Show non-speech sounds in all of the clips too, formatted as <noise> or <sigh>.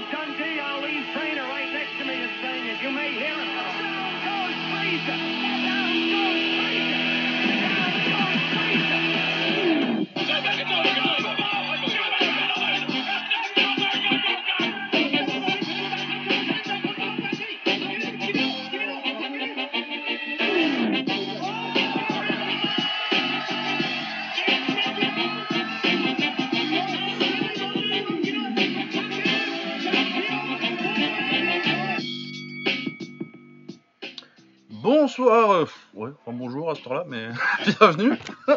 Dungy. Temps-là, mais <laughs> bienvenue <laughs>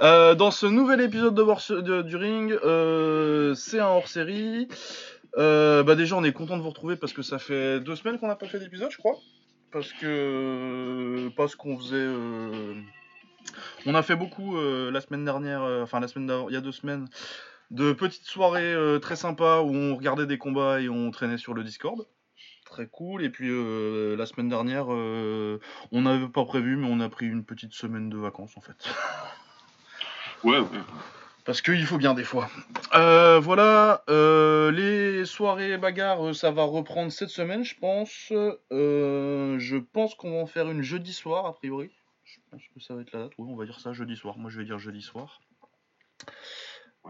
Euh, dans ce nouvel épisode de, Wars- de- du Ring. euh, c'est un hors-série. Euh, bah déjà, on est content de vous retrouver parce que ça fait deux semaines qu'on n'a pas fait d'épisode, je crois. Parce que parce qu'on faisait, on a fait beaucoup la semaine dernière, enfin la semaine d'avant, il y a deux semaines, de petites soirées très sympas où on regardait des combats et on traînait sur le Discord. Très cool. Et puis euh, la semaine dernière, euh, on n'avait pas prévu, mais on a pris une petite semaine de vacances en fait. Ouais, ouais. Parce qu'il faut bien des fois. Euh, voilà, les soirées bagarres, ça va reprendre cette semaine, je pense. Je pense qu'on va en faire une jeudi soir, a priori. Je pense que ça va être la date. Oui, on va dire ça jeudi soir. Moi, je vais dire jeudi soir.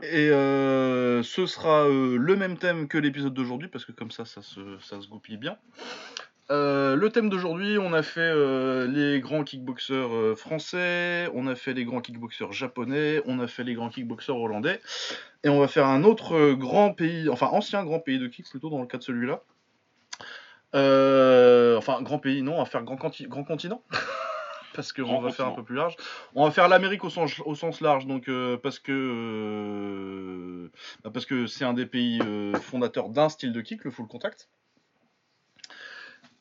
Et euh, ce sera euh, le même thème que l'épisode d'aujourd'hui, parce que comme ça, ça se, ça se goupille bien. Euh, le thème d'aujourd'hui, on a fait euh, les grands kickboxers euh, français, on a fait les grands kickboxers japonais, on a fait les grands kickboxers hollandais, et on va faire un autre grand pays, enfin ancien grand pays de kick plutôt dans le cas de celui-là. Euh, enfin grand pays, non, on va faire grand, grand continent. <laughs> parce qu'on va faire un peu plus large. On va faire l'Amérique au sens, au sens large, donc euh, parce que euh, bah, parce que c'est un des pays euh, fondateurs d'un style de kick, le full contact.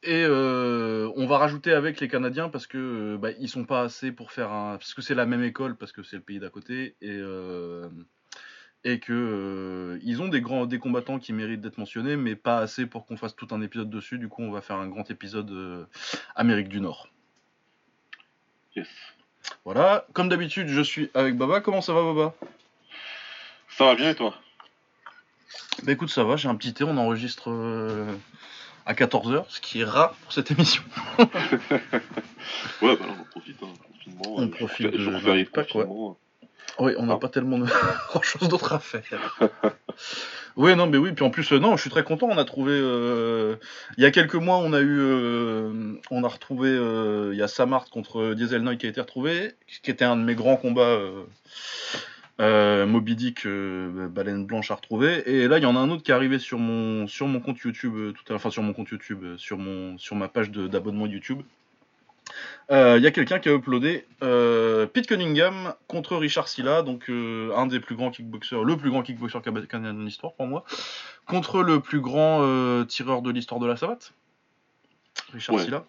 Et on va rajouter avec les Canadiens parce que bah, ils sont pas assez pour faire un parce que c'est la même école parce que c'est le pays d'à côté et et que euh, ils ont des grands des combattants qui méritent d'être mentionnés mais pas assez pour qu'on fasse tout un épisode dessus. Du coup, on va faire un grand épisode euh, Amérique du Nord. Yes. Voilà, comme d'habitude, je suis avec Baba. Comment ça va, Baba? Ça va bien et toi? Bah écoute, ça va, j'ai un petit thé, on enregistre euh, à 14h, ce qui est rare pour cette émission. <laughs> Ouais, bah là, on en profite. Hein. Confinement, On euh, profite férié de Pâques, ouais. confinement. Oui, on n'a Ah. pas tellement de... <laughs> grand chose d'autre à faire. <laughs> oui, non, mais oui, puis en plus, euh, non, je suis très content, on a trouvé... euh, Il y a quelques mois, on a eu... euh, On a retrouvé... Il y a Samart contre Diesel Noy qui a été retrouvé, qui était un de mes grands combats... Euh... Moby Dick, Baleine Blanche à. Et là, il y en a un autre qui est arrivé sur mon, sur mon compte YouTube, tout à enfin sur mon compte YouTube, sur, mon, sur ma page d'abonnement YouTube. Euh, Il y a quelqu'un qui a uploadé euh, Pete Cunningham contre Richard Silla, donc euh, un des plus grands kickboxers, le plus grand kickboxer cana- canadien de l'histoire pour moi, contre le plus grand euh, tireur de l'histoire de la savate, Richard Ouais. Silla.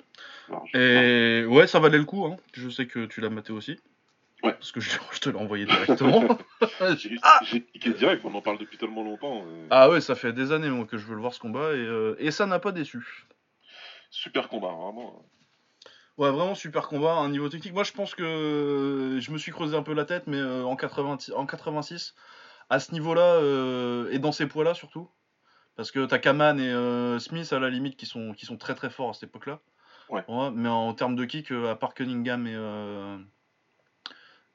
Et ouais, ça valait le coup, hein. je sais que tu l'as maté aussi. Ouais. Parce que je, <laughs> je te l'ai envoyé directement. <laughs> <laughs> J'ai Ah cliqué direct, on en parle depuis tellement longtemps. euh, Ah ouais, ça fait des années moi, que je veux le voir ce combat et, euh, et ça n'a pas déçu. Super combat, vraiment. Ouais, vraiment super combat, un niveau technique. Moi je pense que euh, je me suis creusé un peu la tête, mais euh, en, 80 en 86, à ce niveau-là, euh, et dans ces poids-là surtout, parce que t'as Kaman et euh, Smith à la limite qui sont, qui sont très très forts à cette époque-là. Ouais. mais en termes de kick, à part Cunningham et, euh,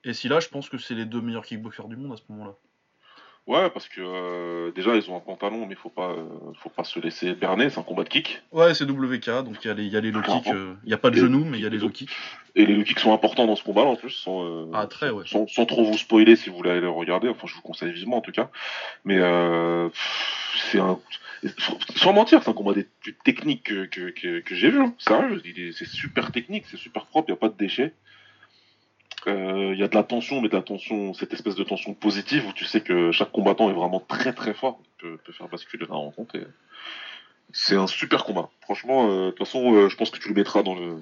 et Silla, je pense que c'est les deux meilleurs kickboxers du monde à ce moment-là. Ouais, parce que euh, déjà, ils ont un pantalon, mais faut pas, euh, faut pas se laisser berner, c'est un combat de kick. Ouais, c'est WK, donc il y a les, y a les low kicks, il n'y a pas de genoux, mais il y a les low kicks. Et les low kicks sont importants dans ce combat-là en plus, sans, euh, Ah, très, ouais. sans, sans trop vous spoiler si vous voulez aller le regarder. Enfin, je vous conseille vivement en tout cas. Mais euh, c'est un. Sans mentir, c'est un combat des plus techniques que, que, que, que j'ai vu. hein. Sérieux, c'est super technique, c'est super propre, il n'y a pas de déchets. Euh, Il y a de la tension, mais de la tension, cette espèce de tension positive où tu sais que chaque combattant est vraiment très très fort, peut, peut faire basculer la rencontre. et C'est un super combat. Franchement, euh, de toute façon, euh, je pense que tu le mettras dans le.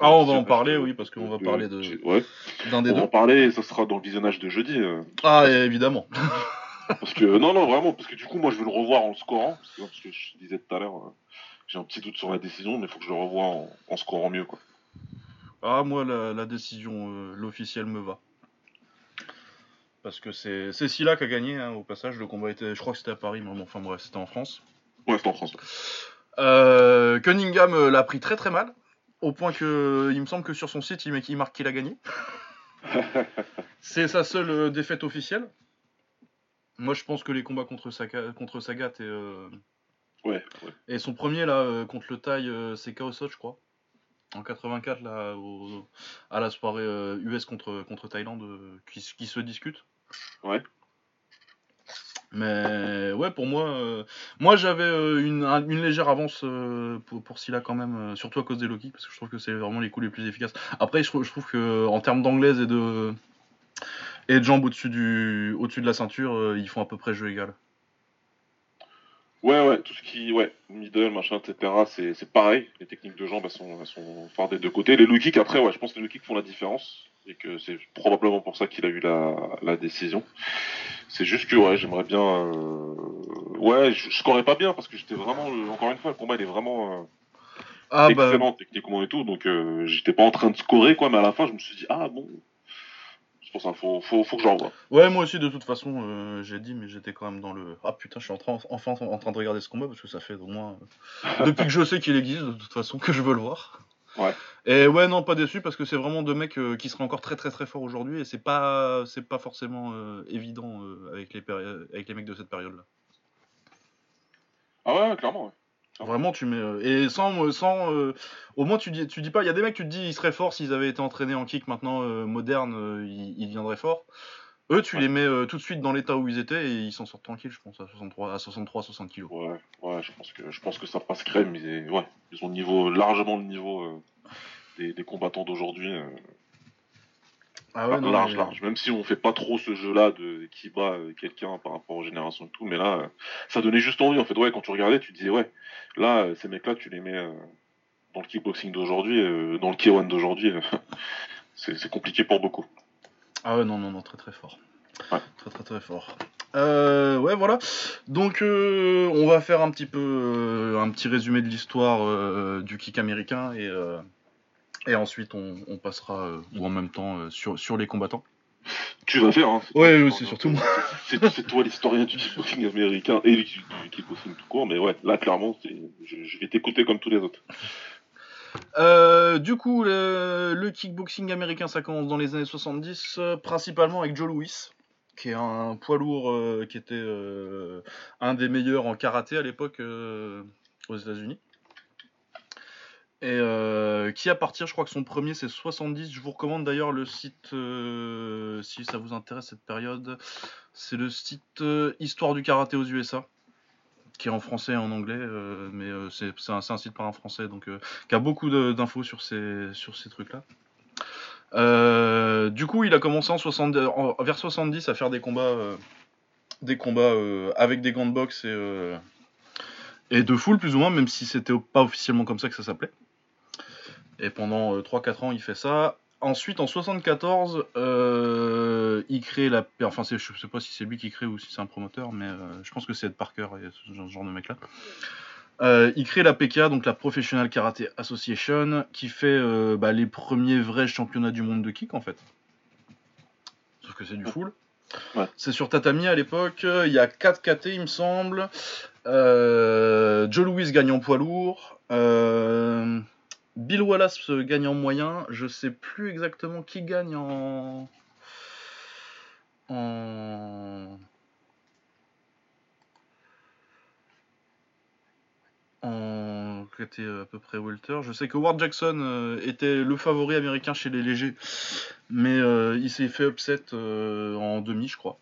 Ah, on va en parler, oui, parce qu'on va de- parler de Ouais, d'un des on va deux. en parler et ça sera dans le visionnage de jeudi. euh, Ah, évidemment. <laughs> parce que, non, non, vraiment, parce que du coup, moi, je veux le revoir en le scorant. Parce que, parce que je disais tout à l'heure, euh, j'ai un petit doute sur la décision, mais il faut que je le revoie en, en scorant mieux, quoi. Ah, moi, la, la décision, euh, l'officiel me va. Parce que c'est Silla qui a gagné, hein, au passage. Le combat était, je crois que c'était à Paris, mais enfin bref, c'était en France. Ouais, en France. Euh, Cunningham euh, l'a pris très très mal, au point que il me semble que sur son site, il, marque qu'il a gagné. <laughs> C'est sa seule euh, défaite officielle. Moi, je pense que les combats contre, Saka- contre Sagat et, euh, Ouais, ouais. et son premier là euh, contre le euh, c'est Kaosot, je crois. En 84, là, au- à la soirée euh, US contre, contre Thaïlande, euh, qui, se discute. Ouais. Mais ouais, pour moi, euh, moi j'avais euh, une, un- une légère avance euh, pour, pour Silla quand même, euh, surtout à cause des low kicks, parce que je trouve que c'est vraiment les coups les plus efficaces. Après, je trouve, je trouve que en termes d'anglaise et de et de jambes au-dessus du au-dessus de la ceinture, euh, ils font à peu près jeu égal. Ouais, ouais, tout ce qui, ouais, middle, machin, etc., c'est, c'est pareil. Les techniques de jambes, elles sont, elles sont fortes des deux côtés. Les low kicks, après, ouais, je pense que les low kicks font la différence. Et que c'est probablement pour ça qu'il a eu la, la décision. C'est juste que, ouais, j'aimerais bien, euh, ouais, je, je scorais pas bien parce que j'étais vraiment, euh, encore une fois, le combat, il est vraiment, euh, Ah bah excellent techniquement et tout. Donc, euh, j'étais pas en train de scorer, quoi, mais à la fin, je me suis dit, ah bon. C'est pour ça, faut, faut, faut que ouais, moi aussi de toute façon, euh, j'ai dit, mais j'étais quand même dans le ah putain, je suis en train, enfin en train de regarder ce combat parce que ça fait au moins euh, <laughs> depuis que je sais qu'il existe de toute façon que je veux le voir. Ouais. Et ouais, non, pas déçu parce que c'est vraiment deux mecs euh, qui seraient encore très très très forts aujourd'hui et c'est pas c'est pas forcément euh, évident avec les péri- avec les mecs de cette période là. Ah ouais, ouais, clairement, ouais. Vraiment, tu mets euh, et sans sans euh, au moins tu dis tu dis pas il y a des mecs tu te dis ils seraient forts s'ils avaient été entraînés en kick maintenant euh, moderne euh, ils, ils viendraient forts. Eux, tu Ouais. les mets euh, tout de suite dans l'état où ils étaient et ils s'en sortent tranquilles, je pense à 63 à 63 60 kilos. Ouais, ouais, je pense que je pense que ça passe crème. Mais ouais, ils ont le niveau largement le niveau euh, des, des combattants d'aujourd'hui. Ah large, non, large, mais- large. Même si on fait pas trop ce jeu-là de qui bat euh, quelqu'un par rapport aux générations et tout, mais là, euh, ça donnait juste envie. En fait, ouais, quand tu regardais, tu disais ouais, là, euh, ces mecs-là, tu les mets dans le kickboxing d'aujourd'hui, dans le K1 d'aujourd'hui. <laughs> c'est compliqué pour beaucoup. Ah ouais, non, non, non, très très fort. Ouais. Très très très fort. Euh, ouais, voilà. Donc, euh, on va faire un petit peu euh, un petit résumé de l'histoire du kick américain et, euh, et ensuite on, on passera, euh, ou en même temps, euh, sur, sur les combattants. Tu vas faire, hein. Ouais, c'est surtout moi. C'est toi l'historien du kickboxing américain et du du kickboxing tout court, mais ouais, là, clairement, je, je vais t'écouter comme tous les autres. Euh, du coup, le, le kickboxing américain, ça commence dans les années 70, euh, principalement avec Joe Louis, qui est un poids lourd qui était un des meilleurs en karaté à l'époque aux États-Unis. Et euh, qui, à partir, je crois que son premier c'est 70. Je vous recommande d'ailleurs le site, euh, si ça vous intéresse cette période, c'est le site euh, Histoire du karaté aux USA, qui est en français et en anglais, mais c'est un, site par un français, donc qui a beaucoup d'infos sur ces, trucs-là. Du coup, il a commencé en 60, en- vers 70 à faire des combats, avec des gants de boxe et, et de foule plus ou moins, même si c'était pas officiellement comme ça que ça s'appelait. Et pendant euh, 3-4 ans, il fait ça. Ensuite, en 74, euh, il crée la. Enfin, je sais pas si c'est lui qui crée ou si c'est un promoteur, mais euh, je pense que c'est Ed Parker et ce genre, de mec-là. Euh, il crée la PK, donc la Professional Karate Association, qui fait euh, bah, les premiers vrais championnats du monde de kick en fait. Sauf que c'est du full. Ouais. C'est sur tatami à l'époque. Il y a 4 KT, il me semble. Euh, Joe Louis gagne en poids lourd. Euh, Bill Wallace gagne en moyen. Je sais plus exactement qui gagne en. En. En. était à peu près welter. Je sais que Ward Jackson euh, était le favori américain chez les légers. Mais euh, il s'est fait upset euh, en demi, je crois.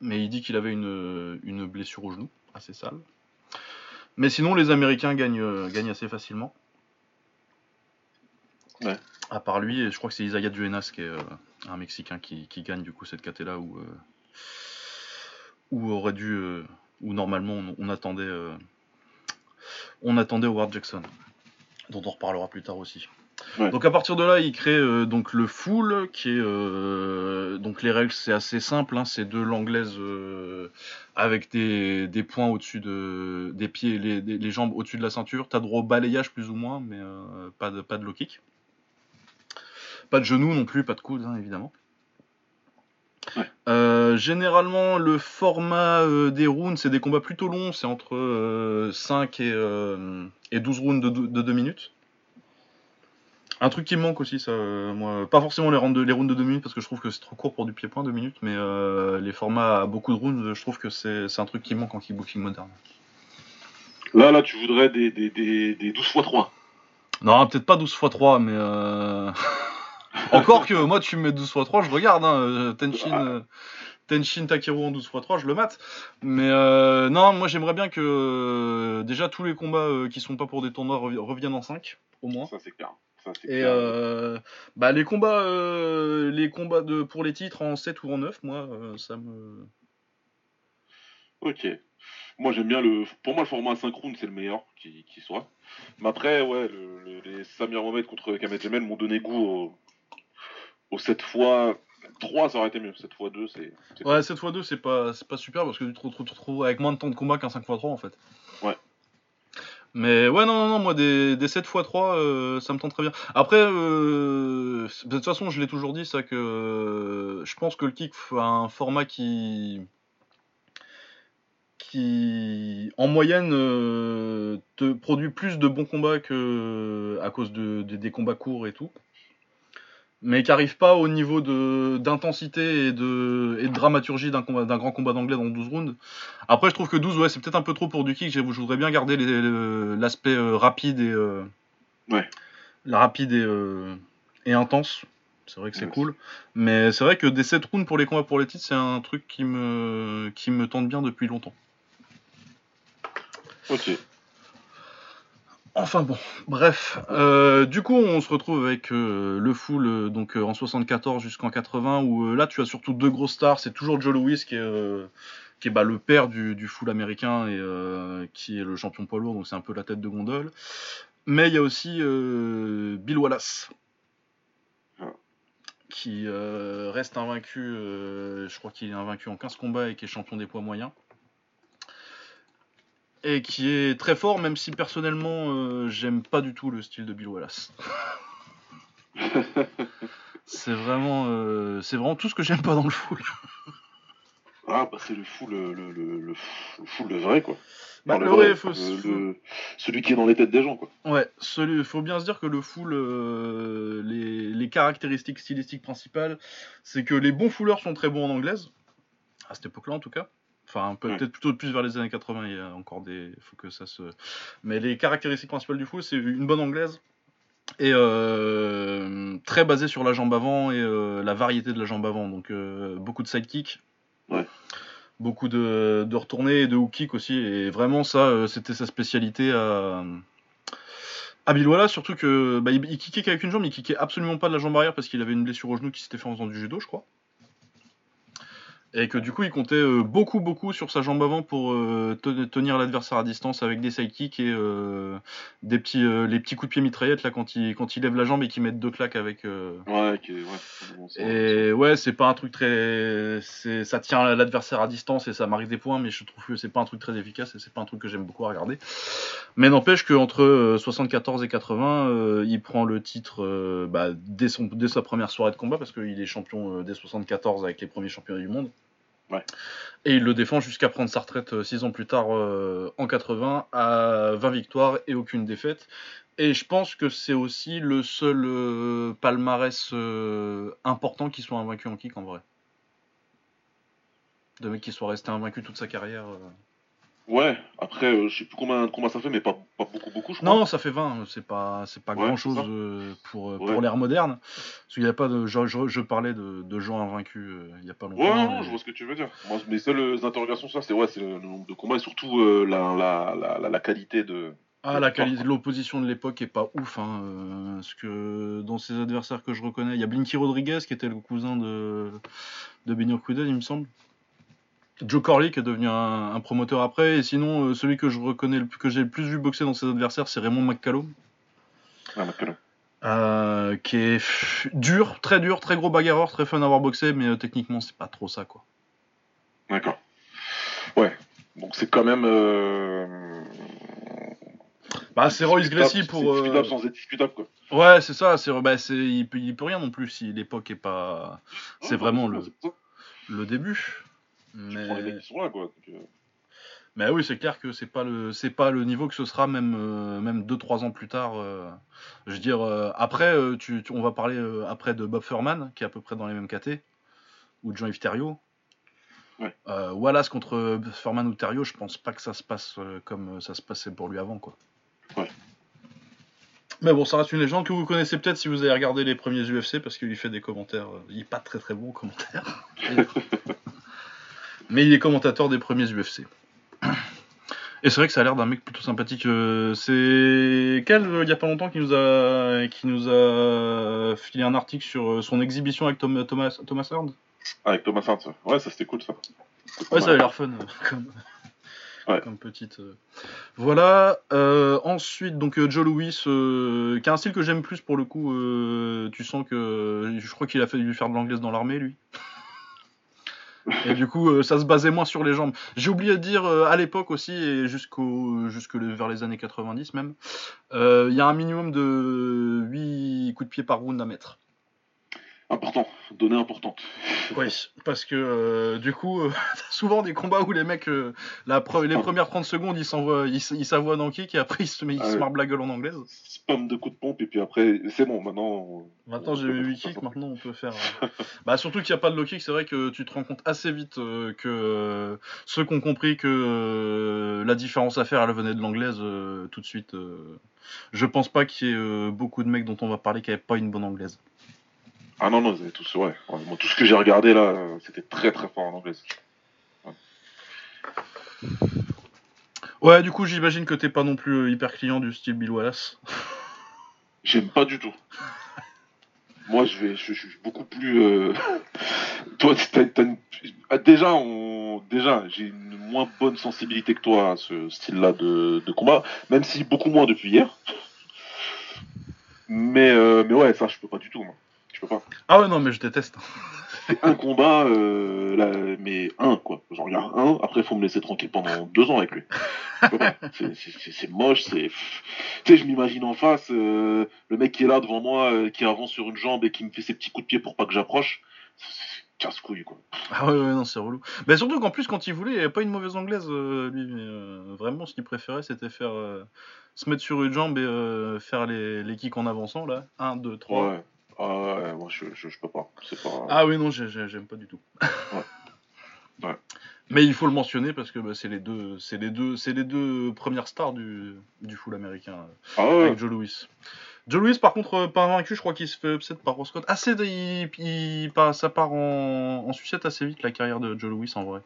Mais il dit qu'il avait une, une blessure au genou, assez sale. Mais sinon, les Américains gagnent, euh, gagnent assez facilement. Ouais. À part lui, et je crois que c'est Isaiah Duenas qui est euh, un Mexicain qui, qui gagne du coup cette KT là où, euh, où aurait dû, euh, où normalement on, on attendait, on attendait Howard Jackson, dont on reparlera plus tard aussi. Ouais. Donc à partir de là, il crée euh, donc le full, qui est euh, donc les règles c'est assez simple, hein, c'est de l'anglaise euh, avec des, des points au-dessus de des pieds, les, des- les jambes au-dessus de la ceinture. T'as droit au balayage plus ou moins, mais pas de pas de low kick. Pas de genoux non plus, pas de coudes hein, évidemment. Ouais. Euh, généralement, le format euh, des rounds, c'est des combats plutôt longs, c'est entre euh, 5 et, euh, et 12 rounds de, de 2 minutes. Un truc qui me manque aussi, ça, moi, pas forcément les rounds, de, les rounds de 2 minutes parce que je trouve que c'est trop court pour du pied-point 2 minutes, mais les formats à beaucoup de rounds, je trouve que c'est un truc qui manque en kickboxing moderne. Là, là, tu voudrais des, des, des, des 12 x 3. Non, peut-être pas 12 x 3, mais. <laughs> Encore que moi, tu me mets 12 x 3, je regarde. Hein, euh, Tenshin, euh, Tenshin Takeru en 12 x 3, je le mate. Mais euh, non, moi j'aimerais bien que euh, déjà tous les combats qui sont pas pour des tournois revi- reviennent en 5, au moins. Ça, c'est clair. Ça, c'est Et clair. euh, bah, les combats, euh, les combats de, pour les titres en 7 ou en 9, moi, ça me. Ok. Moi, j'aime bien le. Pour moi, le format asynchrone, c'est le meilleur qui, qui soit. Mais après, ouais, le, le- les Samir Mohamed contre Kamet Jamel m'ont donné goût au, au 7 x 3, ça aurait été mieux. 7 x 2, c'est. Ouais, 7 x 2, c'est pas, super parce que tu te retrouves, avec moins de temps de combat qu'un 5 x 3 en fait. Ouais. Mais ouais, non, non, non, moi des, des 7 x 3, euh, ça me tente très bien. Après, euh, de toute façon, je l'ai toujours dit, ça que euh, je pense que le kick a un format qui. qui, en moyenne, te produit plus de bons combats que à cause de, de- des combats courts et tout mais qui arrive pas au niveau de d'intensité et de, et de dramaturgie d'un combat d'un grand combat d'anglais dans 12 rounds. Après je trouve que 12 ouais, c'est peut-être un peu trop pour du kick, je je voudrais bien garder l'aspect euh, rapide et euh, Ouais. la rapide et, euh, et intense. C'est vrai que c'est Ouais. cool, mais c'est vrai que des 7 rounds pour les combats pour les titres, c'est un truc qui me qui me tente bien depuis longtemps. Ok. Enfin bon, bref. Euh, du coup, on se retrouve avec euh, le full euh, donc en 74 jusqu'en 80 où là tu as surtout deux grosses stars. C'est toujours Joe Louis qui est bah, le père du, du full américain et qui est le champion poids lourd, donc c'est un peu la tête de gondole. Mais il y a aussi Bill Wallace qui reste invaincu. je crois qu'il est invaincu en 15 combats et qui est champion des poids moyens et qui est très fort, même si personnellement euh, j'aime pas du tout le style de Bill Wallace. <laughs> c'est vraiment, euh, c'est vraiment tout ce que j'aime pas dans le full. Ah, bah, c'est le full, le, le, le, le full de vrai, quoi. Bah, le vrai, faut- le- celui qui est dans les têtes des gens, quoi. Ouais, celui, faut bien se dire que le full, euh, les, les caractéristiques stylistiques principales, c'est que les bons fouleurs sont très bons en anglaise, à cette époque-là en tout cas. Enfin, Ouais. peut-être plutôt plus vers les années 80, il y a encore des. faut que ça se. Mais les caractéristiques principales du full, c'est une bonne anglaise et euh, très basée sur la jambe avant et euh, la variété de la jambe avant. Donc, euh, beaucoup de sidekick. Ouais. Beaucoup de, de retournées et de hook kick aussi. Et vraiment, ça, c'était sa spécialité à. À surtout que bah, il, il kickait qu'avec une jambe, il kickait absolument pas de la jambe arrière parce qu'il avait une blessure au genou qui s'était fait en faisant du judo, je crois. Et que du coup, il comptait euh, beaucoup, beaucoup sur sa jambe avant pour euh, te- tenir l'adversaire à distance avec des sidekicks et euh, des petits, les petits coups de pied mitraillettes là quand il, quand il lève la jambe et qu'il met deux claques avec. Ouais. Bon, c'est- et ouais, c'est pas un truc très. Ça tient l'adversaire à distance et ça marque des points, mais je trouve que c'est pas un truc très efficace et c'est pas un truc que j'aime beaucoup à regarder. Mais n'empêche qu'entre euh, 74 et 80, euh, il prend le titre bah, dès, son, dès sa première soirée de combat parce qu'il est champion dès 74 avec les premiers championnats du monde. Et il le défend jusqu'à prendre sa retraite 6 ans plus tard euh, en 80 à 20 victoires et aucune défaite. Et je pense que c'est aussi le seul euh, palmarès euh, important qui soit invaincu en kick en vrai. De mec qui soit resté invaincu toute sa carrière. Euh. Ouais, après, euh, je sais plus combien, combien ça fait, mais pas, pas beaucoup, beaucoup, je crois. Non, ça fait 20, c'est pas, c'est pas Ouais, grand chose c'est ça. pour, euh, Ouais. pour l'ère moderne. Parce qu'il y a pas de. Je, je- je parlais de, de gens invaincus euh, il y a pas longtemps. Ouais, non, mais- je vois ce que tu veux dire. Moi, mes seules interrogations, ça, c'est ouais, c'est le, nombre de combats et surtout euh, la, la, la, la, qualité de. Ah, la qualité de l'opposition de l'époque est pas ouf. Hein, euh, parce que dans ses adversaires que je reconnais, il y a Blinky Rodriguez qui était le cousin de, de Quidel, il me semble. Joe Corley qui est devenu un, un promoteur après. Et sinon, euh, celui que je reconnais, le plus- que j'ai le plus vu boxer dans ses adversaires, c'est Raymond McCallum. Ah, McCallum. euh, qui est dur, très dur, très gros bagarreur, très fun à avoir boxé, mais euh, techniquement, c'est pas trop ça, quoi. D'accord. Ouais. Donc c'est quand même. Bah, c'est Royce Gracie pour. C'est discutable sans être discutable, quoi. Ouais, c'est ça. C'est, bah, c'est, il, peut, il peut rien non plus si l'époque est pas. C'est vraiment le- le début. Tu Mais, prends les mecs qui sont là, quoi. Donc, euh, mais oui, c'est clair que c'est pas le c'est pas le niveau que ce sera même euh, même deux trois ans plus tard. euh. je veux dire euh, après tu, tu- on va parler après de Bob Furman qui est à peu près dans les mêmes KT ou de Jean-Yves Thériault. Ouais. Wallace contre Furman ou Thériault, je pense pas que ça se passe comme ça se passait pour lui avant quoi. Ouais. Mais bon, ça reste une légende que vous connaissez peut-être si vous avez regardé les premiers UFC parce qu'il fait des commentaires. il est pas très très bon en commentaire. <laughs> Mais il est commentateur des premiers UFC. <clears throat> Et c'est vrai que ça a l'air d'un mec plutôt sympathique. euh, c'est quel euh, il y a pas longtemps qui nous a qui nous a filé un article sur euh, son exhibition avec Tom- Thomas Thomas Hearn. Avec Thomas ça. Ouais, ça c'était cool, ça. Ouais, ça avait l'air fun euh, <laughs> comme Ouais. comme petite. euh. Voilà. euh, ensuite donc Joe Louis euh, qui a un style que j'aime plus pour le coup. tu sens que je crois qu'il a fait lui faire de l'anglaise dans l'armée lui. <laughs> Et du coup, euh, ça se basait moins sur les jambes. J'ai oublié de dire euh, à l'époque aussi, et jusqu'au jusque vers les années 90 même, euh, il y a un minimum de 8 coups de pied par round à mettre. Important, donnée importante. Oui, parce que euh, du coup, euh, <laughs> souvent des combats où les mecs, euh, la pre- les premières 30 secondes, ils s'envoient ils ils en kick et après ils se, ils Ah se ouais. marbent la gueule en anglaise. Spam de coups de pompe, et puis après, c'est bon, maintenant. Maintenant j'ai eu mettre 8 ça kicks, maintenant on peut faire. <laughs> bah surtout qu'il n'y a pas de low kick, c'est vrai que tu te rends compte assez vite que ceux qui ont compris que la différence à faire elle venait de l'anglaise tout de suite. je pense pas qu'il y ait beaucoup de mecs dont on va parler qui n'avaient pas une bonne anglaise. Ah non, non, vous avez tous, ouais. Tout ce que j'ai regardé là, euh, c'était très très fort en anglais. Ouais, du coup j'imagine que t'es pas non plus euh, hyper client du style Bill Wallace. <laughs> J'aime pas du tout. <laughs> Moi, je vais, je, je suis beaucoup plus. euh, <laughs> toi, t'as- t'as une- ah, déjà, on, déjà, j'ai une moins bonne sensibilité que toi à ce style-là de, de combat, même si beaucoup moins depuis hier. Mais, euh, mais ouais, ça, je peux pas du tout, moi. Je peux pas. Ah ouais non mais je déteste. C'est un combat, euh, là, mais un, quoi. J'en regarde un, après, faut me laisser tranquille pendant deux ans avec lui. <laughs> C'est- moche, c'est. Tu sais, je m'imagine en face, euh, le mec qui est là devant moi, euh, qui avance sur une jambe et qui me fait ses petits coups de pied pour pas que j'approche. C'est- Casse-couille, quoi. Ah ouais, ouais non c'est relou. Mais surtout qu'en plus quand il voulait, il avait pas une mauvaise anglaise lui. mais, vraiment ce qu'il préférait c'était faire se mettre sur une jambe et faire les, les kicks en avançant là. 1, 2, 3. Ouais. Ah ouais, moi, je, je, je peux pas. C'est pas. Ah oui, non, j'ai- j'ai- j'aime pas du tout. Ouais. Mais il faut le mentionner parce que bah, c'est les deux, c'est les deux, c'est les deux premières stars du, du full américain euh, Ah ouais. avec Joe Louis. Joe Louis, par contre, euh, pas vaincu, je crois qu'il se fait upset par Ross Scott. Assez, de- il, il- ça part en, en sucette assez vite la carrière de Joe Louis en vrai.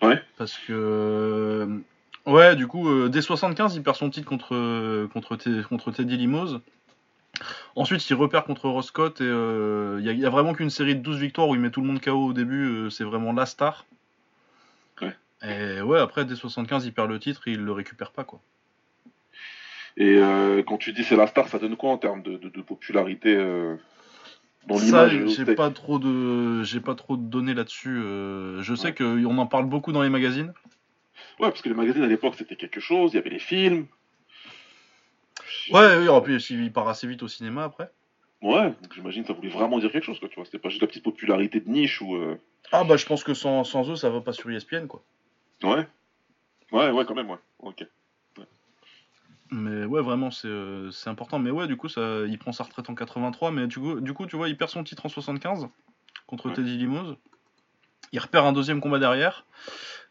Ouais. Parce que, euh, ouais, du coup, euh, dès 75, il perd son titre contre euh, contre, contre Teddy Limoz. Ensuite, il repère contre Ross Scott et euh, il y, a- il y a vraiment qu'une série de 12 victoires où il met tout le monde KO au début. euh, c'est vraiment la star. Ouais. Et ouais, après, dès 75, il perd le titre et il le récupère pas, quoi. Et euh, quand tu dis c'est la star, ça donne quoi en termes de, de, de popularité euh, dans Ça, j'ai pas trop de, j'ai pas trop de données là-dessus. euh, je sais qu'on en parle beaucoup dans les magazines. Ouais, parce que les magazines à l'époque c'était quelque chose, il y avait les films. Ouais, oui, en plus, il part assez vite au cinéma après. Ouais, j'imagine que ça voulait vraiment dire quelque chose, quoi, tu vois. C'était pas juste la petite popularité de niche ou. euh, Ah bah, je pense que sans, sans eux, ça va pas sur ESPN, quoi. Ouais. Ouais, ouais, quand même, ouais. Ok. Mais ouais, vraiment, c'est euh, c'est important. Mais ouais, du coup, ça, il prend sa retraite en 83. Mais du coup, du coup, tu vois, il perd son titre en 75 contre Ouais. Teddy Limoz. Il repère un deuxième combat derrière.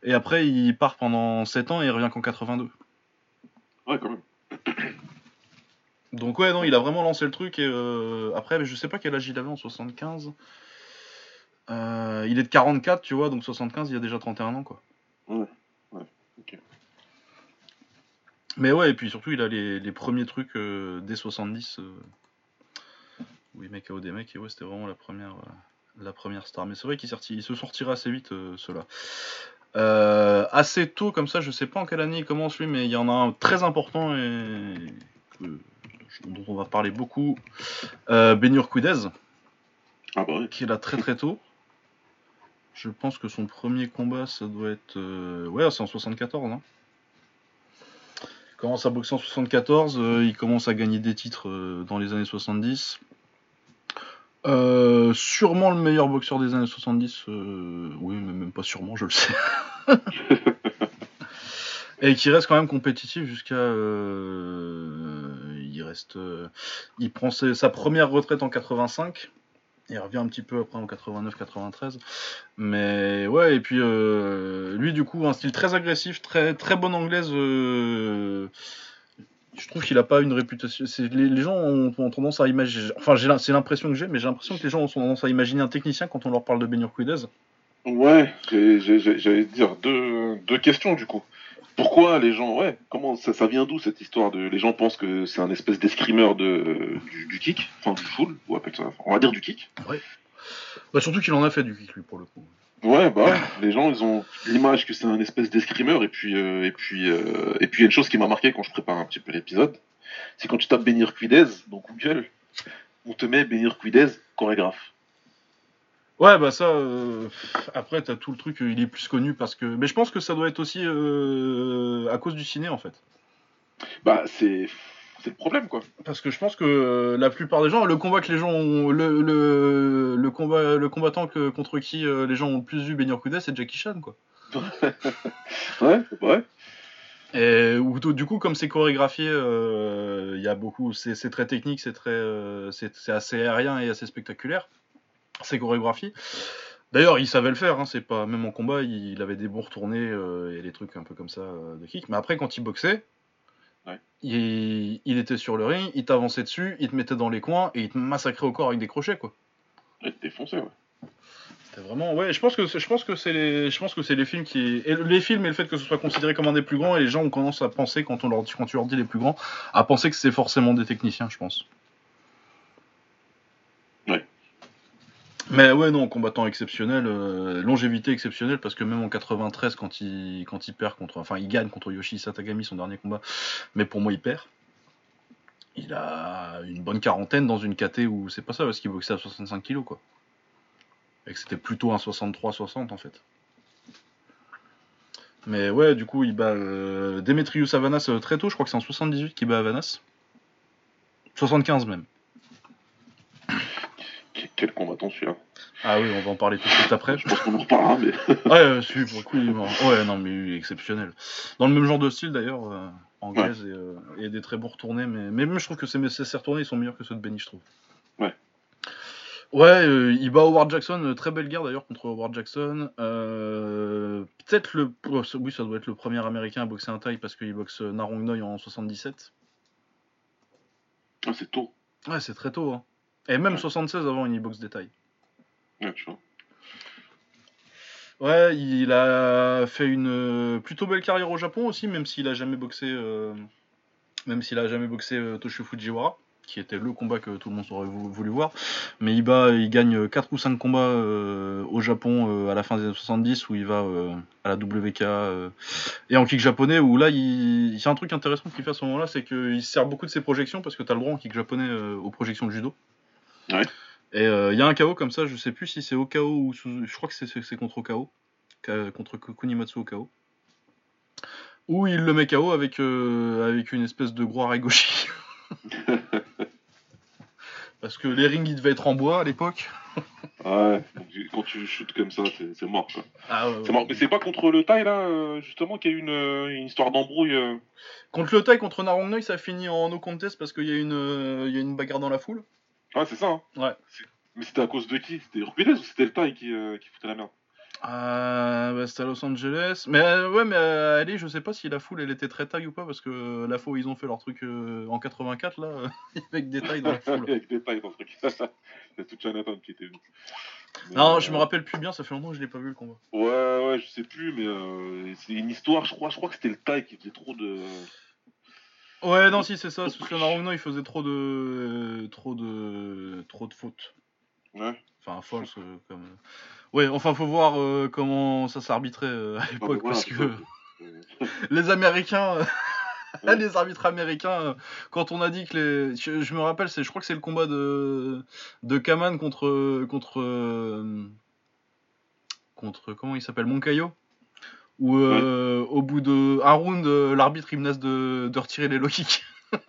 Et après, il part pendant 7 ans et il revient qu'en 82. Ouais, quand même. Donc ouais, non, il a vraiment lancé le truc. Et euh, après, je sais pas quel âge il avait en 75. Euh, il est de 44, tu vois, donc 75, il a déjà 31 ans, quoi. Ouais, ouais, ok. Mais ouais, et puis surtout, il a les, les premiers trucs euh, dès 70. Euh, où il met KO des mecs, et ouais, c'était vraiment la première, euh, la première star. Mais c'est vrai qu'il sorti- il se sortira assez vite, euh, ceux-là. Euh, assez tôt, comme ça, je sais pas en quelle année il commence lui, mais il y en a un très important et que- dont on va parler beaucoup. Euh, Benur. Ah bah qui est là très très tôt. Je pense que son premier combat, ça doit être. euh, Ouais, c'est en 74. Hein. Il commence à boxer en 74, euh, il commence à gagner des titres euh, dans les années 70. Euh, sûrement le meilleur boxeur des années 70. euh, oui, mais même pas sûrement, je le sais. <laughs> Et qui reste quand même compétitif jusqu'à. euh, il reste. euh, il prend sa première retraite en 85. Il revient un petit peu après en 89-93. Mais ouais, et puis euh, lui, du coup, un style très agressif, très, très bonne anglaise. euh, je trouve qu'il a pas une réputation. Les, gens ont, tendance à imaginer. Enfin, c'est l'impression que j'ai, mais j'ai l'impression que les gens ont tendance à imaginer un technicien quand on leur parle de Benur Quidez. Ouais, j'allais dire deux questions du coup. Pourquoi les gens, ouais, comment ça, ça vient d'où cette histoire de. Les gens pensent que c'est un espèce d'escrimeur de, du, du kick, enfin du full, ou appelle ça, on va dire du kick. Bah, surtout qu'il en a fait du kick, lui, pour le coup. Ouais, bah ouais, les gens ils ont l'image que c'est un espèce d'escrimeur, et puis, euh, et puis, euh, et puis il y a une chose qui m'a marqué quand je prépare un petit peu l'épisode, c'est quand tu tapes Benir Quidez dans Google, on te met Benir Quidez chorégraphe. Ouais, bah ça. euh, Après, t'as tout le truc, euh, il est plus connu parce que. Mais je pense que ça doit être aussi euh, à cause du ciné, en fait. Bah c'est c'est le problème quoi. Parce que je pense que euh, la plupart des gens, le combat que les gens ont, le, le, le combat, le combattant que, contre qui euh, les gens ont le plus vu Quidez, c'est Jackie Chan, quoi. <laughs> Ouais, ouais. Et ou- du coup, comme c'est chorégraphié, euh, il y a beaucoup, c'est très technique, c'est très, euh, c'est assez aérien et assez spectaculaire. C'est chorégraphié. D'ailleurs, il savait le faire. Hein, c'est pas même en combat, il, il avait des bons retournés euh, et des trucs un peu comme ça euh, de kick. Mais après, quand il boxait, Ouais. il, il était sur le ring, il t'avançait dessus, il te mettait dans les coins et il te massacrait au corps avec des crochets, quoi. Ouais, défoncé, ouais. C'était vraiment, ouais. Je pense que c'est- je pense que c'est les, je pense que c'est les films qui, et les films et le fait que ce soit considéré comme un des plus grands et les gens ont tendance à penser quand on leur dit, quand tu leur dis les plus grands, à penser que c'est forcément des techniciens, je pense. Ouais. Mais ouais, non, combattant exceptionnel, euh, longévité exceptionnelle, parce que même en 93, quand il, quand il perd contre, enfin, il gagne contre Yoshi Satagami son dernier combat, mais pour moi, il perd. Il a une bonne quarantaine dans une KT où c'est pas ça, parce qu'il boxait à 65 kilos, quoi. Et que c'était plutôt un 63-60 en fait. Mais ouais, du coup, il bat euh, Demetrius Avanas euh, très tôt, je crois que c'est en 78 qu'il bat Avanas. 75 même. Qu- Quel combattant celui-là. Ah oui, on va en parler tout de suite après. Je pense qu'on en reparlera, mais. <laughs> Ouais, celui pour le coup, il est mort. Ouais, non, mais il est exceptionnel. Dans le même genre de style d'ailleurs, euh, anglaise et, euh, et des très bons retournés, mais, mais même je trouve que ces, ces, retournés ils sont meilleurs que ceux de Benny, je trouve. Ouais. Ouais, euh, il bat Howard Jackson, euh, très belle guerre d'ailleurs contre Howard Jackson. Peut-être le. oh, oui, ça doit être le premier américain à boxer un taille parce qu'il boxe Narong Noi en 77. Ah, c'est tôt. Ouais, c'est très tôt. Hein. Et même Ouais. 76 avant, il boxe des tailles. Ouais, tu vois. Ouais, il a fait une euh, plutôt belle carrière au Japon aussi, même s'il a jamais boxé, euh, même s'il a jamais boxé euh, Toshio Fujiwara, qui était le combat que tout le monde aurait vou- voulu voir. Mais il bat, il gagne 4 ou 5 combats euh, au Japon euh, à la fin des années 70 où il va à la WK et en kick japonais où là, il, il y a un truc intéressant qu'il fait à ce moment-là, c'est qu'il se sert beaucoup de ses projections parce que tu as le droit en kick japonais aux projections de judo. Ouais. Et euh, il y a un KO comme ça, je sais plus si c'est au KO ou sous- je crois que c'est- contre KO, contre Ku- Kunimatsu au KO. Où il le met KO avec, euh, avec une espèce de gros arigoshi. <laughs> Parce que les rings ils devaient être en bois à l'époque. Ouais, donc, quand tu shootes comme ça, c'est mort, quoi. Ah, C'est mort. Mais c'est pas contre le Thaï, là, euh, justement, qu'il y a eu une, euh, une histoire d'embrouille. euh. Contre le Thai, contre Narongnoi, ça finit en no contest parce qu'il y, a une, euh, il y a une bagarre dans la foule. Ouais, c'est ça, hein. Ouais. Mais c'était à cause de qui? C'était Urquidez ou c'était le Thaï qui, euh, qui foutait la merde? Euh, bah, c'était à Los Angeles. Mais euh, ouais, mais euh, allez, je sais pas si la foule elle était très taille ou pas parce que euh, la fois où ils ont fait leur truc euh, en 84 là, <laughs> avec des tailles dans la foule. <laughs> Avec des tailles dans le truc. <laughs> C'est qui était venu. Non, je me rappelle plus bien, ça fait longtemps que je l'ai pas vu le combat. Ouais, ouais, je sais plus, mais euh, c'est une histoire, je crois, je crois que c'était le Thaï qui faisait trop de. Ouais, non, si c'est ça, parce que Narongnoi il faisait trop de. trop de. trop de fautes. Ouais. Enfin, false euh, comme. Ouais, enfin, faut voir euh, comment ça s'arbitrait euh, à Ah, l'époque parce que. Euh, <laughs> les Américains. euh, <laughs> Ouais. les arbitres américains, euh, quand on a dit que les. Je, je me rappelle, c'est, je crois que c'est le combat de, de Kaman contre. contre. euh, contre. comment il s'appelle Moncayo? Où euh, au bout de un round, euh, l'arbitre il menace de, de retirer les low kicks. <laughs>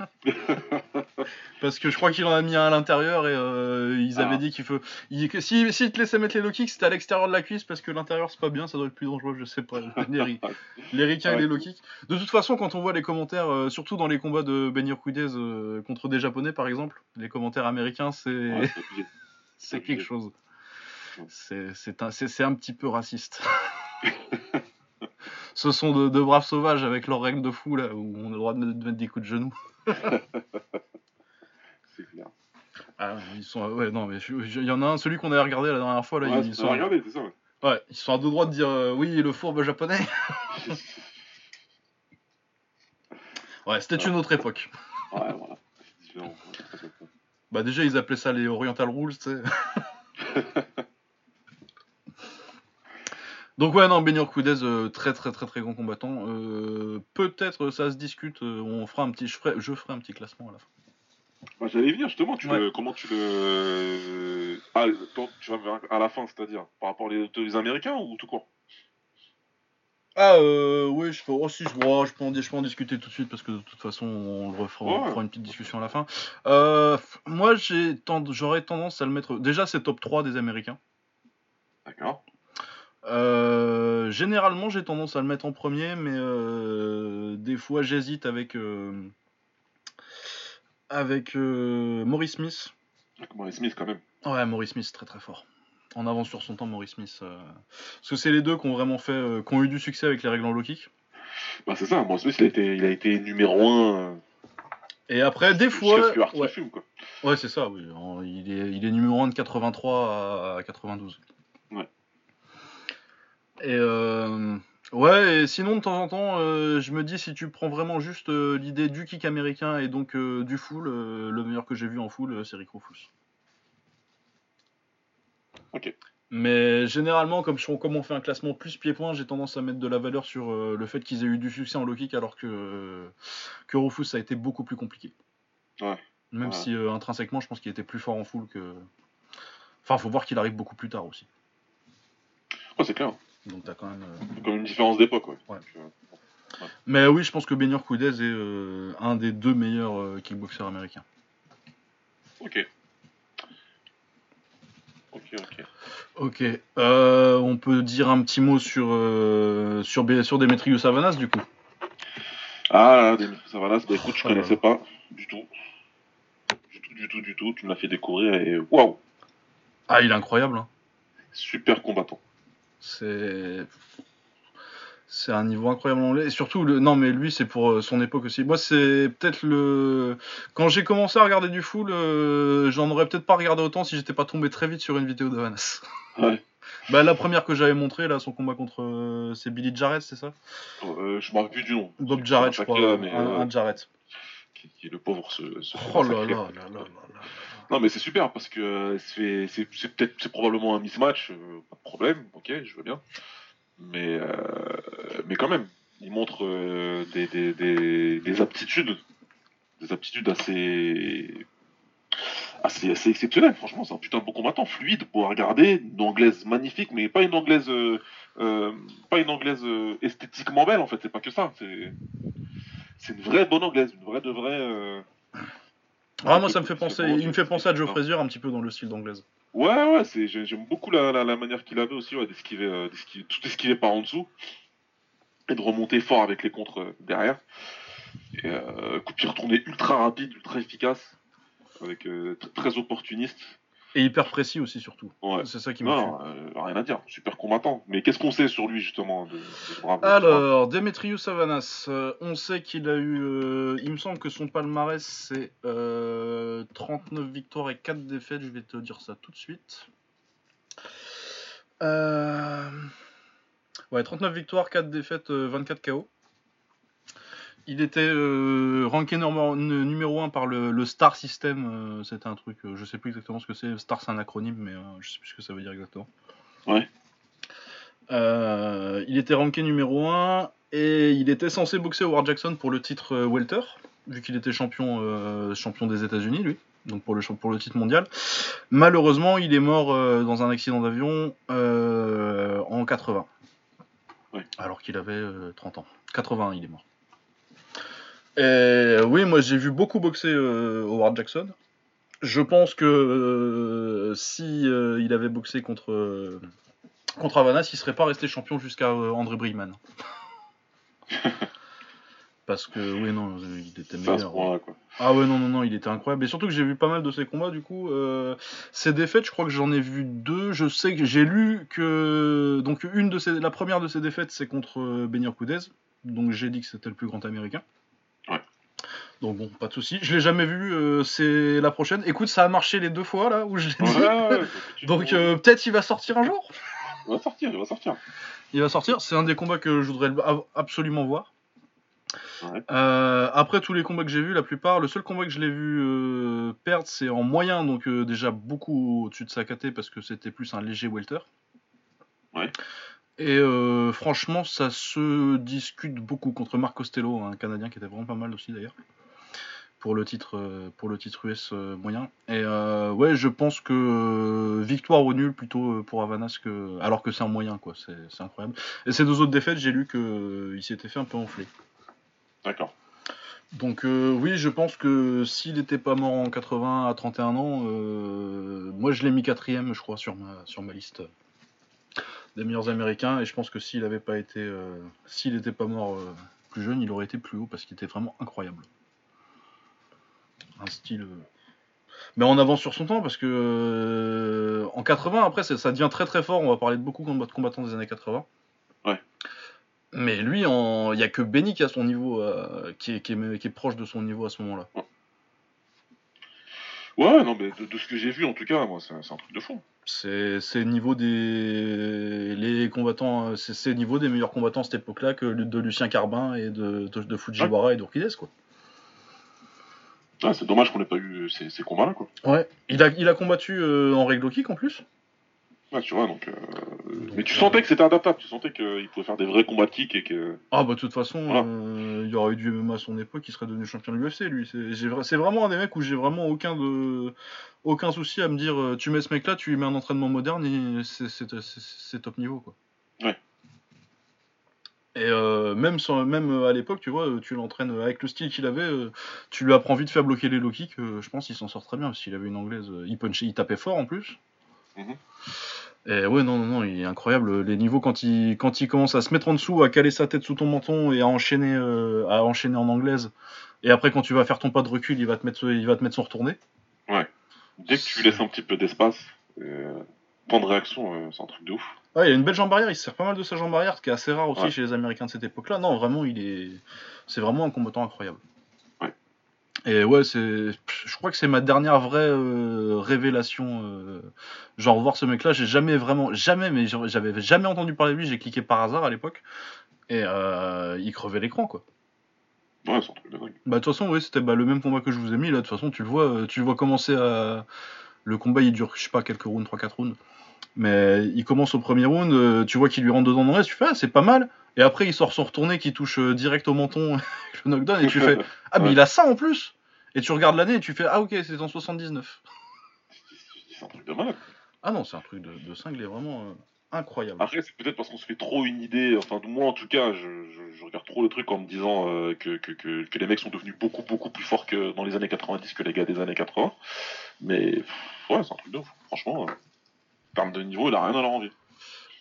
Parce que je crois qu'il en a mis un à l'intérieur et euh, ils Ah. avaient dit qu'il faut. il- que si s'ils te laissaient mettre les low kicks, c'était à l'extérieur de la cuisse parce que l'intérieur c'est pas bien, ça doit être plus dangereux, je sais pas. <laughs> Les, les ricains et les low kicks. De toute façon, quand on voit les commentaires, euh, surtout dans les combats de Ben Urquidez euh, contre des japonais par exemple, les commentaires américains c'est Ouais, c'est <laughs> quelque chose. C'est un, un petit peu raciste. Ce sont de, de braves sauvages avec leurs règles de fou là où on a le droit de mettre, de mettre des coups de genoux. <laughs> C'est clair. Ah, ils sont. Ouais, non, mais il y en a un, celui qu'on avait regardé la dernière fois, là, Ouais, ils, c'est- sont. Ça. ouais. Ouais, ils sont à deux droits de dire euh, oui, le fourbe japonais. <laughs> Ouais, c'était une autre époque. Ouais, voilà. Bah, déjà, ils appelaient ça les Oriental Rules, tu sais. <laughs> Donc, ouais, non, Benur Kudez, euh, très, très, très, très grand combattant. Euh, Peut-être euh, ça se discute, euh, on fera un petit. Je ferai, je ferai un petit classement à la fin. Bah, J'allais venir justement, tu Ouais. le- comment tu le. Ah, toi, tu vas à la fin, c'est-à-dire par rapport aux les Américains ou tout court? Ah, euh, oui, je, oh, si, je, oh, je, peux en, je peux en discuter tout de suite parce que de toute façon, on le refera, on fera une petite discussion à la fin. Euh, moi, tend- j'aurais tendance à le mettre. Déjà, c'est top 3 des Américains. Euh, généralement, j'ai tendance à le mettre en premier, mais euh, des fois, j'hésite avec, euh, avec Maurice Smith. Comment Smith quand même. Ouais, Maurice Smith, très très fort. En avance sur son temps, Maurice Smith. Parce que c'est les deux qui ont vraiment fait, qui ont eu du succès avec les règles en low kick. Bah c'est ça, moi Smith il a été, il a été numéro 1 Et après, des fois. ce que ouais. fume quoi. Ouais, c'est ça, oui. Il est, il est numéro 1 de 83 à 92. Ouais. Et euh, ouais, et sinon, de temps en temps, euh, je me dis, si tu prends vraiment juste euh, l'idée du kick américain et donc du full, le meilleur que j'ai vu en full, c'est Rick Rufus. Ok. Mais généralement, comme, je- comme on fait un classement plus pied-point, j'ai tendance à mettre de la valeur sur le fait qu'ils aient eu du succès en low kick alors que, que Rufus ça a été beaucoup plus compliqué. Ouais. Même Ouais. si intrinsèquement, je pense qu'il était plus fort en full que. Enfin, faut voir qu'il arrive beaucoup plus tard aussi. Ouais, c'est clair. Donc t'as quand même. euh, C'est comme une différence d'époque, ouais. Ouais. Euh, Mais oui, je pense que Benur Kudez est euh, un des deux meilleurs euh, kickboxers américains. ok. Ok, ok. Ok. Euh, on peut dire un petit mot sur euh, sur, sur Demetrius Savanas du coup. Ah là, Denis Savalas, bah écoute, je Oh là connaissais pas du tout. Du tout, du tout, du tout. Tu me l'as fait découvrir et waouh, Ah, il est incroyable. hein. super combattant. C'est c'est un niveau incroyable. Et surtout, le... non, mais lui, c'est pour euh, son époque aussi. Moi, c'est peut-être le. Quand j'ai commencé à regarder du full, euh, j'en aurais peut-être pas regardé autant si j'étais pas tombé très vite sur une vidéo de Vanas. Ouais. <laughs> Bah, la première que j'avais montrée, là, son combat contre. euh, c'est Billy Jarrett, c'est ça? Euh, je me rappelle plus du nom. Bob Jarrett, je crois. mais, un, euh, un Jarrett. qui, qui est le pauvre ce, ce Oh là là là là là là. Non mais c'est super parce que euh, c'est probablement un mismatch, euh, pas de problème, ok, je veux bien. Mais euh, mais quand même, il montre des, des, des, des aptitudes, des aptitudes assez assez assez exceptionnelles. Franchement, c'est un putain de bon combattant, fluide pour regarder, une anglaise magnifique, mais pas une anglaise pas une anglaise esthétiquement belle en fait. C'est pas que ça. C'est une vraie bonne anglaise, une vraie de vraie. Euh, Ah, moi, ça me fait penser. Il me fait penser à Joe Frazier un petit peu dans le style d'anglaise. Ouais, ouais, c'est, j'ai- j'aime beaucoup la, la, la manière qu'il avait aussi ouais, d'esquiver, euh, d'esquiver- tout esquiver par en dessous et de remonter fort avec les contres euh, derrière. Et euh, coup de pied retourné ultra rapide, ultra efficace, avec euh, tr- très opportuniste. Et hyper précis aussi, surtout. Ouais. C'est ça qui me tue. Non, euh, rien à dire, super combattant. Mais qu'est-ce qu'on sait sur lui justement de, de brave Alors, Demetrius Savanas, euh, on sait qu'il a eu. euh, il me semble que son palmarès c'est euh, 39 victoires et 4 défaites. Je vais te dire ça tout de suite. Ouais, 39 victoires, 4 défaites, euh, 24 KO. Il était euh, ranké numéro, numéro 1 par le, le Star System. euh, C'était un truc, euh, je sais plus exactement ce que c'est. Star, c'est un acronyme, mais euh, je sais plus ce que ça veut dire exactement. Ouais. Euh, il était ranké numéro 1 et il était censé boxer Howard Jackson pour le titre welter, vu qu'il était champion, champion des États-Unis, lui, donc pour le, champ- pour le titre mondial. Malheureusement, il est mort dans un accident d'avion en 80, Ouais. alors qu'il avait euh, 30 ans. 81, il est mort. Et oui, moi j'ai vu beaucoup boxer euh, Howard Jackson. Je pense que euh, si euh, il avait boxé contre contre Havana, il serait pas resté champion jusqu'à André Brigman. <laughs> Parce que oui non, il était meilleur. quoi. Ah ouais non non non, il était incroyable. Et surtout que j'ai vu pas mal de ses combats du coup. Euh, ses défaites, je crois que j'en ai vu deux. Je sais que j'ai lu que donc une de ses, la première de ses défaites c'est contre Benir Koudez. Donc j'ai dit que c'était le plus grand américain. Donc bon, pas de souci. Je l'ai jamais vu. euh, c'est la prochaine. Écoute, ça a marché les deux fois là où je l'ai dit. <laughs> Donc euh, peut-être il va sortir un jour. Il va sortir, il va sortir. Il va sortir. C'est un des combats que je voudrais ab- absolument voir. Ouais. Euh, après tous les combats que j'ai vus, la plupart, le seul combat que je l'ai vu euh, perdre, c'est en moyen, donc euh, déjà beaucoup au-dessus de sa KT parce que c'était plus un léger welter. Ouais. Et euh, franchement, ça se discute beaucoup contre Marc Costello, un Canadien qui était vraiment pas mal aussi d'ailleurs pour le titre euh, pour le titre US euh, moyen. Et euh, ouais, je pense que euh, victoire ou nul plutôt euh, pour Havanas que alors que c'est en moyen quoi, c'est incroyable. Et ces deux autres défaites, j'ai lu que euh, il s'était fait un peu enfler. D'accord. Donc euh, oui, je pense que s'il n'était pas mort en 80 à 31 ans, euh, moi je l'ai mis quatrième, je crois, sur ma, sur ma liste des meilleurs américains. Et je pense que s'il n'avait pas été, euh, s'il n'était pas mort euh, plus jeune, il aurait été plus haut parce qu'il était vraiment incroyable. Un style. euh, Mais en avance sur son temps parce que euh, en 80, après ça devient très très fort. On va parler de beaucoup de combattants des années 80. Ouais. Mais lui, en- il n'y a que Benny qui a son niveau, euh, qui, est, qui, est, qui est proche de son niveau à ce moment-là. Ouais, non, mais de, de ce que j'ai vu, en tout cas, moi, c'est c'est un truc de fou. C'est niveau des les combattants, c'est niveau des meilleurs combattants à cette époque-là que de Lucien Carbin et de, de, de Fujiwara et d'Urquides quoi. Ah, c'est dommage qu'on ait pas eu ces, ces combats-là, quoi. Ouais. Il a, il a combattu euh, en règle kick en plus? Ouais, tu vois, donc. euh, Mais tu sentais que c'était adaptable, tu sentais qu'il pouvait faire des vrais combats de kick et que. Ah bah de toute façon, Voilà. euh, il y aurait eu du MMA à son époque, il serait devenu champion de l'UFC lui. C'est vraiment un des mecs où j'ai vraiment aucun de aucun souci à me dire euh, tu mets ce mec-là, tu lui mets un entraînement moderne et c'est top niveau quoi. Ouais. Et euh, même sans, même euh, à l'époque, tu vois, euh, tu l'entraînes avec le style qu'il avait, euh, tu lui apprends vite fait à bloquer les low kicks. euh, je pense qu'il s'en sort très bien parce qu'il avait une anglaise, il punchait, il tapait fort en plus. Mhm. Et ouais, non, non, non, il est incroyable. Les niveaux quand il, quand il commence à se mettre en dessous, à caler sa tête sous ton menton et à enchaîner, à enchaîner en anglaise. Et après, quand tu vas faire ton pas de recul, il va te mettre, il va te mettre son retourné. Dès que tu lui laisses un petit peu d'espace, temps de réaction, c'est un truc de ouf. Ouais, il a une belle jambe arrière, il se sert pas mal de sa jambe arrière, ce qui est assez rare aussi Ouais. chez les Américains de cette époque-là. Non, vraiment, il est, c'est vraiment un combattant incroyable. Ouais. Et ouais, c'est, je crois que c'est ma dernière vraie euh, révélation. euh, genre voir ce mec-là, j'ai jamais vraiment, jamais, mais j'avais jamais entendu parler de lui. J'ai cliqué par hasard à l'époque et euh, il crevait l'écran quoi. Ouais, c'est un truc de dingue. Bah de toute façon, oui, c'était bah, le même combat que je vous ai mis là. De toute façon, tu le vois, tu le vois commencer à. Le combat, il dure, je sais pas, quelques rounds, 3-4 rounds. Mais il commence au premier round, euh, tu vois qu'il lui rentre dedans dans l'est, tu fais, ah, c'est pas mal. Et après, il sort son retourné qui touche euh, direct au menton, <laughs> le knockdown, et tu fais, <laughs> ah, mais Ouais. il a ça en plus. Et tu regardes l'année et tu fais, ah, ok, c'est en 79. c'est un truc de malade. Ah non, c'est un truc de, de cinglé, vraiment euh, incroyable. Après, c'est peut-être parce qu'on se fait trop une idée, enfin, moi en tout cas, je, regarde trop le truc en me disant euh, que, que, les mecs sont devenus beaucoup, beaucoup plus forts que dans les années 90 que les gars des années 80. Mais, pff, ouais, c'est un truc de. Franchement, euh, en termes de niveau, il a rien à leur envier.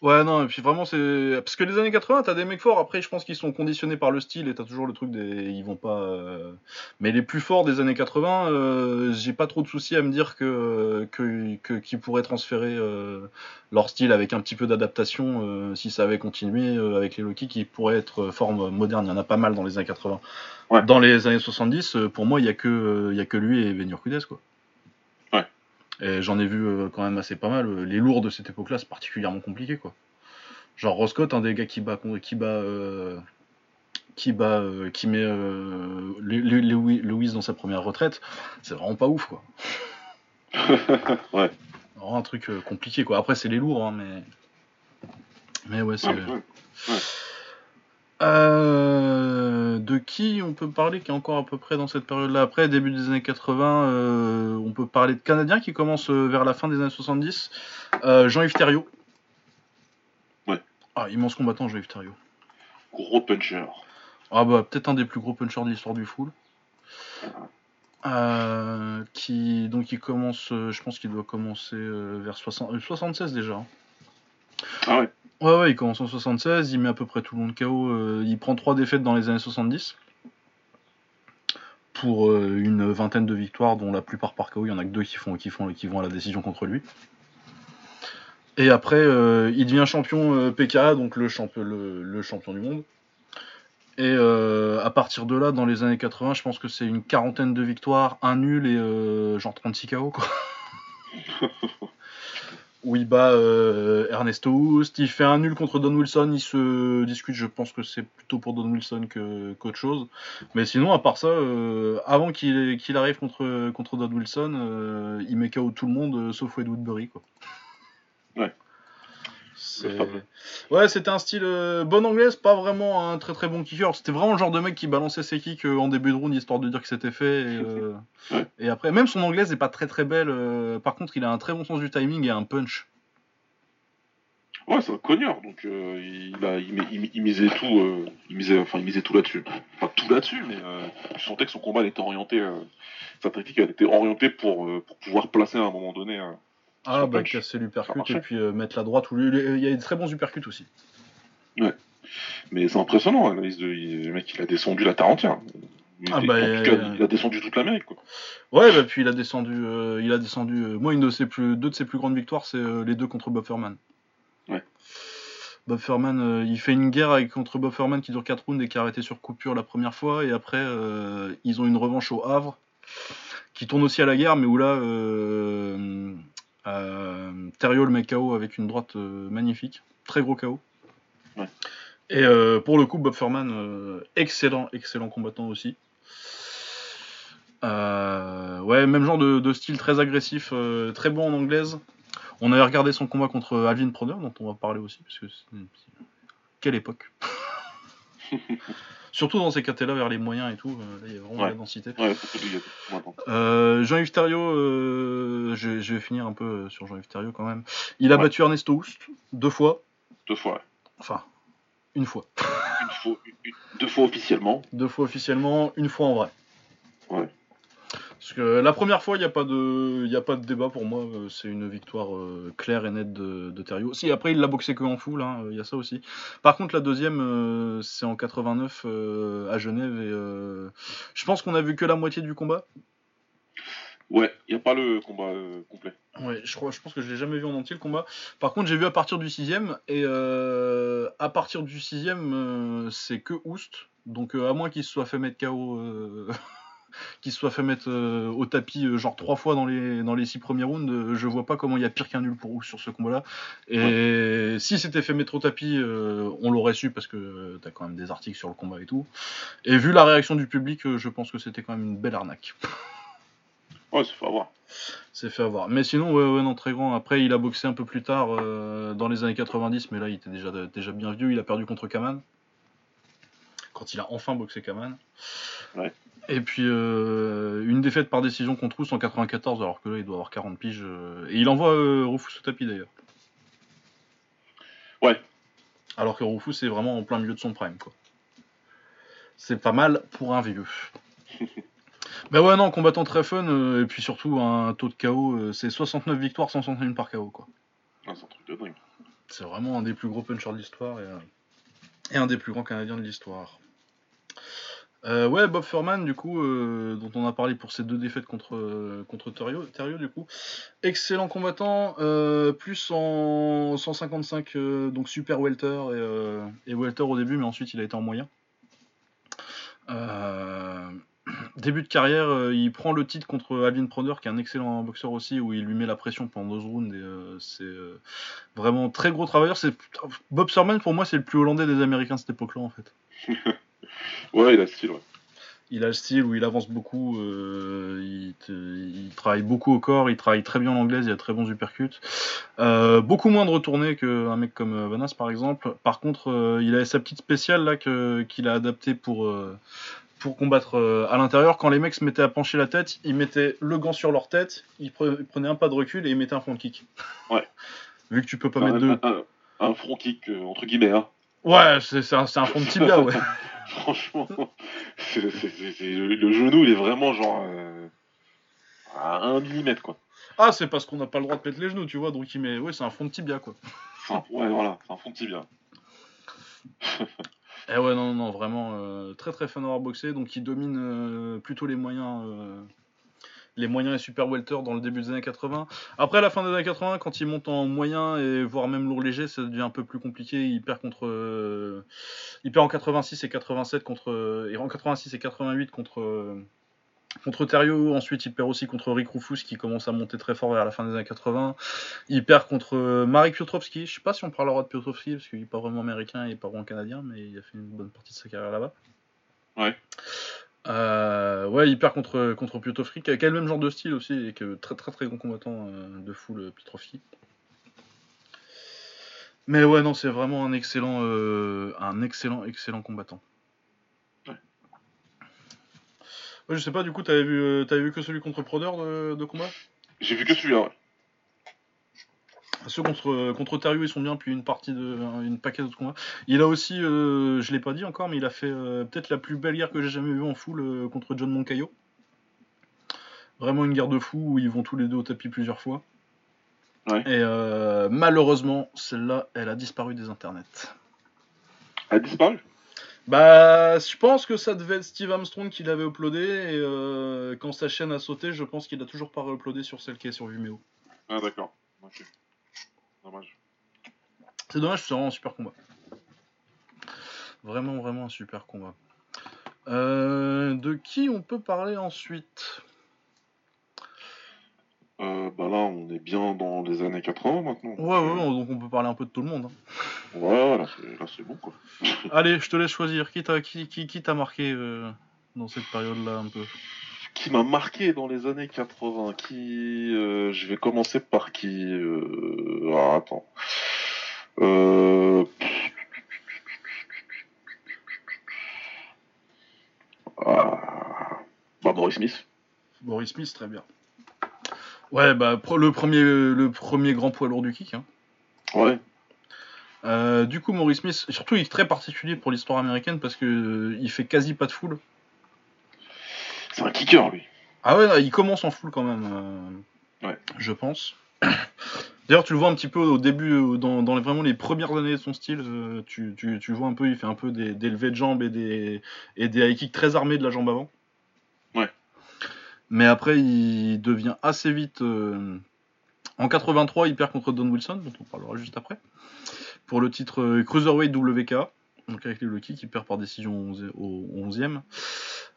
Ouais, non, et puis vraiment, c'est. Parce que les années 80, t'as des mecs forts, après, je pense qu'ils sont conditionnés par le style, et t'as toujours le truc des. Ils vont pas. euh, Mais les plus forts des années 80, euh, j'ai pas trop de soucis à me dire que. que... que... qu'ils pourraient transférer euh, leur style avec un petit peu d'adaptation, euh, si ça avait continué euh, avec les Loki, qui pourraient être euh, forme moderne. Il y en a pas mal dans les années 80. Ouais. Dans les années 70, euh, pour moi, il y a que, euh, il y a que lui et Venur Kudes, quoi. J'en ai vu euh, quand même assez pas mal. Les lourds de cette époque-là, c'est particulièrement compliqué, quoi. Genre Roscott, un des gars qui bat, qui bat, euh, qui bat, euh, qui met euh, Louise dans sa première retraite, c'est vraiment pas ouf, quoi. <laughs> ouais. Un truc compliqué, quoi. Après, c'est les lourds, hein, mais, mais ouais, c'est. Ouais, ouais. Euh, de qui on peut parler qui est encore à peu près dans cette période-là? Après, début des années 80, euh, on peut parler de Canadiens qui commencent euh, vers la fin des années 70. Euh, Jean-Yves Thériault. Ouais. Ah, immense combattant, Jean-Yves Thériault. Gros puncher. Ah bah peut-être un des plus gros punchers de l'histoire du full. Euh, qui donc il commence, euh, je pense qu'il doit commencer euh, vers 60, euh, 76 déjà. hein. Ah ouais. Ouais ouais, il commence en 76, il met à peu près tout le monde KO. euh, il prend trois défaites dans les années 70 pour euh, une vingtaine de victoires, dont la plupart par KO. Il y en a que deux qui font qui font qui vont à la décision contre lui. Et après, euh, il devient champion PKA, donc le, champion du monde. Et à partir de là, dans les années 80, je pense que c'est une quarantaine de victoires, un nul et euh, genre 36 KO quoi. <laughs> Où il bat euh, Ernesto Houst, il fait un nul contre Don Wilson, il se discute, je pense que c'est plutôt pour Don Wilson que- qu'autre chose. Mais sinon, à part ça, euh, avant qu'il arrive contre, Don Wilson, euh, il met KO tout le monde sauf Wade Woodbury quoi. Ouais. <laughs> Ouais, c'était un style euh, bonne anglaise, pas vraiment un très très bon kicker. C'était vraiment le genre de mec qui balançait ses kicks euh, en début de round histoire de dire que c'était fait. Et, euh, <laughs> Ouais. et après, même son anglaise n'est pas très très belle. par contre, il a un très bon sens du timing et un punch. Ouais, c'est un cogneur, donc il, a, il, mi- il- il misait tout, il misait, enfin il misait tout là-dessus. Pas tout là-dessus, mais je sentais que son combat elle était orienté, sa tactique elle était orientée pour, pour pouvoir placer à un moment donné. Ah bah casser marchait. et puis euh, mettre la droite. Ou lui- il y a des très bons uppercuts aussi. Mais c'est impressionnant, de il- le mec il a descendu la terre entière. Il, Ah bah, en tout cas, euh, il a descendu toute l'Amérique quoi. Ouais, bah puis il a descendu. euh, il a descendu. euh, moi, une de ses plus, deux de ses plus grandes victoires, c'est les deux contre Bob Furman. Ouais. Euh, il fait une guerre avec, contre Bob Furman qui dure 4 rounds et qui a arrêté sur coupure la première fois. Et après, euh, ils ont une revanche au Havre, qui tourne aussi à la guerre, mais où là, euh, euh, Thériault le met KO avec une droite euh, magnifique. Très gros KO. Ouais. Et euh, pour le coup, Bob Furman, excellent, excellent combattant aussi. Ouais, même genre de, de style très agressif, très bon en anglaise. On avait regardé son combat contre Alvin Proner, dont on va parler aussi, parce que c'est- c'est- quelle époque. <laughs> Surtout dans ces catés-là, vers les moyens et tout, euh, là, il y a vraiment de la densité. Ouais. Euh, Jean-Yves Thériault, euh, je, je vais finir un peu sur Jean-Yves Thériault quand même. Il a Ouais. battu Ernesto Houst deux fois, Deux fois, ouais. enfin, une fois. Une fois, une- deux fois officiellement. Deux fois officiellement, une fois en vrai. Ouais. Parce que la première fois, il n'y a, pas de- y a pas de débat pour moi. euh, C'est une victoire euh, claire et nette de, de Thériault. Si, après, il l'a boxé que en full, hein, il y a ça aussi. Par contre, la deuxième, euh, c'est en 89 euh, à Genève. Et je pense qu'on a vu que la moitié du combat. Ouais, il n'y a pas le combat complet. Ouais, je, crois, je pense que je l'ai jamais vu en entier le combat. Par contre, j'ai vu à partir du sixième. Et à partir du sixième, c'est que Oust. Donc, à moins qu'il se soit fait mettre KO. <laughs> qu'il se soit fait mettre euh, au tapis euh, genre trois fois dans les, dans les six premiers rounds, euh, je vois pas comment il y a pire qu'un nul pour Oust sur ce combat-là. Et si c'était fait mettre au tapis, on l'aurait su parce que t'as quand même des articles sur le combat et tout. Et vu la réaction du public, je pense que c'était quand même une belle arnaque. <laughs> Ouais, c'est faut avoir. C'est fait avoir. Mais sinon, ouais, ouais, non, très grand. Après, il a boxé un peu plus tard, dans les années 90, mais là, il était déjà, déjà bien vieux. Il a perdu contre Kaman. Quand il a enfin boxé Kaman. Ouais. Et puis, euh, une défaite par décision contre Rousse en 94, alors que là, il doit avoir 40 piges. euh, et il envoie euh, Rufus au tapis, d'ailleurs. Ouais. Alors que Rufus est vraiment en plein milieu de son prime, quoi. C'est pas mal pour un vieux. <laughs> Bah ouais, non, combattant très fun, euh, et puis surtout un taux de KO, euh, c'est 69 victoires, 161 par KO, quoi. Ah, c'est un truc de dingue. C'est vraiment un des plus gros punchers de l'histoire et, et un des plus grands Canadiens de l'histoire. Euh, ouais, Bob Furman, du coup, euh, dont on a parlé pour ses deux défaites contre, euh, contre Thériault, du coup. Excellent combattant, euh, plus en 155, euh, donc super welter et, welter au début, mais ensuite il a été en moyen. <clears throat> Début de carrière, il prend le titre contre Alvin Proner, qui est un excellent boxeur aussi, où il lui met la pression pendant deux rounds. Et c'est vraiment très gros travailleur. C'est Bob Furman pour moi, c'est le plus hollandais des Américains de cette époque-là, en fait. <laughs> Ouais, il a le style, ouais. Il a le style où il avance beaucoup, euh, il, te- il travaille beaucoup au corps, il travaille très bien en anglaise, il a très bons uppercuts. Euh, beaucoup moins de retournées qu'un mec comme euh, Vanas par exemple. Par contre, euh, il avait sa petite spéciale là qu'il a adaptée pour, pour combattre à l'intérieur. Quand les mecs se mettaient à pencher la tête, ils mettaient le gant sur leur tête, ils pre- ils prenaient un pas de recul et ils mettaient un front kick. Ouais. <laughs> Vu que tu peux pas un, mettre deux. un- un- un front kick, entre guillemets, hein. Ouais, c'est un, un fond de <laughs> tibia, ouais. Franchement, le, le genou, il est vraiment genre euh, à 1 mm, quoi. Ah, c'est parce qu'on n'a pas le droit de mettre les genoux, tu vois, donc il met. Ouais, c'est un fond de tibia, quoi. Enfin, ouais, voilà, c'est un fond de tibia. Eh ouais, non, non, vraiment euh, très très fan d'avoir boxé, donc il domine euh, plutôt les moyens, les moyens et super welter dans le début des années 80. Après, la fin des années 80, quand il monte en moyen et voire même lourd léger, ça devient un peu plus compliqué. Il perd contre, euh, il perd en 86 et 87 contre, et en 86 et 88 contre. euh, Contre Thériault, ensuite il perd aussi contre Rick Rufus qui commence à monter très fort vers la fin des années 80. Il perd contre euh, Marek Piotrowski. Je sais pas si on parlera de Piotrowski parce qu'il est pas vraiment américain et pas vraiment canadien, mais il a fait une bonne partie de sa carrière là-bas. Ouais. Euh, ouais, il perd contre, contre Piotrowski qui a le même genre de style aussi et que très très très bon combattant euh, de fou le Piotrowski. Mais ouais, non, c'est vraiment un excellent, euh, un excellent, excellent combattant. Ouais. Ouais, je sais pas, du coup, t'avais vu, euh, t'avais vu que celui contre Proder de, de combat? J'ai vu que celui-là, ouais. Ceux contre, contre Thériault, ils sont bien, puis une partie de. une paquet d'autres combats. Il a aussi, euh, je l'ai pas dit encore, mais il a fait euh, peut-être la plus belle guerre que j'ai jamais vue en full euh, contre John Moncayo. Vraiment une guerre de fou où ils vont tous les deux au tapis plusieurs fois. Ouais. Et euh, malheureusement, celle-là, elle a disparu des internets. Elle a disparu? Bah, je pense que ça devait être Steve Armstrong qui l'avait uploadé, et euh, quand sa chaîne a sauté, je pense qu'il a toujours pas uploadé sur celle qui est sur Vimeo. Ah, d'accord. Dommage. C'est dommage, c'est vraiment un super combat. Vraiment, vraiment un super combat. Euh, de qui on peut parler ensuite? Euh, bah là, on est bien dans les années 80 maintenant. Ouais, ouais, ouais, donc on peut parler un peu de tout le monde. hein. Ouais, là, c'est- bon, quoi. Allez, je te laisse choisir. Qui t'a qui, qui, qui t'a marqué euh, dans cette période-là un peu? Qui m'a marqué dans les années 80 Qui. euh, je vais commencer par qui euh, Ah, attends. Euh... Ah... Bah, Maurice Smith. Boris Smith, très bien. Ouais, bah le premier, le premier grand poids lourd du kick. hein. Ouais. Euh, du coup, Maurice Smith, surtout, il est très particulier pour l'histoire américaine parce que euh, il fait quasi pas de foule. Kicker, lui. Ah ouais, non, il commence en full quand même, euh, Ouais. je pense. D'ailleurs, tu le vois un petit peu au début, euh, dans, dans les- vraiment les premières années de son style, euh, tu, tu, tu vois un peu, il fait un peu des, des levées de jambes et des, et des high kicks très armés de la jambe avant. Ouais. Mais après, il devient assez vite. euh, en 83, il perd contre Don Wilson, dont on parlera juste après, pour le titre Cruiserweight WK. Donc avec les kicks, il perd par décision au 11e- au 11e.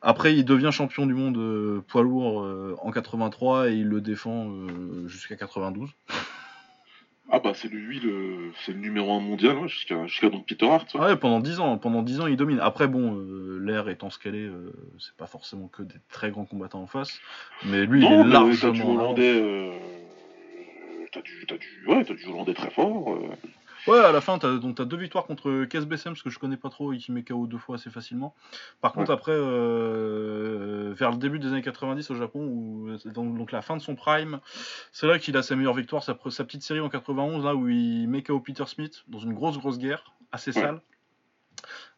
Après, il devient champion du monde euh, poids lourd euh, en 83 et il le défend euh, jusqu'à 92. Ah, bah, c'est lui, le... c'est le numéro 1 mondial, ouais, jusqu'à jusqu'à donc Peter Hart. ouais. Ouais, pendant 10 ans, pendant 10 ans, il domine. Après, bon, l'air étant ce qu'elle est, c'est pas forcément que des très grands combattants en face, mais lui, non, il mais est t'as du hollandais. T'as du, t'as du, ouais, t'as du hollandais très fort. Ouais, à la fin, t'as donc t'as deux victoires contre Kes Bessem, parce que je connais pas trop et qui met KO deux fois assez facilement. Par contre, Ouais. après, euh, vers le début des années 90 au Japon, où donc, donc la fin de son prime, c'est là qu'il a sa meilleure victoire, sa, petite série en 91, là où il met KO Peter Smith dans une grosse grosse guerre, assez Ouais. sale.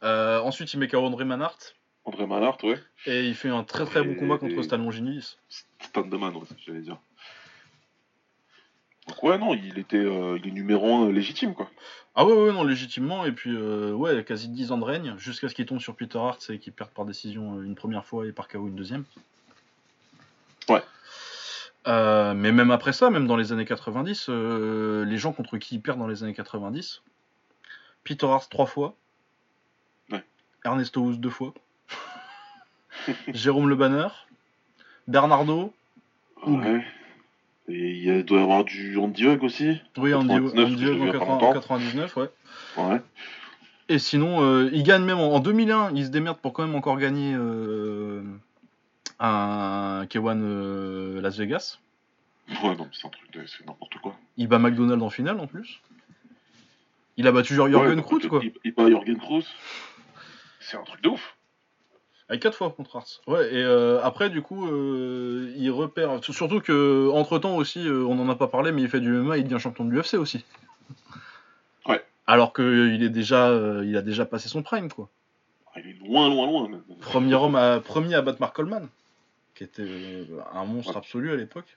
Euh, ensuite, il met KO André Manhart André Manhart, ouais. et il fait un très très bon combat contre et- Stan Longinis. Stan de Man, ouais, j'allais dire. Donc ouais, non, il était, euh, il est numéro 1 légitime, quoi. Ah ouais, ouais, non, légitimement. Et puis, euh, ouais, quasi 10 ans de règne, jusqu'à ce qu'il tombe sur Peter Hart et qu'il perde par décision euh, une première fois et par KO une deuxième. Ouais. Euh, mais même après ça, même dans les années 90, euh, les gens contre qui il perd dans les années 90, Peter Hart trois fois, Ouais. Ernesto Hoos deux fois, <laughs> Jérôme Le Banner, Bernardo. Ouais. Et il doit y avoir du Andy Hug aussi. oui, Andy, 99, Andy Hug en il y a pas 80 longtemps. en 99, ouais. Ouais. Et sinon, euh, il gagne même en, en 2001, il se démerde pour quand même encore gagner euh, un K1 euh, Las Vegas. Ouais, non, mais c'est un truc, de- c'est n'importe quoi. Il bat McDonald's en finale en plus. Il a battu Jürgen Ouais, Kroot, quoi. Il, il bat Jürgen Kroos. C'est un truc de ouf. Avec 4 fois contre Hart. Ouais, et euh, après, du coup, euh, il repère. Surtout que, entre temps aussi, euh, on en a pas parlé, mais il fait du MMA, il devient champion de l'UFC aussi. Ouais. Alors qu'il est déjà, il a déjà passé son prime, quoi. Ah, Il est loin, loin, loin. Premier homme à, premier à battre Mark Coleman, qui était un monstre absolu à l'époque.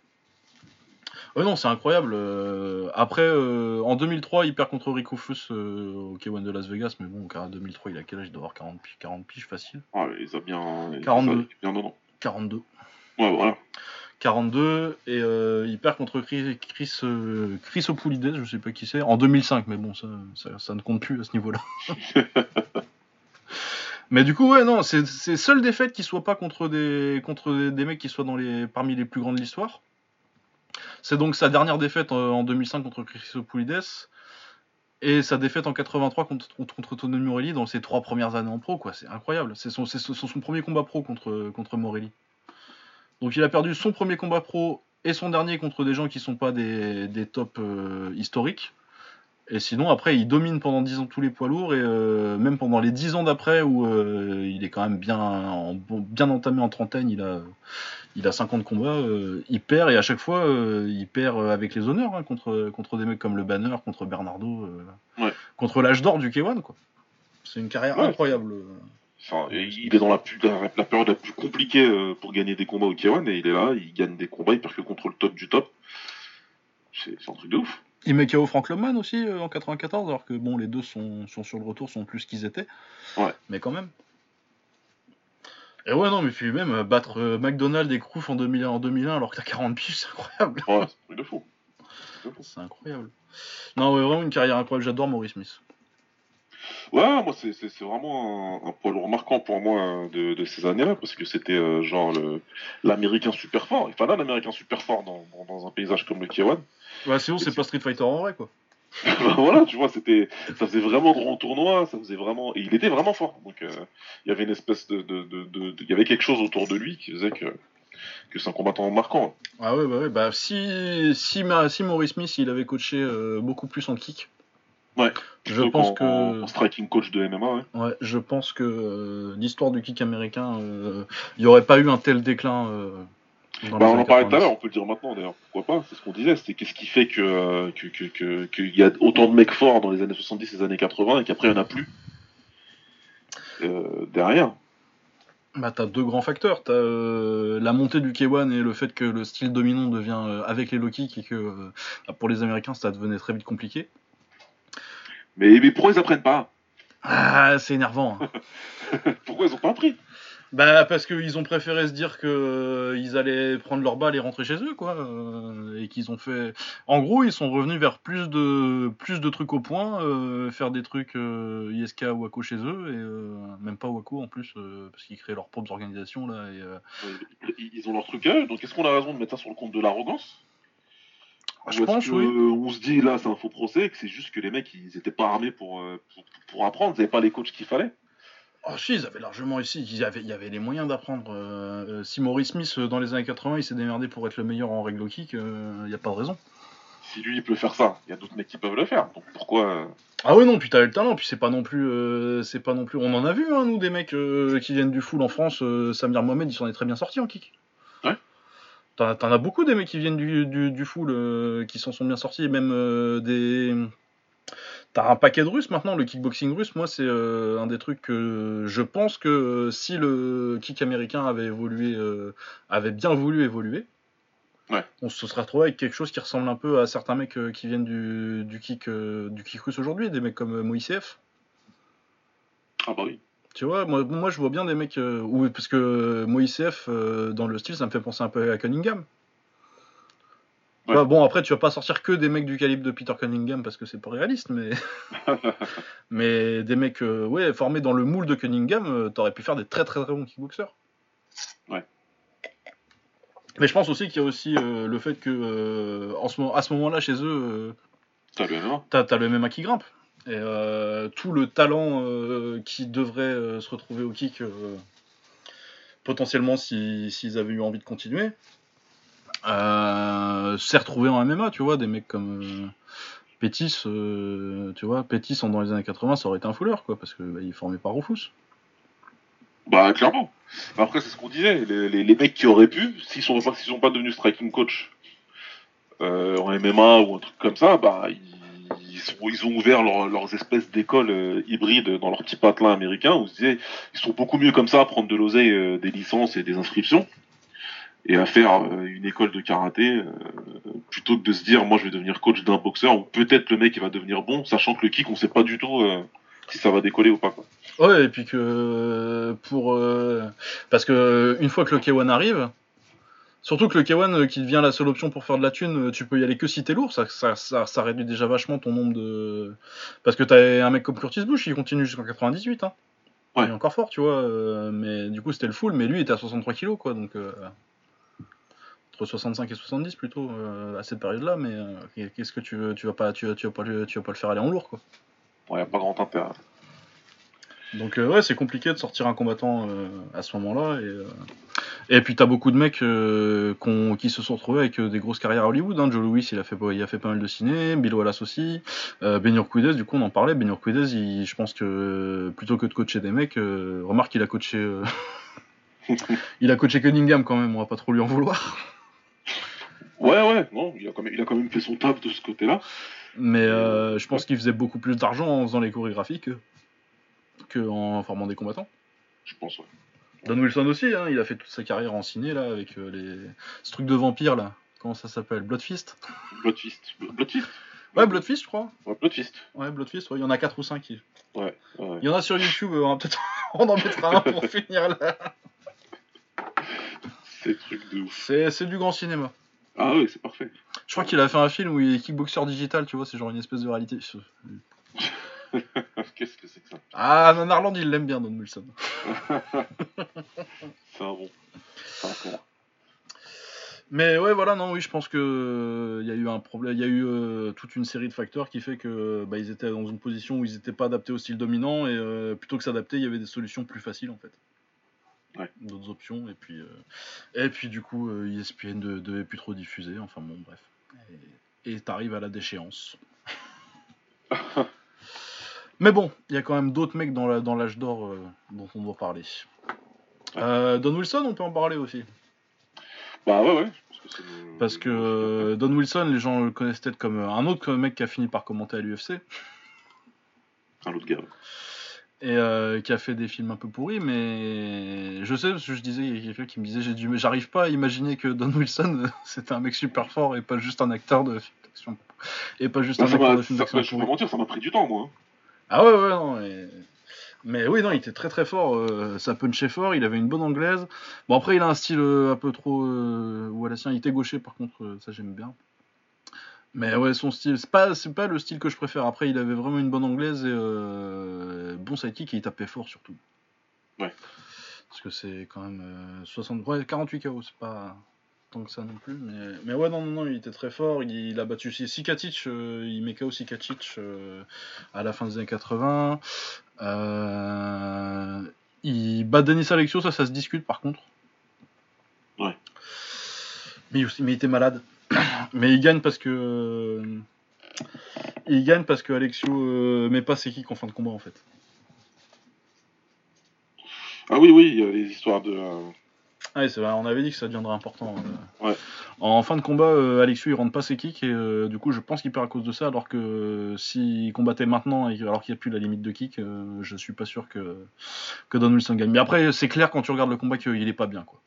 Ouais, non, c'est incroyable. euh, après, euh, en 2003, il perd contre Rick Rufus euh, au K1 de Las Vegas, mais bon, en 2003, il a quel âge? Il doit avoir 40 piges, 40 piges facile. Ah, il a bien. il a 42. bien dedans. 42. Ouais, voilà. 42 et euh, il perd contre Chris, Chris, euh, Chris Opoulides, je sais pas qui c'est, en 2005, mais bon, ça, ça, ça ne compte plus à ce niveau-là. <laughs> mais du coup, ouais, non, c'est c'est seule défaite qui soit pas contre des, contre des, des mecs qui soient dans les, parmi les plus grands de l'histoire. C'est donc sa dernière défaite euh, en 2005 contre Chris Opoulides et sa défaite en 83 contre, Tony Morelli dans ses trois premières années en pro, quoi. C'est incroyable. C'est son, premier combat pro contre, Morelli. Donc il a perdu son premier combat pro et son dernier contre des gens qui sont pas des, des tops euh, historiques. Et sinon, après, il domine pendant 10 ans tous les poids lourds et euh, même pendant les 10 ans d'après où euh, il est quand même bien, en- bien entamé en trentaine, il a, il a 50 combats, euh, il perd et à chaque fois, il perd avec les honneurs hein, contre, contre des mecs comme le Banner, contre Bernardo, Ouais. contre l'âge d'or du K1. quoi. C'est une carrière Ouais. incroyable. Enfin, il est dans la, plus- la, la période la plus compliquée pour gagner des combats au K1 et il est là, il gagne des combats, il perd que contre le top du top. C'est un truc de ouf. Il met KO Frank Loman aussi euh, en 94, alors que bon, les deux sont, sont sur le retour, sont plus qu'ils étaient. Ouais. Mais quand même. Et ouais, non, mais puis même euh, battre euh, McDonald's et en 2001, en 2001 alors que t'as 40 piges, c'est incroyable. Ouais, c'est un truc de fou. C'est incroyable. Non, ouais, vraiment une carrière incroyable. J'adore Maurice Smith. Ouais, moi c'est c'est- c'est vraiment un, un poids lourd marquant pour moi euh, de, de ces années-là parce que c'était euh, genre le l'américain super fort. Il fallait un américain super fort dans, dans, dans un paysage comme le K1. Ouais, sinon, c'est pas Street Fighter en vrai, quoi. <laughs> Bah voilà, tu vois, c'était, ça faisait vraiment grand tournoi, ça faisait vraiment, et il était vraiment fort. Donc, euh, il y avait une espèce de, de, de, de- de- il y avait quelque chose autour de lui qui faisait que, que c'est un combattant marquant. Ah ouais, bah ouais, bah si, si, Ma- si Maurice Smith il avait coaché euh, beaucoup plus en kick, Ouais. je pense que. en striking coach de MMA, ouais. Ouais, je pense que euh, l'histoire du kick américain, euh, il n'y aurait pas eu un tel déclin. euh, dans Bah, on en parlait tout à 90. l'heure, on peut le dire maintenant d'ailleurs. Pourquoi pas C'est ce qu'on disait. C'était qu'est-ce qui fait que euh, que que que- qu'il y a autant de mecs forts dans les années 70 et les années 80 et qu'après il n'y en a plus euh, derrière. Bah, t'as deux grands facteurs. T'as euh, la montée du K1 et le fait que le style dominant devient euh, avec les low kicks et que euh, bah, pour les Américains ça devenait très vite compliqué. Mais mais pourquoi ils apprennent pas? Ah, c'est énervant. hein. <laughs> Pourquoi ils ont pas appris? Bah, parce qu'ils ont préféré se dire que euh, ils allaient prendre leur balle et rentrer chez eux, quoi. euh, et qu'ils ont fait. En gros, ils sont revenus vers plus de plus de trucs au point, euh, faire des trucs euh, ISK Waco chez eux et euh, même pas Waco en plus parce qu'ils créent leurs propres organisations là. Et, Ils ont leur truc à eux. Donc est-ce qu'on a raison de mettre ça sur le compte de l'arrogance? Je Ou est-ce pense, que, oui. euh, On se dit là, c'est un faux procès, et que c'est juste que les mecs, ils étaient pas armés pour, euh, pour, pour apprendre, ils avaient pas les coachs qu'il fallait. Ah si, ils avaient largement ici, il y avait, il y avait les moyens d'apprendre. euh, euh, si Maurice Smith, dans les années 80, il s'est démerdé pour être le meilleur en règle au kick, il n'y a pas de raison. Si lui, il peut faire ça, il y a d'autres mecs qui peuvent le faire. Donc pourquoi Ah ouais non, puis t'avais le talent, puis c'est pas non plus, euh, c'est pas non plus. On en a vu, hein, nous, des mecs euh, qui viennent du full en France. euh, Samir Mohamed, il s'en est très bien sorti en kick. T'en as beaucoup des mecs qui viennent du, du, du full euh, qui s'en sont bien sortis, et même euh, des. T'as un paquet de Russes maintenant, le kickboxing russe, moi c'est euh, un des trucs que je pense que si le kick américain avait évolué, avait bien voulu évoluer, Ouais. on se serait retrouvé avec quelque chose qui ressemble un peu à certains mecs qui viennent du, du kick du kick russe aujourd'hui, des mecs comme Moïsef. Ah bah oui. Tu vois, moi, moi je vois bien des mecs. euh, parce que Moïsef, euh, dans le style, ça me fait penser un peu à Cunningham. Ouais. bon, après, tu vas pas sortir que des mecs du calibre de Peter Cunningham parce que c'est pas réaliste, mais. <laughs> mais des mecs euh, ouais, formés dans le moule de Cunningham, euh, t'aurais pu faire des très très très bons kickboxers. Ouais. Mais je pense aussi qu'il y a aussi euh, le fait que euh, en ce moment, à ce moment-là, chez eux, euh, T'as le MMA. T'as as le MMA qui grimpe. Et euh, tout le talent euh, qui devrait euh, se retrouver au kick, potentiellement si- s'ils avaient eu envie de continuer, s'est retrouvé en MMA, tu vois, des mecs comme Pétis, tu vois, Pétis dans les années 80, ça aurait été un fouleur, quoi, parce que bah, il formait pas Rufus. Bah clairement. Après, c'est ce qu'on disait. Les, mecs qui auraient pu, s'ils sont s'ils sont pas devenus striking coach en MMA ou un truc comme ça, bah ils, ils, ont ouvert leur- leurs espèces d'écoles euh, hybrides dans leur petit patelin américain où ils, ils sont beaucoup mieux comme ça à prendre de l'oseille, euh, des licences et des inscriptions et à faire euh, une école de karaté plutôt que de se dire moi je vais devenir coach d'un boxeur ou peut-être le mec il va devenir bon sachant que le kick on sait pas du tout si ça va décoller ou pas quoi. Ouais, et puis que pour. parce que une fois que le K1 arrive, surtout que le K1 euh, qui devient la seule option pour faire de la thune, euh, tu peux y aller que si t'es lourd, ça, ça, ça, ça réduit déjà vachement ton nombre de. Parce que t'as un mec comme Curtis Bush, il continue jusqu'en 98, hein. Ouais. Il est encore fort, tu vois, euh, mais du coup c'était le full, mais lui il était à 63 kilos, quoi, donc. euh, entre 65 et 70 plutôt euh, à cette période-là, mais euh, qu'est-ce que tu veux, tu vas pas, tu, vas- tu vas pas, le- tu vas pas le faire aller en lourd, quoi. Ouais, y a pas grand intérêt. Donc euh, ouais, c'est compliqué de sortir un combattant euh, à ce moment-là. Et, euh, et puis t'as beaucoup de mecs qui se sont retrouvés avec des grosses carrières à Hollywood. Hein. Joe Louis, il a fait, pas- il a fait pas mal de ciné. Bill Wallace aussi. Euh, Ben Urquidez, du coup on en parlait. Ben Urquidez, il- je pense que plutôt que de coacher des mecs, remarque il a coaché... <laughs> il a coaché Cunningham quand même, on va pas trop lui en vouloir. Ouais ouais non il a quand même, il a quand même fait son taf de ce côté-là. Mais je pense qu'il faisait beaucoup plus d'argent en faisant les chorégraphies que, que en formant des combattants. Je pense ouais. Don Wilson aussi, hein, il a fait toute sa carrière en ciné là avec euh, les ce truc de vampire là. Comment ça s'appelle? Bloodfist Bloodfist. Bloodfist. Ouais, Bloodfist, je crois. Ouais, Bloodfist. Ouais, Bloodfist, ouais, il y en a 4 ou 5. Il Ouais, ouais. y en a sur YouTube, on va peut-être on <laughs> en mettra un pour <laughs> finir là. C'est le truc de ouf. C'est c'est du grand cinéma. Ah ouais, c'est parfait. Je crois qu'il a fait un film où il est kickboxer digital, tu vois, c'est genre une espèce de réalité. <laughs> Qu'est-ce que c'est que ça Ah, Nanarland, il l'aime bien, Don Wilson. <laughs> C'est un bon. C'est un. Mais ouais, voilà, non, oui, je pense que euh, il y a eu un problème, il y a eu euh, toute une série de facteurs qui fait que bah, ils étaient dans une position où ils n'étaient pas adaptés au style dominant et euh, plutôt que s'adapter, il y avait des solutions plus faciles en fait. Ouais. D'autres options et puis euh, et puis du coup euh, ESPN ne devait plus trop diffuser, enfin bon, bref. Et et t'arrives à la déchéance. <laughs> Mais bon, il y a quand même d'autres mecs dans la- dans l'âge d'or euh, dont on doit parler. Euh, Don Wilson, on peut en parler aussi. Bah ouais, ouais. je pense que le- Parce que euh, Don Wilson, les gens le connaissent peut-être comme un autre mec qui a fini par commenter à l'UFC Un autre gars. et qui a fait des films un peu pourris, mais je sais parce que je disais, il y a quelqu'un qui me disait, j'ai dû, j'arrive pas à imaginer que Don Wilson <laughs> c'était un mec super fort et pas juste un acteur de film d'action et pas juste un acteur m'a, de film ça- d'action je vais mentir, ça m'a pris du temps, moi. Ah ouais ouais non. et- Mais oui non, il était très très fort, euh, ça punchait fort, il avait une bonne anglaise. Bon après il a un style euh, un peu trop euh, il était gaucher par contre, euh, ça j'aime bien. Mais ouais, son style, c'est pas, c'est pas le style que je préfère. Après, il avait vraiment une bonne anglaise et bon sidekick et il tapait fort surtout. Ouais. Parce que c'est quand même euh, 60, ouais, 48 KO, c'est pas tant que ça non plus. Mais, mais ouais, non, non, non, il était très fort. Il, il a battu Sikatic, euh, il met KO Sikatic euh, à la fin des années 80. Euh, il bat Denis Alexio, ça, ça se discute par contre. Ouais. Mais, mais il était malade. <clears throat> Mais il gagne parce que. Il gagne parce que Alexio met pas ses kicks en fin de combat en fait. Ah oui, oui, il y a les histoires de. Ah oui, c'est vrai, on avait dit que ça deviendrait important. euh. Ouais. En fin de combat, euh, Alexio il rentre pas ses kicks et euh, du coup je pense qu'il perd à cause de ça alors que euh, s'il combattait maintenant et alors qu'il n'y a plus la limite de kick, je suis pas sûr que, que Don Wilson gagne. Mais après c'est clair quand tu regardes le combat qu'il est pas bien quoi.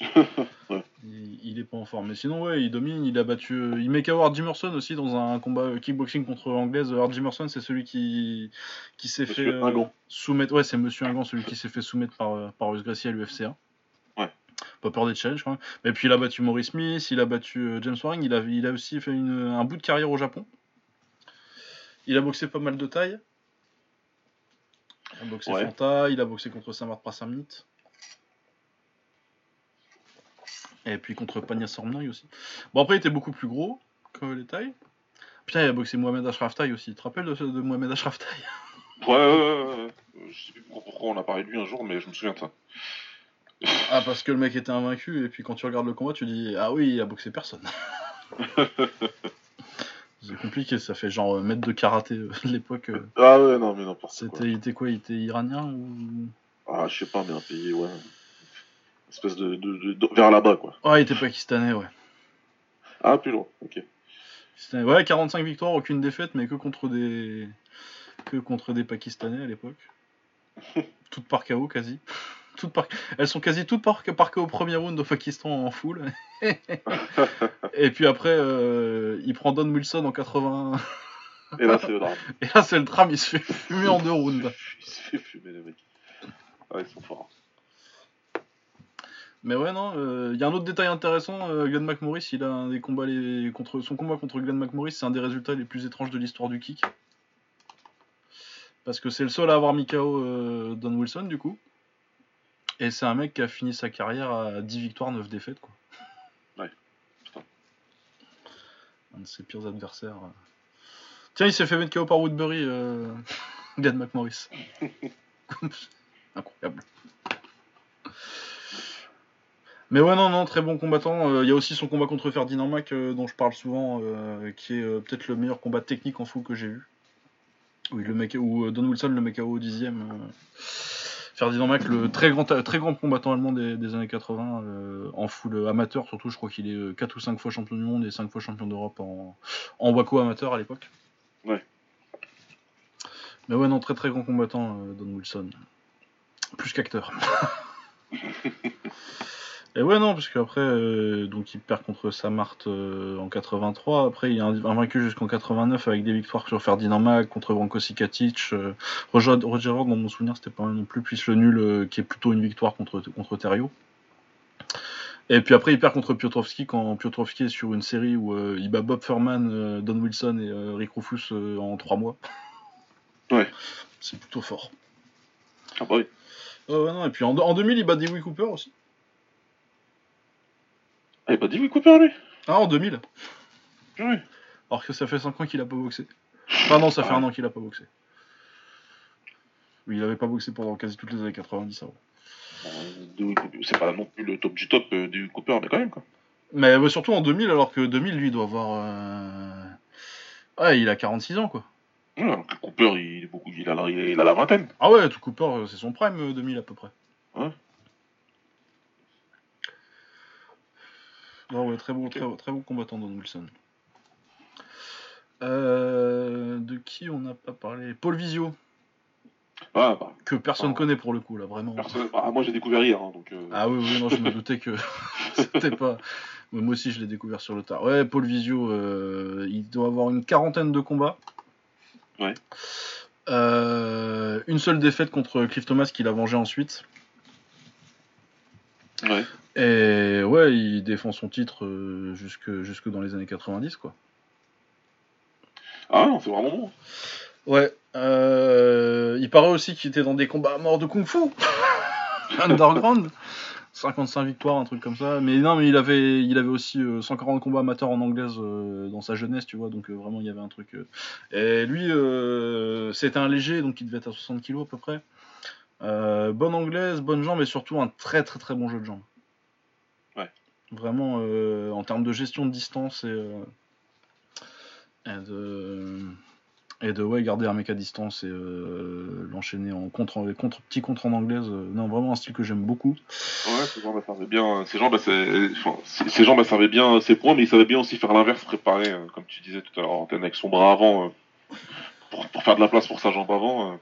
<laughs> Ouais. il, il est pas en forme. Mais sinon ouais il domine, il a battu, il met KO Hard Jimerson aussi dans un combat kickboxing contre anglaise. Hard Jimerson c'est celui qui, qui s'est fait euh, soumettre, ouais c'est Monsieur Ingan celui qui s'est fait soumettre par, par Russ Gracie à l'UFC1. Pas peur des challenges quand même. Et puis il a battu Maurice Smith, il a battu euh, James Waring, il a, il a aussi fait une- un bout de carrière au Japon. Il a boxé pas mal de taille. Il a boxé Ouais. Fanta, il a boxé contre Samar Prasamnit. Et puis contre Pania Sormnoy aussi. Bon après il était beaucoup plus gros que les tailles. Putain il a boxé Mohamed Ashraf Taille aussi. Tu te rappelles de, de Mohamed Ashraf Taille Ouais, ouais, ouais, ouais. Je sais plus pourquoi pourquoi on a parlé de lui un jour, mais je me souviens de ça. Ah parce que le mec était invaincu et puis quand tu regardes le combat tu dis ah oui il a boxé personne. <laughs> C'est compliqué, ça fait genre euh, maître de karaté euh, de l'époque. euh. Ah ouais, non, mais n'importe quoi. C'était, il était quoi Il était iranien ou? Ah, je sais pas, mais un pays, ouais. Espèce de. de, de- de- vers là-bas, quoi. Ah, il était pakistanais, ouais. Ah, plus loin, ok. Ouais, 45 victoires, aucune défaite, mais que contre des que contre des Pakistanais à l'époque. <laughs> toutes par KO quasi. Toutes par... Elles sont quasi toutes par, par KO au premier round au Pakistan en full. <laughs> Et puis après, euh, il prend Don Wilson en 80. Et là, c'est le drame. <laughs> Et là, c'est le drame, il se fait fumer en deux rounds. Il se fait fumer, les mecs. Ah, ils sont forts. Mais ouais, non, euh, il y a un autre détail intéressant. euh, Glenn McMorris, il a un des combats les... contre son combat contre Glenn McMorris, c'est un des résultats les plus étranges de l'histoire du kick. Parce que c'est le seul à avoir mis KO euh, Don Wilson, du coup. Et c'est un mec qui a fini sa carrière à 10 victoires, 9 défaites, quoi. Ouais, putain. Un de ses pires adversaires. euh. Tiens, il s'est fait mettre KO par Woodbury, euh... <laughs> Glenn McMorris. <laughs> Incroyable. Mais ouais, non, non, très bon combattant. Euh, Il y a aussi son combat contre Ferdinand Mac, euh, dont je parle souvent, euh, qui est peut-être le meilleur combat technique en full que j'ai vu. Oui, le mec, où Don Wilson le met KO au dixième. Euh. Ferdinand Mac, le très grand, très grand combattant allemand des, des années 80, euh, en full amateur, surtout, je crois qu'il est 4 ou 5 fois champion du monde et 5 fois champion d'Europe en, en Waco amateur à l'époque. Ouais. Mais ouais, non, très très grand combattant, euh, Don Wilson. Plus qu'acteur. <laughs> Et ouais, non, parce qu'après, euh, donc il perd contre Samart euh, en 83. Après, il est inv- invaincu jusqu'en 89 avec des victoires sur Ferdinand Mac, contre Branko Sikatic. euh, Roger, Roger Ward, dans mon souvenir, c'était pas mal non plus. Puis le nul, qui est plutôt une victoire contre, contre Thériault. Et puis après, il perd contre Piotrowski quand Piotrowski est sur une série où il bat Bob Furman, Don Wilson et Rick Rufus en 3 mois. <laughs> Ouais. C'est plutôt fort. Ah bah oui. Non, et puis en, en 2000, il bat Dewey Cooper aussi. Ah, il a pas dit oui, Cooper, lui Ah, en 2000. Oui. Alors que ça fait 5 ans qu'il a pas boxé. Enfin non, ça fait Ah un an qu'il a pas boxé. Oui, il avait pas boxé pendant quasi toutes les années 90 avant. Cooper, C'est pas non plus le top du top euh, du Cooper, mais quand même, quoi. Mais ouais, surtout en 2000, alors que 2000, lui, il doit avoir... euh, Ouais, il a 46 ans, quoi. Ouais, alors que Cooper, il, est beaucoup, il, a la, il a la vingtaine. Ah ouais, tout Cooper, euh, c'est son prime, euh, 2000 à peu près. Ouais. Non, ouais, très bon, très, très bon combattant, Don Wilson. Euh, de qui on n'a pas parlé? Paul Visio, Ah, bah, que personne Ah. connaît pour le coup, là, vraiment. personne- ah, moi, j'ai découvert hier, hein, donc... euh, Ah oui, oui, non, je me <laughs> doutais que <laughs> c'était pas. Moi aussi, je l'ai découvert sur le tard. Ouais, Paul Visio, euh, il doit avoir une quarantaine de combats. Ouais. Euh, une seule défaite contre Cliff Thomas qu'il a vengé ensuite. Ouais. Et ouais, il défend son titre euh, jusque, jusque dans les années 90, quoi. Ah, non, c'est vraiment bon. Ouais. euh, il paraît aussi qu'il était dans des combats à mort de Kung Fu. <laughs> Underground. 55 victoires, un truc comme ça. Mais non, mais il avait, il avait aussi euh, 140 combats amateurs en anglaise euh, dans sa jeunesse, tu vois. Donc euh, vraiment, il y avait un truc. euh. Et lui, euh, c'était un léger, donc il devait être à 60 kilos à peu près. Euh, bonne anglaise, bonne jambe, et surtout un très très très bon jeu de jambes. Ouais. Vraiment, euh, en termes de gestion de distance et, euh, et de et de ouais, garder un mec à distance et l'enchaîner en contre, contre petit contre en anglaise. non, vraiment un style que j'aime beaucoup. Ouais, ces jambes, servaient bien. Ces jambes, enfin, ces jambes, servaient bien ses points, mais il savait bien aussi faire l'inverse, préparer, comme tu disais tout à l'heure, avec son bras avant, pour, pour faire de la place pour sa jambe avant.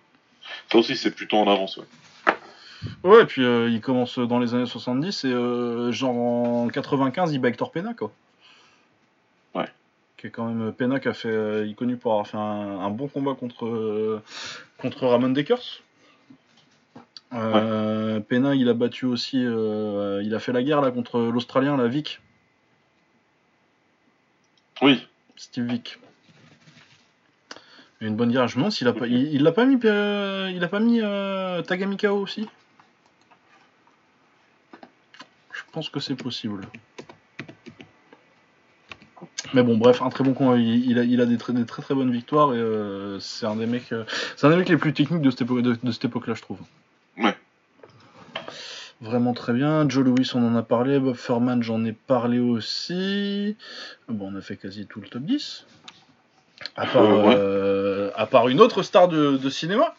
Euh. Ça aussi, c'est plutôt en avance, ouais. Ouais, et puis euh, il commence dans les années 70 et euh, genre en 95, il bat Hector Pena, quoi. Ouais. Qui est quand même Pena qui a fait, euh, il est connu pour avoir fait un, un bon combat contre euh, contre Ramon Dekers. Euh, Pena, il a battu aussi, euh, il a fait la guerre là contre l'Australien, la Vic, Oui. Steve Vic. Une bonne me demande s'il a pas, il, il l'a pas mis, euh, il a pas mis euh, Tagami KO aussi? Je pense que c'est possible. Mais bon, bref, un très bon combat. Il, il a, il a des, très, des très très bonnes victoires et euh, c'est un des mecs, c'est un des mecs les plus techniques de cette époque, de, de cette époque-là, je trouve. Ouais. Vraiment très bien. Joe Louis, on en a parlé. Bob Furman, j'en ai parlé aussi. Bon, on a fait quasi tout le top 10. À part, <laughs> Euh, ouais. à part une autre star de, de cinéma.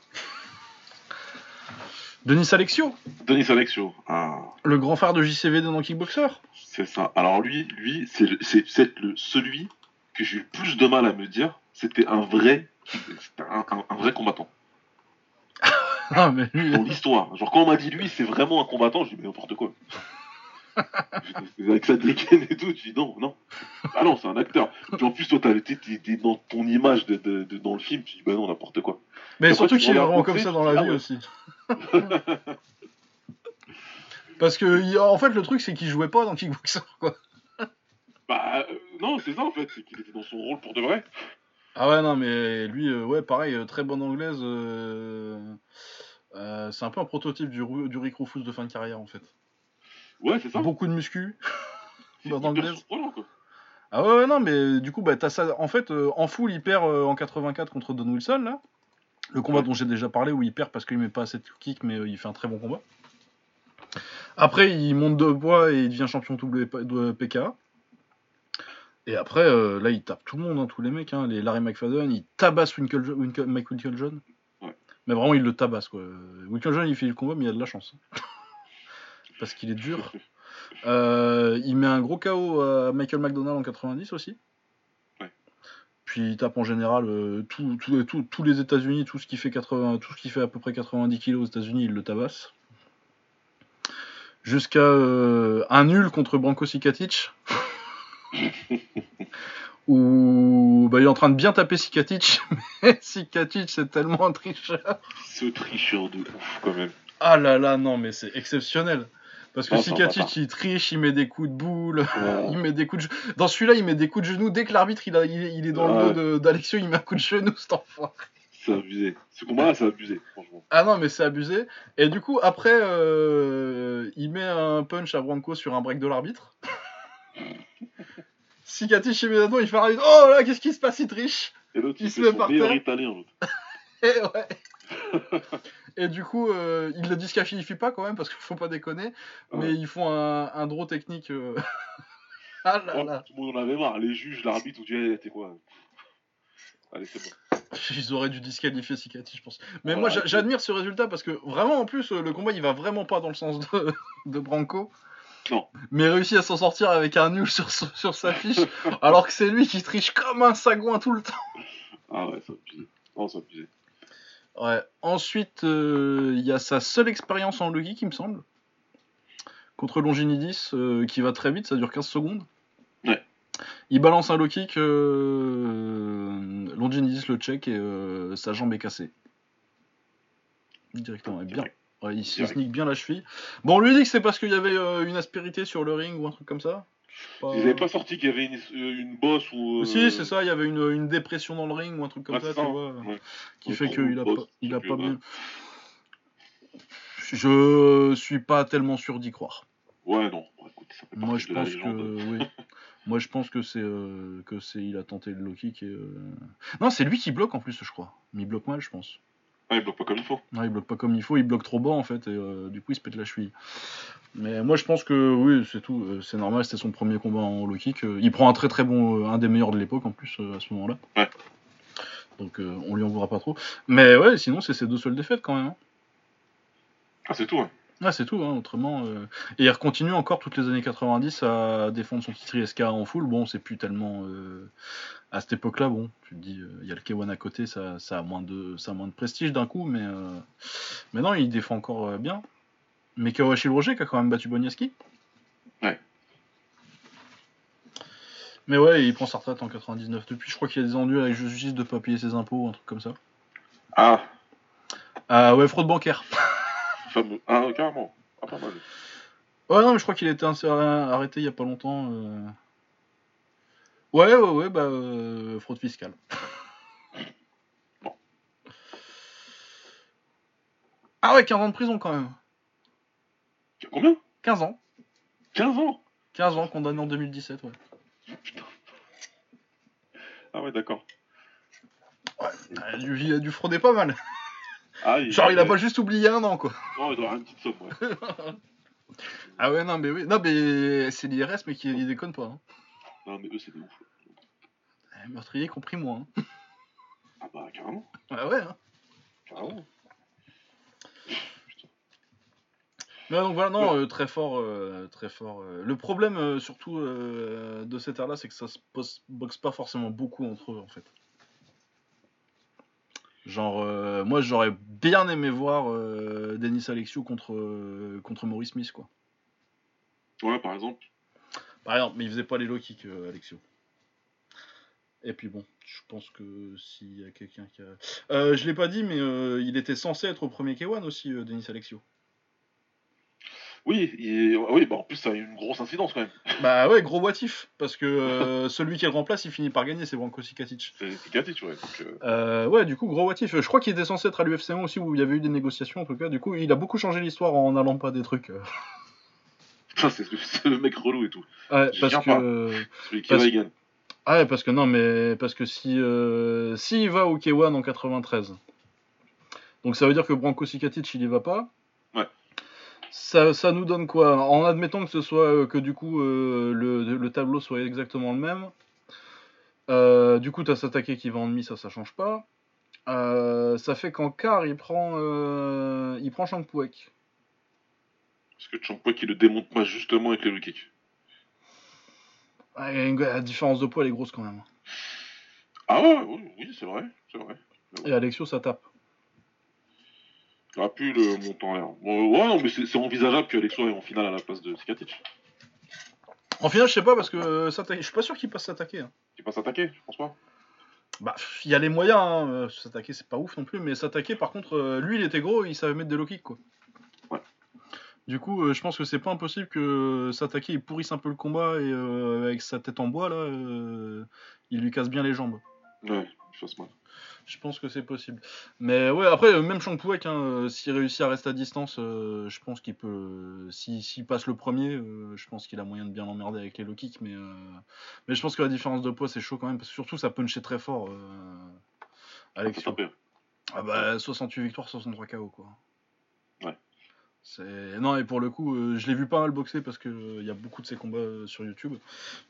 Denis Alexio, Denis Alexio. Ah, le grand frère de JCVD dans Kickboxer. c'est ça. Alors lui, lui, c'est celui que j'ai eu le plus de mal à me dire, c'était un vrai, c'était un, un- un vrai combattant. Ah, mais lui, Dans l'histoire. Genre, quand on m'a dit lui, c'est vraiment un combattant, j'ai dit, mais n'importe quoi. Avec sa dégaine et tout, tu dis non, non. Ah non, c'est un acteur. Puis en plus, toi, t'es dans ton image de, de- de- dans le film, tu dis, bah non, n'importe quoi. mais Après, surtout qu'il est vraiment comme ça dans la ah vie ouais. aussi. <laughs> Parce que, en fait, le truc, c'est qu'il jouait pas dans Kickboxer, quoi. <laughs> Bah, euh, non, c'est ça en fait, c'est qu'il était dans son rôle pour de vrai. Ah ouais, non, mais lui, euh, ouais, pareil, euh, très bonne anglaise. euh, c'est un peu un prototype du, du Rick Rufus de fin de carrière, en fait. Ouais, c'est ça. Beaucoup de muscu. <laughs> Anglaise. quoi. Ah ouais, ouais, non, mais du coup, bah, t'as ça. En fait, euh, en full, il perd euh, en 84 contre Don Wilson, là. Le combat Ouais. dont j'ai déjà parlé, où il perd parce qu'il met pas assez de kick, mais euh, il fait un très bon combat. Après, il monte de poids et il devient champion de PKA. Et après, là, il tape tout le monde, hein, tous les mecs. Hein, les Larry McFadden, il tabasse Winkle, Winkle, Mike Winklejohn. Ouais. Mais vraiment, il le tabasse, quoi. Winklejohn, il fait le combat, mais il a de la chance. Parce qu'il est dur. Euh, il met un gros KO à Michael McDonald en 90 aussi. Ouais. Puis il tape en général euh, tout- tout- tout- tous les États-Unis, tout ce qui fait 80, tout ce qui fait à peu près 90 kilos aux États-Unis, il le tabasse. Jusqu'à euh, un nul contre Branko Sikatic. <laughs> où bah, il est en train de bien taper Sikatic, <laughs> mais Sikatic c'est tellement un tricheur. Ce tricheur de ouf, quand même. Ah là là, non mais c'est exceptionnel. Parce que Sikatic il triche, il met des coups de boule. Ouais. <laughs> Il met des coups de Dans celui-là, il met des coups de genoux. Dès que l'arbitre il, a- il est- il dans Ouais. le dos d'Alexio, il met un coup de genou, cet enfoiré. C'est abusé. Ce combat-là, c'est abusé, franchement. Ah non, mais c'est abusé. Et du coup, après, euh, il met un punch à Branco sur un break de l'arbitre. <laughs> Cicatrice immédiatement, il fait un. Oh là, qu'est-ce qui se passe? Il triche. Et l'autre, Il il se fait met par terre. italien. Et <laughs> ouais. Et du coup, euh, il le disqualifie pas quand même, parce qu'il faut pas déconner. Mais Ouais. ils font un, un draw technique. euh. <laughs> ah là Oh, là. tout le monde en avait marre. Les juges, l'arbitre, on dirait, t'es quoi Allez, c'est bon. <laughs> Ils auraient dû disqualifier Cicatrice, je pense. Mais Voilà, moi, j'admire ce résultat parce que vraiment, en plus, euh, le combat, il va vraiment pas dans le sens de, <laughs> de Branco. Non. Mais réussit à s'en sortir avec un nul sur, sur sa fiche, alors que c'est lui qui triche comme un sagouin tout le temps. Ah ouais, c'est abusé. Non, c'est abusé. Ouais. Ensuite, euh, il y a sa seule expérience en kick, il me semble. Contre Longinidis, euh, qui va très vite, ça dure 15 secondes. Ouais. Il balance un low kick, euh, Longinidis le check et euh, sa jambe est cassée. Directement, bien. Ouais, il se sneak bien la cheville. Bon, on lui dit que c'est parce qu'il y avait une aspérité sur le ring ou un truc comme ça. Pas. Ils avaient pas sorti qu'il y avait une, euh, une bosse ou. euh, Si, c'est ça, il y avait une, une dépression dans le ring ou un truc comme Ouais, ça, tu vois. ouais. Qui fait qu'il a boss, pas, il a pas bien. Je suis pas tellement sûr d'y croire. Ouais, non. Bon, écoute, ça fait Moi, je de la pense que oui. Moi, je pense que c'est euh, que c'est il a tenté le low kick et euh, non, c'est lui qui bloque en plus, je crois. Mais il bloque mal, je pense. Ah, il bloque pas comme il faut. Il bloque pas comme il faut, il bloque trop bas en fait et euh, du coup il se pète la cheville. Mais moi, je pense que oui, c'est tout. euh, C'est normal, c'était son premier combat en low kick. euh, Il prend un très très bon, un des meilleurs de l'époque en plus à ce moment-là. Ouais. Donc on lui en voudra pas trop. Mais ouais, sinon c'est ses deux seules défaites quand même. hein. Ah, c'est tout, ouais. Ah, c'est tout, hein, autrement. euh, Et il continue encore toutes les années 90 à défendre son titre ISK en full. Bon, c'est plus tellement. euh, À cette époque-là, bon, tu te dis, euh, il y a le K1 à côté, ça, ça, a moins de, ça a moins de prestige d'un coup, mais. euh, Mais non, il défend encore euh, bien. Mais Kawashi le Roger qui a quand même battu Boniaski. Ouais. Mais ouais, il prend sa retraite en 99. Depuis, je crois qu'il y a des ennuis avec justice de pas payer ses impôts, un truc comme ça. Ah, Ah ouais, fraude bancaire. <laughs> fameux. Ah, carrément. Ah, pas mal. Ouais, non, mais je crois qu'il a été arrêté il y a pas longtemps. euh. Ouais, ouais, ouais, bah, euh, fraude fiscale. <laughs> Bon. Ah ouais, 15 ans de prison quand même. Combien? 15 ans. 15 ans? 15 ans, condamné en 2017, ouais. Putain. Ah, ouais, d'accord. Euh, Il a dû frauder pas mal. Ah, il, Genre, il a pas juste oublié un an, quoi. Non, il doit avoir une petite somme, ouais. <laughs> Ah ouais, non, mais oui. Non, mais c'est l'IRS, mais qui il déconne pas. Hein. Non, mais eux, c'est des ouf. Eh, Meurtrier compris moi. Hein. Ah, bah, carrément. Ah ouais, hein. Carrément. Ouais, donc voilà, non, euh, très fort, euh, très fort. euh. Le problème, euh, surtout, euh, de cette ère-là, c'est que ça se pose- boxe pas forcément beaucoup entre eux, en fait. Genre, euh, moi, j'aurais bien aimé voir euh, Denis Alexiou contre, euh, contre Maurice Smith, quoi. Ouais, par exemple. Par exemple, mais il faisait pas les low kicks, Alexiou. Et puis bon, je pense que s'il y a quelqu'un qui a... Euh, je l'ai pas dit, mais il était censé être au premier K1 aussi, Denis Alexiou. Oui, il- oui bah en plus, ça a eu une grosse incidence quand même. <laughs> Bah ouais, gros boitif, parce que euh, celui qui le remplace, il finit par gagner, c'est Branko Sikatic. C'est Sikatic, ouais. Donc, euh, Euh, ouais, du coup, gros boitif. Je crois qu'il était censé être à l'UFC 1 aussi, où il y avait eu des négociations, en tout cas. Du coup, il a beaucoup changé l'histoire en allant pas des trucs. <laughs> putain, c'est le mec relou et tout. Ouais, parce que... Celui qui Parce- va, il gagne. Ah ouais, parce que non, mais parce que si euh, s'il va au K1 en 93, donc ça veut dire que Branko Sikatic il y va pas. Ouais. Ça, ça nous donne quoi? En admettant que ce soit euh, que du coup euh, le, le tableau soit exactement le même. Euh, du coup, t'as Satake qui va en demi, ça, ça change pas. Euh, ça fait qu'en quart, il prend, il prend Shankpuek. Parce que Champouet qui le démonte pas justement avec les low kicks. Ouais, la différence de poids, elle est grosse quand même. Ah ouais, oui, oui c'est vrai, c'est vrai. Et Alexio, ça tape. Il aurait pu le monter en l'air. Bon, ouais, non, mais c'est envisageable que Alexo est en finale à la place de Sikatic. En final, je sais pas parce que euh, je suis pas sûr qu'il passe s'attaquer. Hein. Qui passe attaquer, je pense pas? Bah, il y a les moyens, hein. euh, s'attaquer c'est pas ouf non plus, mais s'attaquer par contre, euh, lui il était gros, il savait mettre des low kicks quoi. Ouais. Du coup, euh, je pense que c'est pas impossible que s'attaquer il pourrisse un peu le combat et avec sa tête en bois là, il lui casse bien les jambes. Ouais, il fasse mal. Je pense que c'est possible. Mais ouais, après, euh, même Shankpuek, hein, euh, s'il réussit à rester à distance, euh, je pense qu'il peut. si- S'il passe le premier, euh, je pense qu'il a moyen de bien l'emmerder avec les low kicks. Mais, euh, mais je pense que la différence de poids, c'est chaud quand même. Parce que surtout, ça punchait très fort. Taper. Ah bah, 68 victoires, 63 KO quoi. Ouais. Non, et pour le coup, euh, je l'ai vu pas mal boxer parce qu'il y a beaucoup de ses combats euh, sur YouTube.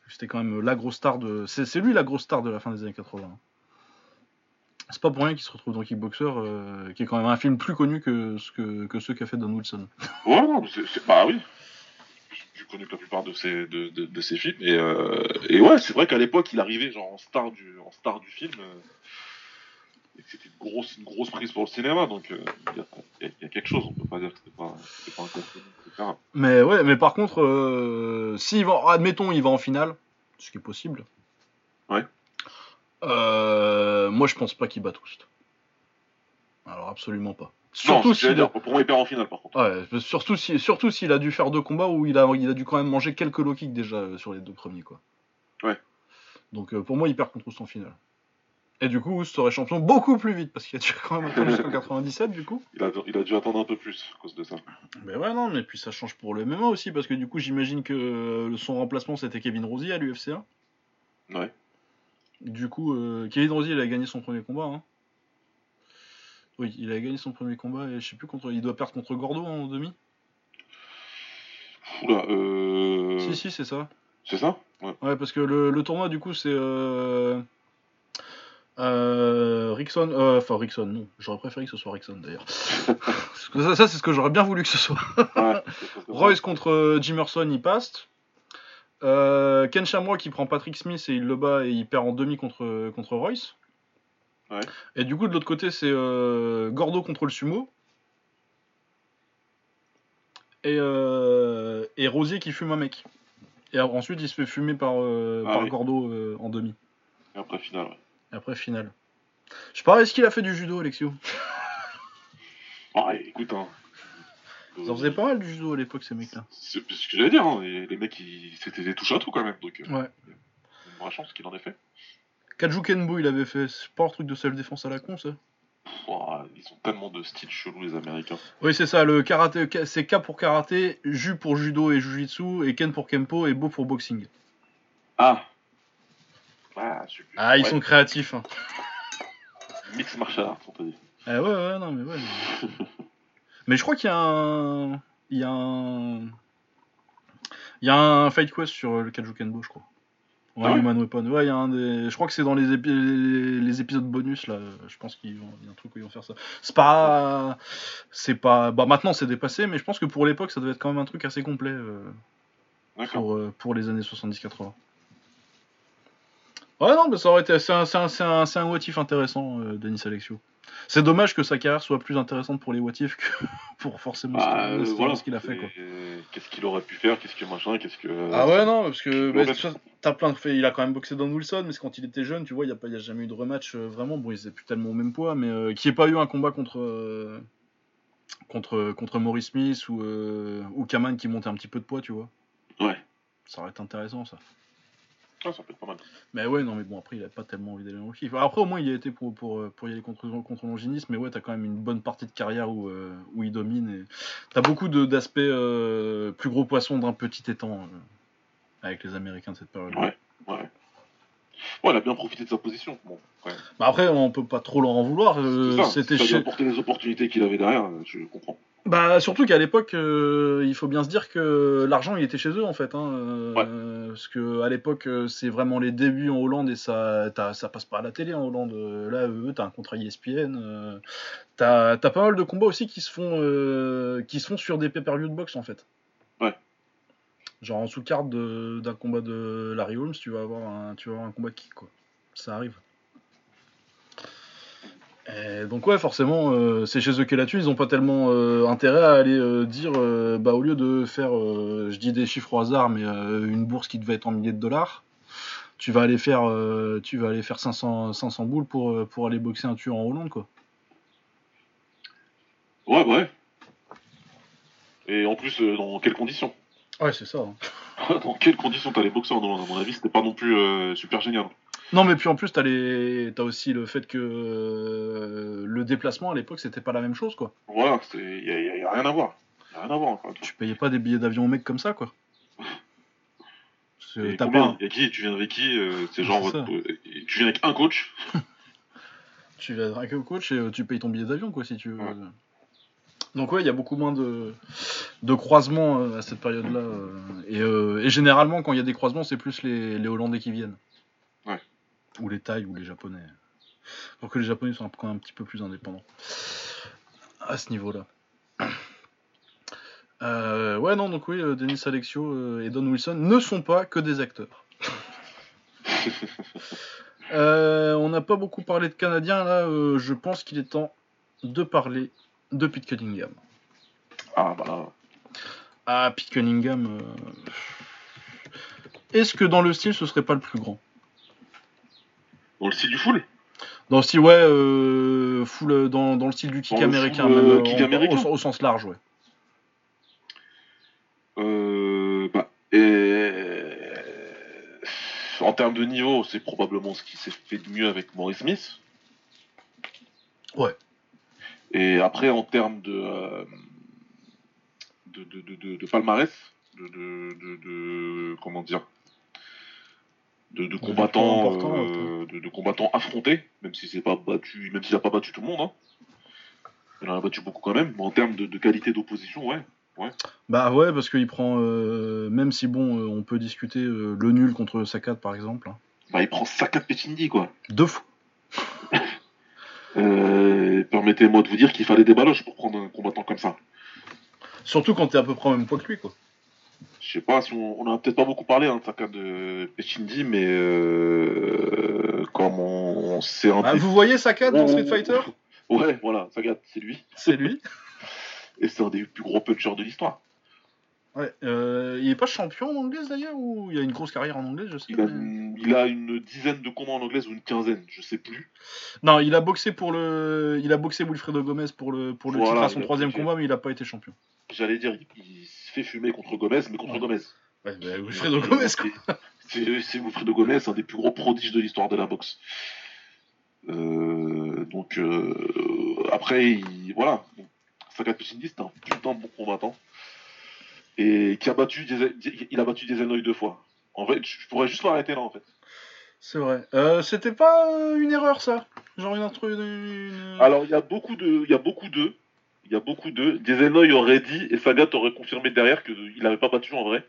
C'était quand même la grosse star de. C'est, c'est lui la grosse star de la fin des années 80. hein. C'est pas pour rien qu'il se retrouve dans Kickboxer, euh, qui est quand même un film plus connu que, ce que, que ceux qu'a fait Don Wilson. Ouais, non, mais c'est, c'est- bah oui. J'ai connu que la plupart de ces, de, de, films. Et, euh, et ouais, c'est vrai qu'à l'époque, il arrivait genre en star du, en star du film. euh, et que c'était une grosse, une grosse prise pour le cinéma. Donc il y, a, y quelque chose, on peut pas dire que c'était pas, pas un concours, etc. Mais ouais, mais par contre, va, admettons, il va en finale, ce qui est possible. Ouais. Euh, moi, je pense pas qu'il bat Toust. Alors absolument pas. Surtout s'il a... dire. Pour moi, il perd en finale par contre. Ouais, surtout si, surtout s'il a dû faire deux combats où il a, il a dû quand même manger quelques low kicks déjà euh, sur les deux premiers quoi. Ouais. Donc euh, pour moi, il perd contre Oust en finale. Et du coup, Oust serait champion beaucoup plus vite parce qu'il a dû quand même attendre jusqu'en <laughs> 97 du coup. Il a, il a dû attendre un peu plus à cause de ça. Mais ouais, non, mais puis ça change pour le MMA aussi, parce que du coup, j'imagine que son remplacement c'était Kevin Rosier à l'UFC 1. Ouais. Du coup, euh, Kevin il a gagné son premier combat. Hein. Oui, il a gagné son premier combat et je sais plus contre. Il doit perdre contre Gordo en demi. Oula, euh... Si, si, c'est ça. C'est ça? Ouais. Ouais, parce que le, le tournoi, du coup, c'est. Euh... Euh, Rickson, euh, enfin Rickson, non, j'aurais préféré que ce soit Rickson d'ailleurs. <laughs> Ça, ça, c'est ce que j'aurais bien voulu que ce soit. ouais. Royce contre euh, Jimerson, il passe. Euh, Ken Shamrock qui prend Patrick Smith et il le bat et il perd en demi contre, contre Royce. Ouais. Et du coup, de l'autre côté, c'est euh, Gordo contre le sumo. Et, euh, et Rosier qui fume un mec. Et ensuite, il se fait fumer par, Ah par oui. Gordo en demi. Et après finale, ouais. Et après, finale. Je pas, est-ce qu'il a fait du judo, Alexio? Ah, écoute, hein. Ils en faisaient pas mal du judo à l'époque, ces mecs-là. C'est ce que j'allais dire, hein. les, les mecs, ils- c'était des touches à tout quand même, donc euh, Ouais. une vraie chance qu'il en ait fait. Kaju Kenbo, il avait fait. C'est pas un truc de self-défense à la con, ça ils ont tellement de styles chelous, les Américains. Oui, c'est ça, le karaté, c'est K pour karaté, Ju pour judo et jujitsu, et Ken pour kempo, et Bo pour boxing. Ah Ah, super. Ah, ils Ouais, sont créatifs. Hein. Mix martial arts, on t'a dit. Ah ouais, ouais, non, mais ouais. mais- <laughs> mais je crois qu'il y a un... Il y a un... Il y a un Fight Quest sur le Kaju Kenbo, je crois. Ouais, Ah ouais Human Weapon. Ouais, il y a un des. Je crois que c'est dans les, épi- les, épisodes bonus là. Je pense qu'il vont- y a un truc où ils vont faire ça. C'est pas. C'est pas. Bah maintenant c'est dépassé, mais je pense que pour l'époque ça devait être quand même un truc assez complet euh, pour, euh, pour les années 70-80. Ouais, non, mais ça aurait été. C'est un, un, un, un what if intéressant, euh, Denis Alexio. C'est dommage que sa carrière soit plus intéressante pour les what if que <laughs> pour forcément ce Bah, qu'il- euh, ce voilà. qu'il a fait Qu'est-ce qu'il aurait pu faire Qu'est-ce que machin Qu'est-ce que. Ah ouais, non, parce que bah, ça, t'as plein de faits. Il a quand même boxé Don Wilson, mais quand il était jeune, tu vois, il n'y a, pas- il y a jamais eu de rematch euh, vraiment. Bon, ils étaient plus tellement au même poids, mais euh, qu'il n'y ait pas eu un combat contre, euh, contre, contre Maurice Smith ou, euh, ou Kaman qui montait un petit peu de poids, tu vois. Ouais. Ça aurait été intéressant, ça. Ah, ça peut être pas mal. Mais ouais, non, mais bon, après, il a pas tellement envie d'aller en kiff. Après, au moins, il y a été pour, pour, euh, pour y aller contre, contre mais ouais, t'as quand même une bonne partie de carrière où, euh, où il domine. Et... T'as beaucoup d'aspects euh, plus gros poissons d'un petit étang euh, avec les Américains de cette période. Ouais. Ouais. Ouais, il a bien profité de sa position. Bon, ouais. Bah après, on peut pas trop leur en vouloir. euh, C'était chez... apporté les opportunités qu'il avait derrière, je comprends. Bah surtout qu'à l'époque, euh, il faut bien se dire que l'argent il était chez eux en fait. Hein, euh, Parce que à l'époque, euh, c'est vraiment les débuts en Hollande et ça, ça passe pas à la télé en Hollande. Euh, Là, eux, t'as un contrat ESPN. euh, t'as t'as pas mal de combats aussi qui se font, euh, qui se font sur des pay-per-view de boxe en fait. Genre en sous-carte d'un combat de Larry Holmes, tu vas avoir un, tu vas avoir un combat kick quoi. Ça arrive. Donc ouais, forcément, euh, c'est chez eux qu'est là-dessus. Ils ont pas tellement euh, intérêt à aller euh, dire, euh, bah au lieu de faire, je dis des chiffres au hasard, mais une bourse qui devait être en milliers de dollars, tu vas aller faire, tu vas aller faire 500, 500 boules pour, pour aller boxer un tueur en Hollande quoi. Ouais, ouais. Et en plus, dans quelles conditions? Ouais, c'est ça. hein. <laughs> Dans quelles conditions t'as les boxeurs dans, À mon avis, c'était pas non plus euh, super génial. Non, mais puis en plus, t'as les, t'as aussi le fait que euh, le déplacement à l'époque, c'était pas la même chose quoi. Voilà, il y, a- y a- y a rien à voir. Y a rien à voir encore. Tu payais pas des billets d'avion aux mecs comme ça quoi. <laughs> T'as combien pas- Y a qui Tu viens avec qui euh, C'est genre, tu viens avec un coach <laughs> Tu vas avec le coach et tu payes ton billet d'avion, quoi, si tu veux. Ouais. Donc ouais, il y a beaucoup moins de, de croisements euh, à cette période-là. euh, et, euh, et généralement, quand il y a des croisements, c'est plus les, les Hollandais qui viennent. Ouais. Ou les Thaïs ou les Japonais. Alors que les Japonais sont quand même un petit peu plus indépendants. À ce niveau-là. <coughs> Euh, ouais, non, donc oui, euh, Denis Alexio euh, et Don Wilson ne sont pas que des acteurs. <laughs> Euh, on n'a pas beaucoup parlé de Canadiens là. euh, je pense qu'il est temps de parler de Pete Cunningham. Ah, bah là. Ah, Pete Cunningham. euh, Est-ce que dans le style, ce serait pas le plus grand? Dans le style du full? Dans le style, ouais, euh, full, euh, dans, dans le style du kick Dans américain, full, même kick en- américain au, au sens large, ouais. Euh, bah, et... En termes de niveau, c'est probablement ce qui s'est fait de mieux avec Maurice Smith. Ouais. Et après, en termes de, euh, de, palmarès, de, comment dire, de, combattants, euh, de, combattants affrontés, même si c'est pas battu, même s'il a pas battu tout le monde, hein. Il en a battu beaucoup quand même. Mais en termes de, qualité d'opposition, ouais. Bah ouais, parce qu'il prend, euh, même si bon, on peut discuter le nul contre Sakat par exemple, hein. Bah, il prend Saka de Pechindi, quoi. deux fois. Euh, Permettez-moi de vous dire qu'il fallait des baloches pour prendre un combattant comme ça. Surtout quand t'es à peu près au même poids que lui, quoi. Je sais pas si on, on a peut-être pas beaucoup parlé hein, de Saka de Pechindi, mais euh, comme on, c'est un Ah, vous voyez Sakat dans Street Fighter? Ouais, voilà, Sagat, c'est lui. C'est lui. <laughs> Et c'est un des plus gros punchers de l'histoire. Ouais, euh, il est pas champion en anglaise d'ailleurs ou il a une grosse carrière en anglaise, je sais Il a, une, il a une dizaine de combats en anglaise ou une quinzaine, je sais plus. Non, il a boxé pour le, il a boxé Wilfredo Gomez pour le pour le Voilà, titre à son troisième boxé. combat, mais il a pas été champion. J'allais dire, il, il se fait fumer contre Gomez, mais contre Ouais. Gomez. Ouais, bah, Wilfredo Gomez quoi. C'est Wilfredo Gomez, un des plus gros prodiges de l'histoire de la boxe. Euh, donc euh, après, il, voilà, Sagat Pechindi, c'est un putain de bon combattant et qui a battu, des, il a battu des Enoy deux fois. En fait, je pourrais juste m'arrêter là en fait. C'est vrai. Euh, C'était pas une erreur ça, genre une intro. Une... Alors il y a beaucoup de, il y a beaucoup de, il y a beaucoup de. Dieselnoy aurait dit et Sagat aurait confirmé derrière qu'il n'avait pas battu en vrai.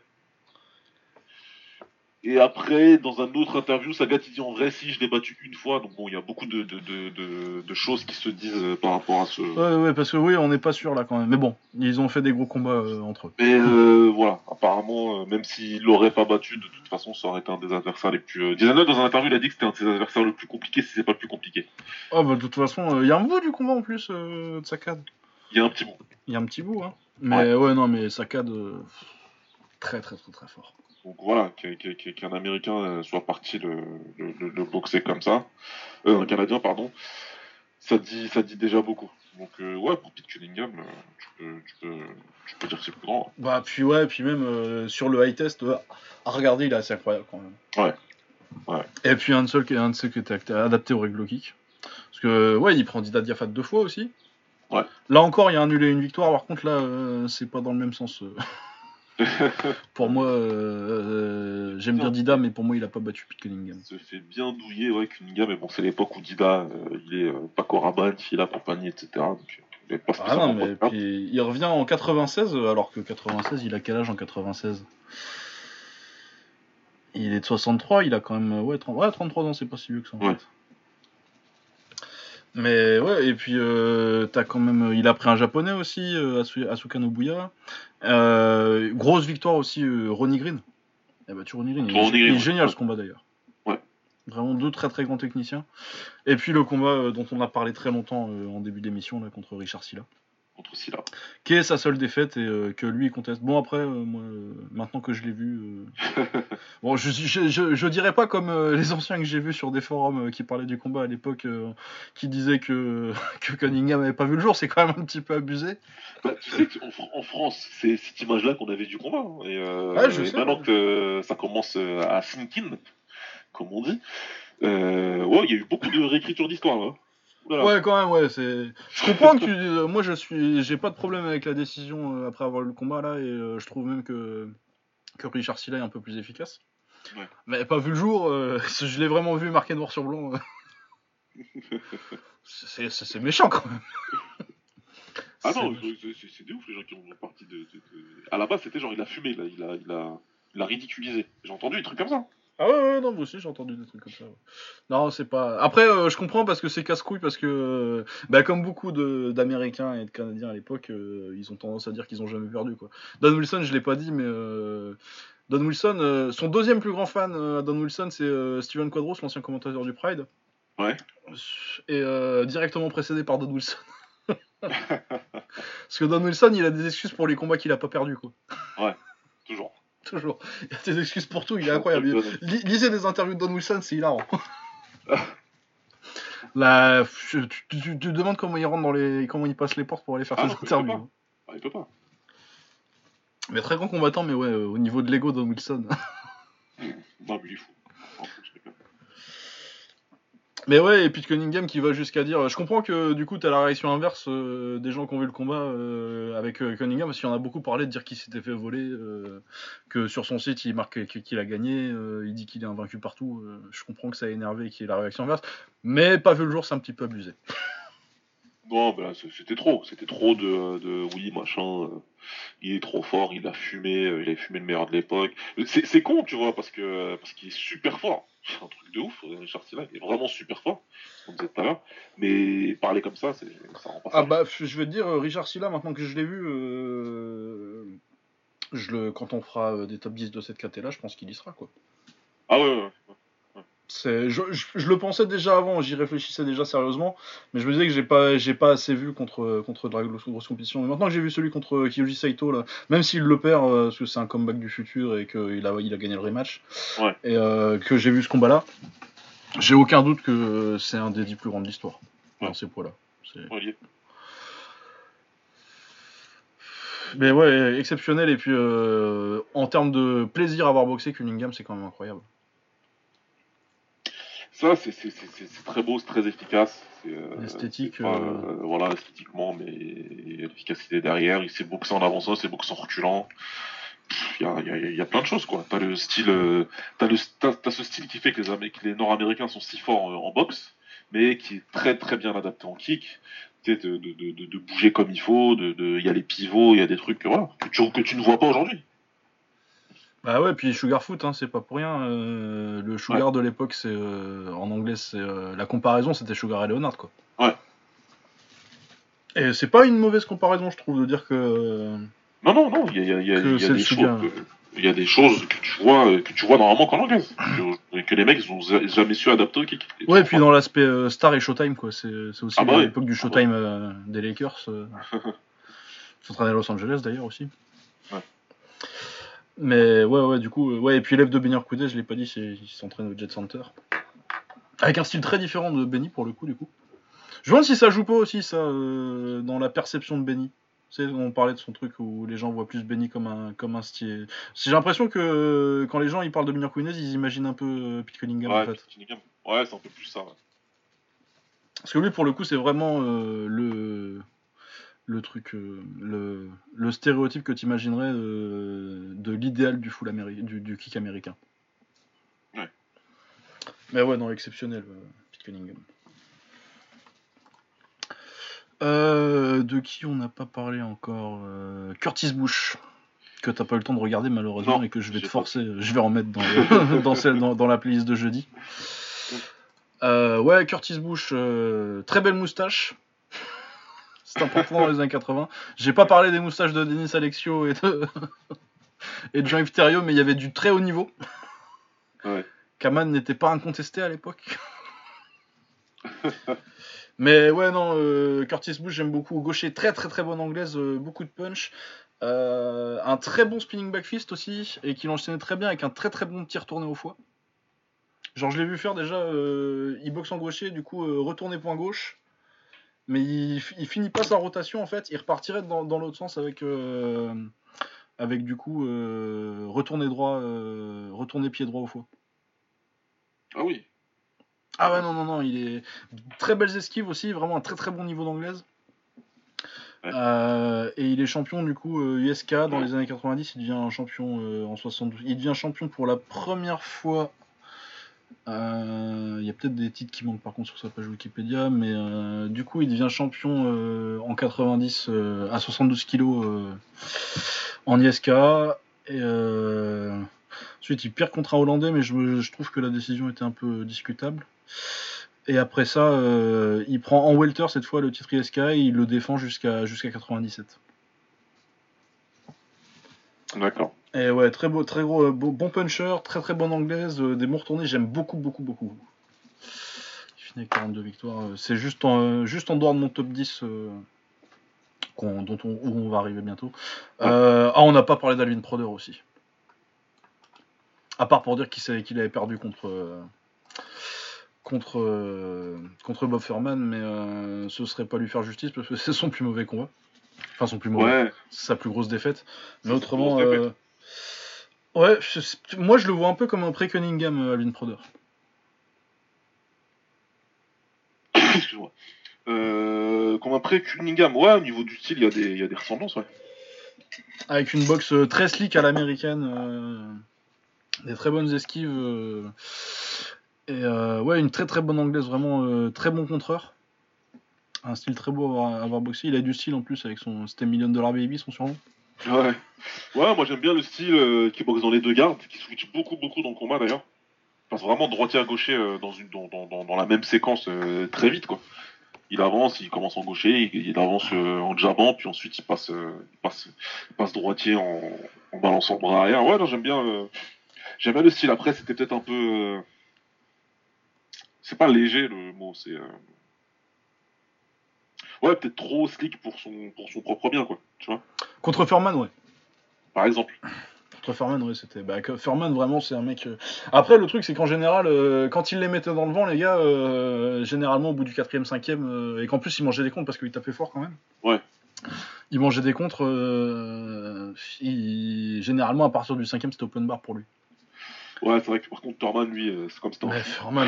Et après, dans un autre interview, Sagat il dit en vrai si je l'ai battu une fois. Donc bon, il y a beaucoup de, de, de, de, de choses qui se disent euh, par rapport à ce. Ouais, ouais, parce que oui, on n'est pas sûr là quand même. Mais bon, ils ont fait des gros combats euh, entre eux. Mais euh, voilà, apparemment, euh, même s'il l'aurait pas battu, de toute façon, ça aurait été un des adversaires les plus. Disano, dans un interview, il a dit que c'était un de ses adversaires le plus compliqué, si c'est pas le plus compliqué. Ah bah de toute façon, il y a un bout du combat en plus de Sakad. Il y a un petit bout. Il y a un petit bout, hein. Mais ouais, non, mais Sakad, très très très très fort. Donc voilà, qu'un Américain euh, soit parti le, le, le- le boxer comme ça, euh, un Canadien, pardon, ça dit, ça dit déjà beaucoup. Donc euh, ouais, pour Pete Cunningham, euh, tu, peux, tu, peux, tu peux dire que c'est plus grand. Bah puis ouais, puis même sur le high test, à regarder, il est assez incroyable quand même. Ouais. Ouais. Et puis un de ceux qui, un de ceux qui était adapté au règle low kick. Parce que ouais, il prend Dida Diafat deux fois aussi. Ouais. Là encore, il y a un nul et une victoire. Par contre, là, c'est pas dans le même sens. <laughs> pour moi, euh, j'aime bien. Dida, mais pour moi, il a pas battu Pete Cunningham. se fait bien douiller, ouais, Cunningham, mais bon, c'est l'époque où Dida, euh, il est euh, Paco Rabanne, qui est la compagnie, etc. Donc, il pas Ah non, mais puis, il revient en 96, euh, alors que 96, il a quel âge en 96 Il est de 63, il a quand même. Ouais, 30 ouais, 33 ans, c'est pas si vieux que ça en Ouais. fait. Mais ouais, et puis euh, t'as quand même. Il a pris un japonais aussi, euh, Asu- Asuka Nobuya. Euh, grosse victoire aussi, euh, Ronnie Green. Il a battu Ronnie Green. Il est- Ronnie Green, il est ouais. génial ce combat d'ailleurs. Ouais. Vraiment deux très très grands techniciens. Et puis le combat dont on a parlé très longtemps en début d'émission là, contre Richard Silla contre Silla. qui est sa seule défaite et euh, que lui il conteste. Bon après, euh, moi, euh, maintenant que je l'ai vu, <laughs> bon je, je, je, je dirais pas comme les anciens que j'ai vus sur des forums qui parlaient du combat à l'époque, qui disaient que, <laughs> que Cunningham avait pas vu le jour, c'est quand même un petit peu abusé. Bah, tu sais qu'en Fr- en France, c'est cette image-là qu'on avait du combat. hein. Et, Ouais, je et sais, maintenant ouais. que ça commence à sink in, comme on dit, ouais, il y a eu beaucoup de réécriture d'histoire. Hein. Ouais quand même ouais c'est. Je comprends que tu, euh, moi je suis, j'ai pas de problème avec la décision euh, après avoir eu le combat là et euh, je trouve même que que Richard Silla est un peu plus efficace. Ouais. Mais pas vu le jour, <laughs> je l'ai vraiment vu marqué noir sur blanc. <laughs> c'est c'est- c'est méchant quand même. Ah C'est- non, c'est- c'est c'est des ouf les gens qui ont parti de, de, de- À la base, c'était genre il a fumé, là, il a, il a, il a ridiculisé. J'ai entendu des trucs comme ça. Ah ouais, ouais, non, moi aussi j'ai entendu des trucs comme ça. ouais. Non, c'est pas. Après, euh, je comprends parce que c'est casse-couille, parce que, euh, bah, comme beaucoup de- d'Américains et de Canadiens à l'époque, euh, ils ont tendance à dire qu'ils ont jamais perdu, quoi. Don Wilson, je l'ai pas dit, mais euh, Don Wilson, euh, son deuxième plus grand fan euh, à Don Wilson, c'est euh, Steven Quadros, l'ancien commentateur du Pride. Ouais. Et euh, directement précédé par Don Wilson. <laughs> parce que Don Wilson, il a des excuses pour les combats qu'il a pas perdus, quoi. Toujours. <laughs> Toujours. Il a des excuses pour tout, il est incroyable. <laughs> Lisez des interviews de Don Wilson, c'est hilarant. <laughs> Là, tu, tu- tu te demandes comment il rentre dans les, comment il passe les portes pour aller faire Ah ses non, il peut interviews. Ah, il peut pas. Mais très grand combattant, mais ouais, euh, au niveau de l'ego, Don Wilson. Non, mais il est fou. En fait, je rigole. Mais ouais, et puis Cunningham qui va jusqu'à dire, je comprends que du coup t'as la réaction inverse euh, des gens qui ont vu le combat euh, avec euh, Cunningham, parce qu'il y en a beaucoup parlé de dire qu'il s'était fait voler, euh, que sur son site il marque qu'il a gagné, euh, il dit qu'il est invaincu partout. euh, je comprends que ça a énervé et qu'il y ait la réaction inverse, mais pas vu le jour, c'est un petit peu abusé. <laughs> Non, c'était trop. C'était trop de, de oui, machin. euh, il est trop fort, il a fumé, euh, il a fumé le meilleur de l'époque. C'est con, tu vois, parce que parce qu'il est super fort. C'est un truc de ouf, Richard Silla, il est vraiment super fort, comme disait tout à l'heure. Mais parler comme ça, c'est ça rend pas Ah ça. bah, je vais te dire, euh, Richard Silla, maintenant que je l'ai vu, euh, je le, quand on fera euh, des top 10 de cette caté-là, je pense qu'il y sera, quoi. Ah ouais, ouais, ouais. Je, je- je le pensais déjà avant, j'y réfléchissais déjà sérieusement, mais je me disais que j'ai pas, j'ai pas assez vu contre, contre la grosse, compétition. Mais maintenant que j'ai vu celui contre Kyoji Saito, là, même s'il le perd, euh, parce que c'est un comeback du futur et qu'il a, il a gagné le rematch, Ouais. et euh, que j'ai vu ce combat-là, j'ai aucun doute que c'est un des 10 plus grands de l'histoire, dans Ouais. ces poids-là. Mais ouais, exceptionnel. Et puis, euh, en termes de plaisir à voir boxer, Cunningham, c'est quand même incroyable. Ça, c'est c'est- c'est- c'est- c'est très beau, c'est très efficace. c'est, euh, L'esthétique, c'est pas, euh, euh, voilà, esthétiquement, mais l'efficacité derrière. Il sait boxer en avançant, sait boxer en reculant. Il y a, il y a- il y a plein de choses, quoi. T'as le style, t'as ce style qui fait que les, Nord-Américains sont si forts en boxe, mais qui est très très bien adapté en kick. De, de, de, bouger comme il faut, de, il y a les pivots, il y a des trucs, que, voilà, que tu, que tu ne vois pas aujourd'hui. Bah ouais, puis Sugar Foot, hein, c'est pas pour rien. euh, le Sugar de l'époque, c'est euh, en anglais, c'est euh, la comparaison, c'était Sugar et Leonard, quoi. Ouais. Et c'est pas une mauvaise comparaison, je trouve, de dire que. Non, non, non, il y a, y y y des choses. Que- Il y a des choses que tu vois, que tu vois normalement qu'en anglaise. Que, que les mecs, ils ont jamais su adapter au kick. Et Ouais, tu puis dans l'aspect Star et Showtime, quoi. C'est aussi Ah bah ouais. l'époque du Showtime euh, des Lakers. Euh, <laughs> s'entraînait à Los Angeles d'ailleurs aussi. Ouais. Mais ouais, ouais, du coup, ouais, et puis l'élève de Benny Arcudé, je l'ai pas dit, il s'entraîne au Jet Center. Avec un style très différent de Benny pour le coup, du coup. Je me demande si ça joue pas aussi, ça, euh, dans la perception de Benny. Tu sais, on parlait de son truc où les gens voient plus Benny comme un, comme un style. J'ai l'impression que euh, quand les gens ils parlent de Benny Arcudé, ils imaginent un peu euh, Pete Cunningham en Ouais, fait. Pete Cunningham. Ouais, c'est un peu plus ça. ouais. Parce que lui, pour le coup, c'est vraiment le le truc, euh, le, le stéréotype que tu imaginerais de l'idéal du full du, du kick américain. Ouais. Mais ouais, non, exceptionnel, euh, Pete Cunningham. Euh, de qui on n'a pas parlé encore Curtis Bush, que t'as pas eu le temps de regarder malheureusement Non, et que je vais te pas. forcer, je vais en mettre dans, <laughs> dans, celle- dans, dans la playlist de jeudi. Ouais, Curtis Bush, très belle moustache. C'est important dans les années 80. J'ai pas parlé des moustaches de Denis Alexio et de, <laughs> et de Jean-Yves Thériault, mais il y avait du très haut niveau. Ouais. Kaman n'était pas incontesté à l'époque. <laughs> mais ouais, non, euh, Curtis Bush, j'aime beaucoup. Gaucher, très très très bonne anglaise, euh, beaucoup de punch. Euh, un très bon spinning back fist aussi, et qui l'enchaînait très bien avec un très très bon tir tourné au foie. Genre, je l'ai vu faire déjà, il boxe en gaucher, du coup, retourner point gauche. Mais il, fi- il finit pas sa rotation en fait, il repartirait dans, dans l'autre sens avec, euh, avec du coup, euh, retourner droit, euh, retourner pied droit au foie. Ah oui. Ah ouais, non, non, non, il est. Très belles esquives aussi, vraiment un très très bon niveau d'anglaise. Ouais. Et il est champion du coup USK dans les années 90, il devient un champion en 72. Il devient champion pour la première fois. Euh, Il y a peut-être des titres qui manquent par contre sur sa page Wikipédia, mais euh, du coup il devient champion euh, en 90 euh, à 72 kilos euh, en ISK. Euh, ensuite il perd contre un Hollandais, mais je, je trouve que la décision était un peu discutable. Et après ça, euh, il prend en welter cette fois le titre ISK et il le défend jusqu'à jusqu'à 97. D'accord. Et ouais, très beau, très gros, euh, beau- bon puncher, très très bonne anglaise, euh, des bons retournés, j'aime beaucoup, beaucoup, beaucoup. Il finit avec 42 victoires. euh, C'est juste en, euh, juste en dehors de mon top 10 euh, qu'on- dont on, où on va arriver bientôt. Ah, on n'a pas parlé d'Alvin Proder aussi. À part pour dire qu'il avait perdu contre, contre, contre Bob Furman, mais ce serait pas lui faire justice parce que <laughs> c'est son plus mauvais combat. Enfin, son plus mauvais Ouais. sa plus grosse défaite. Mais autrement, ouais, je moi je le vois un peu comme un pré-Cunningham, euh, Alvin Proder. Excuse-moi. Euh, comme après Cunningham, ouais, au niveau du style, il y, a des- il y a des ressemblances, ouais. Avec une boxe euh, très slick à l'américaine, euh, des très bonnes esquives, euh, et ouais, une très très bonne anglaise, vraiment très bon contreur. Un style très beau à avoir, à avoir boxé. Il a du style en plus avec son. C'était Million Dollar Baby, son surnom. Ouais. Ouais, moi j'aime bien le style euh, qui boxe dans les deux gardes, qui switch beaucoup, beaucoup dans le combat d'ailleurs. Passe vraiment droitier à gaucher euh, dans, une, dans, dans, dans, la même séquence euh, très vite, quoi. Il avance, il commence en gaucher, il, avance en jabant, puis ensuite il passe, il passe, il passe droitier en, balançant bras arrière. Ouais, non, j'aime bien, j'aime bien le style. Après, c'était peut-être un peu. C'est pas léger le mot, c'est. Ouais, peut-être trop slick pour son, pour son propre bien, quoi. Tu vois, Contre Furman, ouais. par exemple. Contre Furman, ouais, c'était. Bah, Furman, vraiment, c'est un mec. euh, Après, le truc, c'est qu'en général, euh, quand il les mettait dans le vent, les gars, euh, généralement au bout du 4ème, 5ème, euh, et qu'en plus, il mangeait des contres parce qu'il tapait fort quand même. Ouais. Il mangeait des contres. il- Généralement, à partir du 5ème, c'était open bar pour lui. Ouais, c'est vrai que par contre, Thurman, lui, euh, c'est comme un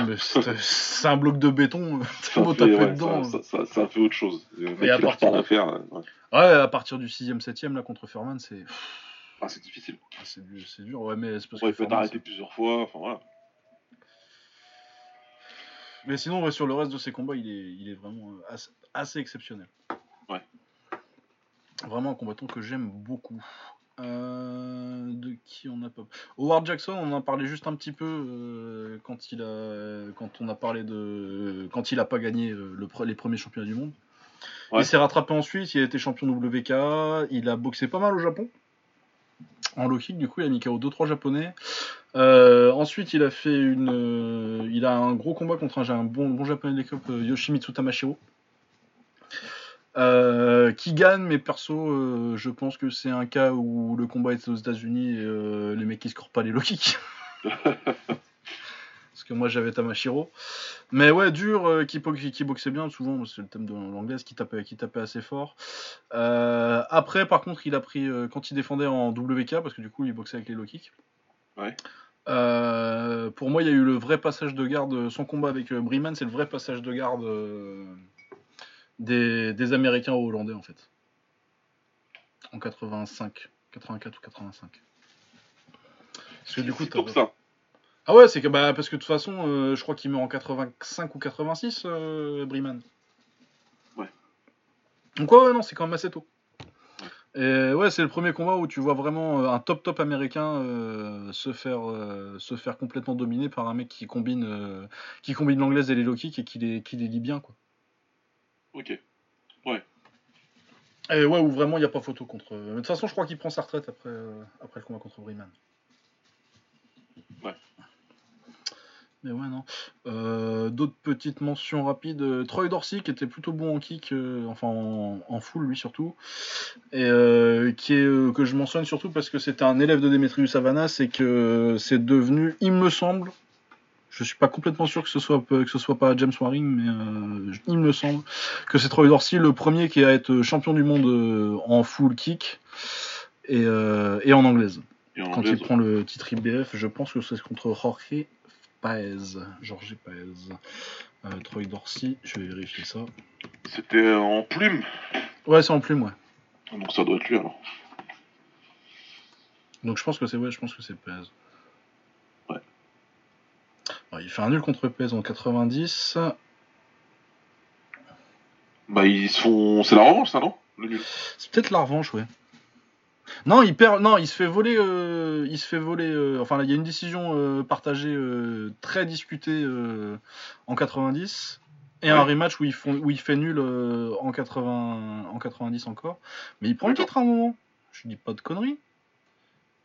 Ouais, c'était- c'est un bloc de béton. <laughs> T'as ça beau fait, taper ouais, dedans. ça, ça, ça- ça fait autre chose. Le mec, Et à partir de- faire. euh, ouais. Ouais, à partir du 6ème, 7ème, là, contre Furman, c'est. Ah, c'est difficile. ah, C'est dur, ouais, mais c'est parce Ouais, que il peut t'arrêter plusieurs fois. Enfin, voilà. Mais sinon, ouais, sur le reste de ses combats, il est, il est vraiment euh, assez, assez exceptionnel. Ouais. Vraiment un combattant que j'aime beaucoup. Euh, de qui on a pas. Howard Jackson, on en a parlé juste un petit peu euh, quand il a, quand on a parlé de, quand il a pas gagné euh, le, pre- les premiers championnats du monde. Ouais. Il s'est rattrapé ensuite, il a été champion WK, il a boxé pas mal au Japon. En low kick, du coup, il a mis KO 2-3 japonais. Ensuite, il a fait une, il a un gros combat contre un, un bon, bon japonais de l'équipe, Yoshimitsu Tamashiro. Euh, qui gagne, mais perso, euh, je pense que c'est un cas où le combat était aux États-Unis et euh, les mecs qui scorent pas les low kicks. <laughs> Parce que moi j'avais Tamashiro. Mais ouais, dur, qui, po- qui boxait bien, souvent, c'est le thème de l'anglaise, qui tapait, qui tapait assez fort. Après, par contre, il a pris, quand il défendait en WK, parce que du coup il boxait avec les low kicks. Ouais. Pour moi, il y a eu le vrai passage de garde, son combat avec Breeman, c'est le vrai passage de garde des, des Américains aux Hollandais en fait. En 85, 84 ou 85. Parce que du coup, comme ça. ah ouais, c'est que bah parce que de toute façon, euh, je crois qu'il meurt en 85 ou 86, euh. Ouais. Donc ouais, ouais, non, c'est quand même assez tôt. Et ouais, c'est le premier combat où tu vois vraiment euh, un top top américain euh, se faire euh, se faire complètement dominer par un mec qui combine euh, qui combine l'anglaise et les low kicks et qui les qui les lit bien quoi. Ok. Et ouais, où vraiment il n'y a pas photo contre. Mais de toute façon, je crois qu'il prend sa retraite après euh, après le combat contre Breeman. Ouais. Mais ouais, non. Euh, D'autres petites mentions rapides. euh, Troy Dorsey, qui était plutôt bon en kick, euh, enfin en, en full, lui surtout. Et euh, qui est, euh, que je mentionne surtout parce que c'était un élève de Demetrius Savanas et que c'est devenu, il me semble, je suis pas complètement sûr que ce soit, que ce soit pas James Waring, mais euh, il me semble que c'est Troy Dorsey le premier qui a été champion du monde euh, en full kick et, euh, et en anglaise. Et en Quand il prend le titre IBF, je pense que c'est contre Jorge Paez. Jorge Paez. Euh, Troy Dorsey, je vais vérifier ça. c'était en plume. Ouais, c'est en plume, ouais. Donc ça doit être lui alors. Donc je pense que c'est ouais, je pense que c'est Paez. Il fait un nul contre Paez en 90. Bah ils se font. C'est la revanche ça non? Le nul. C'est peut-être la revanche, ouais. Non, il perd. Non, il se fait voler. euh, il se fait voler. euh, enfin, il y a une décision euh, partagée très discutée en 90 et un rematch où il, font, où il fait nul en 80 en 90 encore. Mais il prend le titre à un moment. Je dis pas de conneries.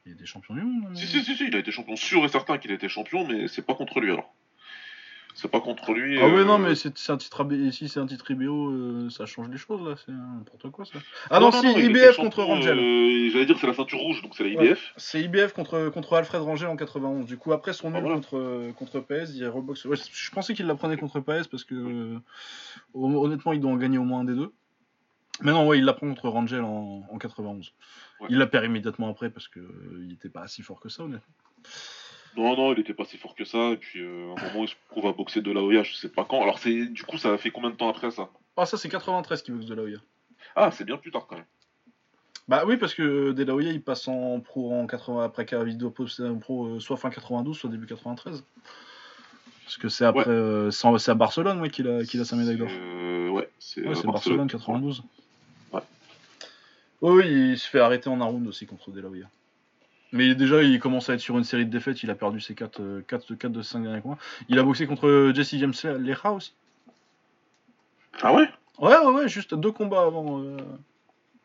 Il est champion du monde. Si, si, si, si, il a été champion. Sûr et certain qu'il a été champion, mais c'est pas contre lui alors. C'est pas contre lui. Ah euh, non, mais c'est un titre si c'est un titre IBO, euh, ça change les choses là, c'est n'importe quoi ça. Ah non, si, a été IBF contre Rangel. euh, J'allais dire c'est la ceinture rouge, donc c'est la Ouais. IBF. C'est IBF contre, contre Alfred Rangel en 91. Du coup, après son nul Ah, voilà. contre, contre Paez, il reboxe. Ouais, je pensais qu'il la prenait contre Paez parce que euh, hon- honnêtement, il doit en gagner au moins un des deux. Mais non, ouais, il la prend contre Rangel en, en 91. Ouais. Il la perd immédiatement après parce que euh, il était pas si fort que ça, honnêtement. Non, non, il était pas si fort que ça. Et puis euh, à un moment, il se trouve à boxer de la Hoya, je sais pas quand. Alors c'est du coup, ça a fait combien de temps après ça? Ah, ça, c'est 93 qui boxe de la Hoya. Ah, c'est bien plus tard quand même. Bah oui, parce que De La Hoya, il passe en pro en 80, après Caravido posté en pro euh, soit fin 92, soit début 93. Parce que c'est après, Ouais. euh, c'est c'est à Barcelone ouais, qu'il a, qu'il a sa médaille d'or. Ouais, c'est c'est Barcelone 92. Ouais. Oui, oui, il se fait arrêter en un round aussi contre De La Hoya. Mais déjà, il commence à être sur une série de défaites. Il a perdu ses 4, 4, 4 de 5 derniers combats. Il a boxé contre Jesse James Leja aussi. Ah ouais? Ouais, ouais, ouais, juste deux combats avant. euh,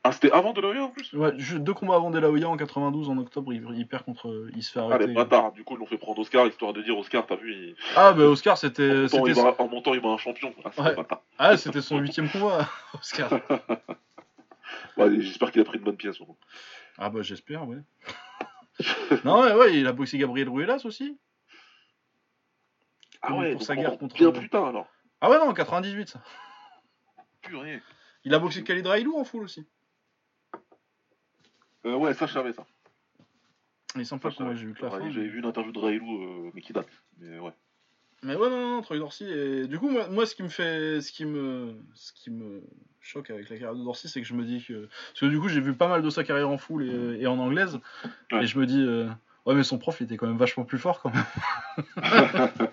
Ah, c'était avant de la Hoya en plus? Ouais, ju- deux combats avant De La Hoya en 92 en octobre. Il, il perd contre. Il se fait Ah, arrêter. les bâtards, du coup, ils l'ont fait prendre Oscar, histoire de dire Oscar, t'as vu, il... Ah, bah Oscar, en, c'était. c'était va... en montant, il va un champion. Ah, c'est Ouais. des bâtards. Ah, c'était son huitième combat, <laughs> Oscar. <laughs> Ouais, J'espère qu'il a pris une bonne pièce. bon. Ah, bah j'espère, ouais. <laughs> non, ouais, ouais, il a boxé Gabriel Ruelas aussi. Ah ouais, pour sa guerre contre- bien plus tard alors. Ah, ouais, non, en 98, ça. Purée. Il a boxé Khalid Railou en full aussi. Euh, ouais, ça, je savais ça. Il semble pas j'ai vu que la fin. J'avais vu une interview de Railou, euh, mais qui date. Mais ouais. Mais ouais, non, non, Troy Dorsey. Et du coup, moi, moi, ce qui me fait. Ce qui me. Ce qui me choque avec la carrière de Dorsey, c'est que je me dis que. Parce que du coup, j'ai vu pas mal de sa carrière en full et, et en anglaise. Ouais. Et je me dis. euh, Ouais, mais son prof, il était quand même vachement plus fort quand même. <laughs>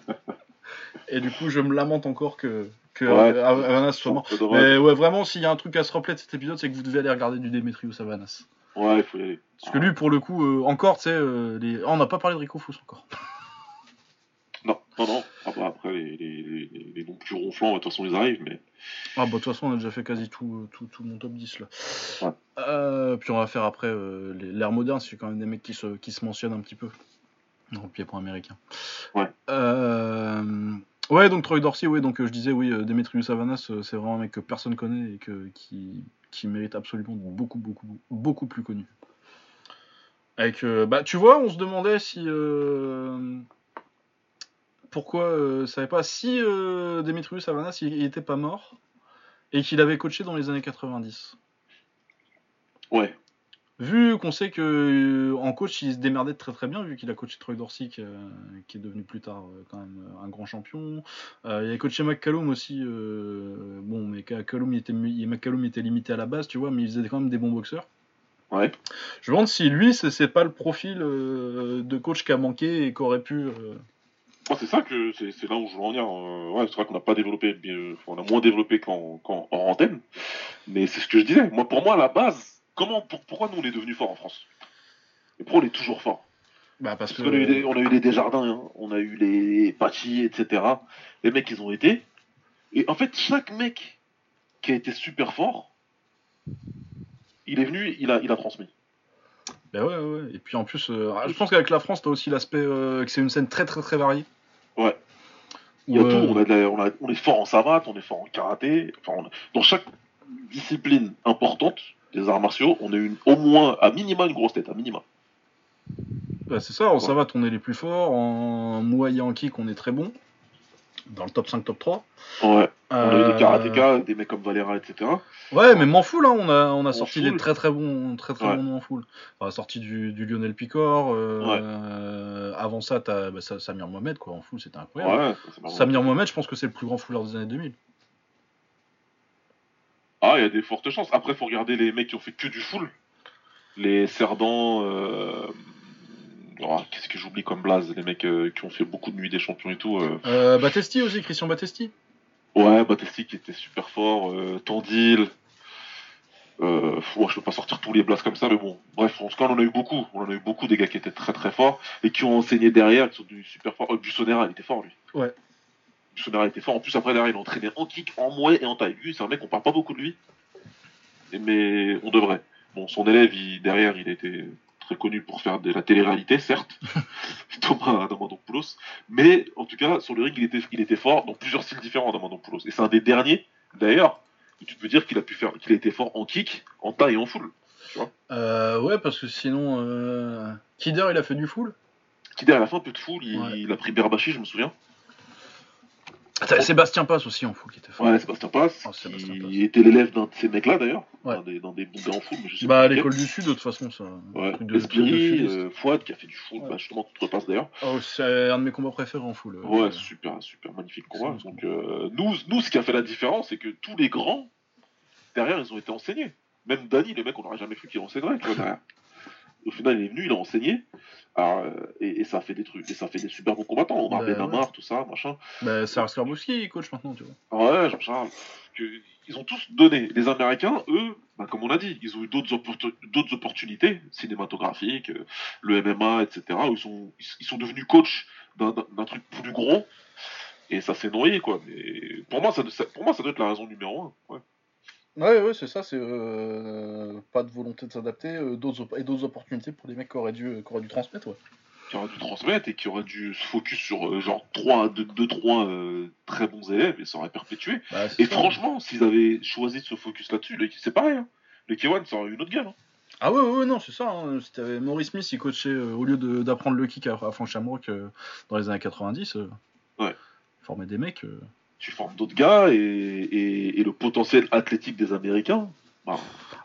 et du coup, je me lamente encore que. Que Ouais. Havanas soit mort. Mais ouais, vraiment, s'il y a un truc à se rappeler de cet épisode, c'est que vous devez aller regarder du Demetrius Savanas. Ouais, il faut y aller. Parce que lui, pour le coup, euh, encore, tu sais, euh, les... ah, on n'a pas parlé de Rico Fous encore. Non, non, non. Après, les, les, les, les noms plus ronflants, de toute façon, ils arrivent, mais. Ah bah de toute façon on a déjà fait quasi tout, tout, tout mon top 10 là. Ouais. Euh, puis on va faire après euh, l'ère moderne, c'est quand même des mecs qui se, qui se mentionnent un petit peu. Dans le pied-point américain. Ouais. Euh, ouais donc Troy Dorsey, ouais donc euh, je disais oui, euh, Demetrius Savanas euh, c'est vraiment un mec que personne connaît et que, qui, qui mérite absolument beaucoup beaucoup beaucoup plus connu. Avec, euh, bah tu vois, on se demandait si pourquoi euh, savait pas si euh, Demetrius Savanas il, il était pas mort et qu'il avait coaché dans les années 90. Ouais. Vu qu'on sait que euh, en coach il se démerdait très très bien, vu qu'il a coaché Troy Dorsey qui, euh, qui est devenu plus tard quand même un grand champion. Il a coaché McCallum aussi. bon, mais McCallum il était, McCallum était limité à la base, tu vois, mais il faisait quand même des bons boxeurs. Ouais. Je me demande si lui c'est c'est pas le profil euh, de coach qui a manqué et qui aurait pu. euh, Moi, c'est ça que c'est là où je veux en venir. euh, ouais, c'est vrai qu'on n'a pas développé, on a moins développé qu'en en antenne. Mais c'est ce que je disais. Moi, pour moi, à la base, comment, pour- pourquoi nous on est devenus forts en France? Et pourquoi on est toujours fort Bah parce Parce que. qu'on a eu des, on a eu les Desjardins, hein, on a eu les Pachi, etc. Les mecs, ils ont été. Et en fait, chaque mec qui a été super fort, il est venu, il a, il a transmis. Ouais, ouais. Et puis en plus, euh, je pense qu'avec la France, t'as aussi l'aspect euh, que c'est une scène très très très variée. Ouais. Il y a tout. euh, On, a la- on, a- on est fort en savate, on est fort en karaté. Enfin, on- dans chaque discipline importante des arts martiaux, on a une, au moins, à minima, une grosse tête, à minima. Bah, c'est ça, en Ouais. savate on est les plus forts, en Muay en kick on est très bon, dans le top 5, top 3. Ouais. On a eu Euh, des karatékas, des mecs comme Valera, etc. Ouais, même en full, hein, on a, on a sorti des très très bons, très très Ouais. bons noms en full. A sorti du, du Lionel Picor, euh, avant ça, t'as bah, Samir Mohamed, quoi, en full, c'était incroyable. Ouais. Samir Mohamed, je pense que c'est le plus grand fuller des années 2000. Ah, il y a des fortes chances. Après, faut regarder les mecs qui ont fait que du full. Les Cerdans. Euh... oh, Qu'est-ce que j'oublie comme blaze Les mecs euh, qui ont fait beaucoup de nuits des champions et tout. euh. Euh, Battesti aussi, Christian Battesti. Ouais, Batesti qui était super fort. Euh, Tandil. Euh, ouais, je peux pas sortir tous les blazes comme ça, mais bon. Bref, en tout cas, on en a eu beaucoup. On en a eu beaucoup des gars qui étaient très très forts et qui ont enseigné derrière, qui sont devenus super forts. Euh, Bussonera, il était fort lui. Ouais. Bussonera était fort. En plus, après, derrière, il entraînait en kick, en mouet et en taille. Lui, c'est un mec, on parle pas beaucoup de lui. Mais on devrait. Bon, son élève, il, derrière, il était très connu pour faire de la télé-réalité, certes. <laughs> Thomas Damandopoulos. Mais, en tout cas, sur le ring, il était, il était fort dans plusieurs styles différents, Damandopoulos. Et c'est un des derniers, d'ailleurs, où tu peux dire qu'il a pu faire, qu'il a été fort en kick, en taille et en full. Euh, ouais, parce que sinon, euh... Kidder, il a fait du full. Qui, derrière la fin, un peu de full, il, Ouais. il a pris Berbachi, je me souviens. T'avais Sébastien Passe aussi en full qui était fort. Ouais, Sébastien Pass, Oh, Sébastien Pass. était l'élève d'un de ces mecs-là, d'ailleurs. Ouais. Dans des, dans des bons mais je sais Bah, à l'école du Sud, de toute façon, ça. Ouais, Espiri, euh, Fouad qui a fait du Ouais. bah, justement contre passe d'ailleurs. Oh, c'est un de mes combats préférés en euh, Ouais, super, super magnifique combat. Donc, euh, nous, nous, ce qui a fait la différence, c'est que tous les grands, derrière, ils ont été enseignés. Même Dany, le mec, on n'aurait jamais cru qu'il enseignerait, tu vois, derrière. <laughs> Au final, il est venu, il a enseigné. Alors, euh, et, et ça a fait des trucs, et ça a fait des super bons combattants. Omar Bah, Benamar, tout ça, machin. Bah, c'est Skarbowski, il coach maintenant, tu vois. Ouais, Jean-Charles. Ils ont tous donné. Les Américains, eux, bah, comme on a dit, ils ont eu d'autres opportu- d'autres opportunités cinématographiques, euh, le MMA, etc. où ils sont, ils, sont devenus coachs d'un- truc plus gros. Et ça s'est noyé, quoi. Mais pour moi, ça, ça- pour moi, ça doit être la raison numéro un. Ouais. Ouais, ouais, c'est ça, c'est euh, pas de volonté de s'adapter euh, d'autres et d'autres opportunités pour des mecs qui auraient dû, qui auraient dû transmettre, ouais. Qui aurait dû transmettre et qui aurait dû se focus sur euh, genre 3, 2, 2 3 euh, très bons élèves et ça aurait perpétué. Bah, Et ça. franchement, s'ils avaient choisi de se focus là-dessus, c'est pareil. Hein. Le K1, ça aurait eu une autre gueule. Hein. Ah ouais, ouais, ouais, non, c'est ça. Hein. T'avais Maurice Smith, il coachait, euh, au lieu d'apprendre le kick à, à Shamrock euh, dans les années 90, euh, Ouais. il formait des mecs. Tu formes d'autres gars et, et, et le potentiel athlétique des Américains. bah,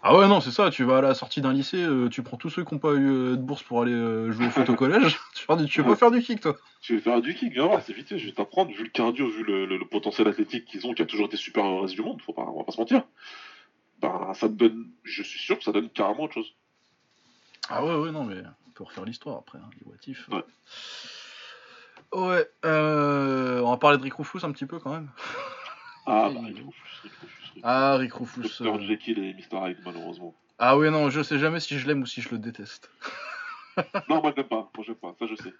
Ah ouais, non, c'est ça, tu vas à la sortie d'un lycée, euh, tu prends tous ceux qui n'ont pas eu euh, de bourse pour aller euh, jouer au foot au collège, <laughs> tu dis, tu veux pas faire du kick, toi? Tu veux faire du kick, viens voir, c'est vite, je vais t'apprendre, vu le cardio, vu le, le- le potentiel athlétique qu'ils ont, qui a toujours été supérieur au reste du monde, faut pas, on va pas se mentir. Ben, ça te donne, je suis sûr que ça donne carrément autre chose. Ah ouais, ouais, non, mais on peut refaire l'histoire après, hein, les what if. Ouais. Ouais, euh, on va parler de Rick Rufus un petit peu quand même. Ah, Et- bah, Rick Rufus, Rick Rufus, Rick Ah, Rick Rufus. Dr. euh, Jekyll et Mr. Hyde, malheureusement. Ah ouais, non, je sais jamais si je l'aime ou si je le déteste. Non, moi je l'aime pas. Moi j'aime pas. Ça je sais.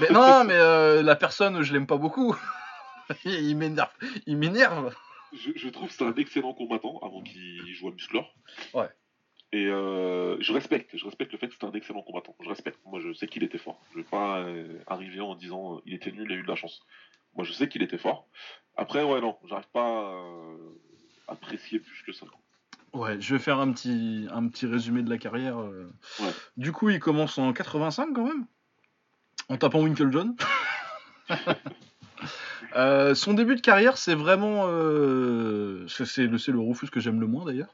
Mais non, mais euh, la personne, je l'aime pas beaucoup. il <laughs> il m'énerve. Il m'énerve. Je, je trouve que c'est un excellent combattant avant qu'il joue à musclor. Ouais. Et euh, je respecte, je respecte le fait que c'est un excellent combattant. Je respecte. Moi, je sais qu'il était fort. Je vais pas euh, arriver en disant euh, il était nul, il a eu de la chance. Moi, je sais qu'il était fort. Après, ouais, non, j'arrive pas euh, à apprécier plus que ça. Ouais, je vais faire un petit, un petit résumé de la carrière. euh. Ouais. Du coup, il commence en 85 quand même, en tapant Winkle John? <laughs> Son début de carrière, c'est vraiment. c'est le, le Rufus que j'aime le moins d'ailleurs.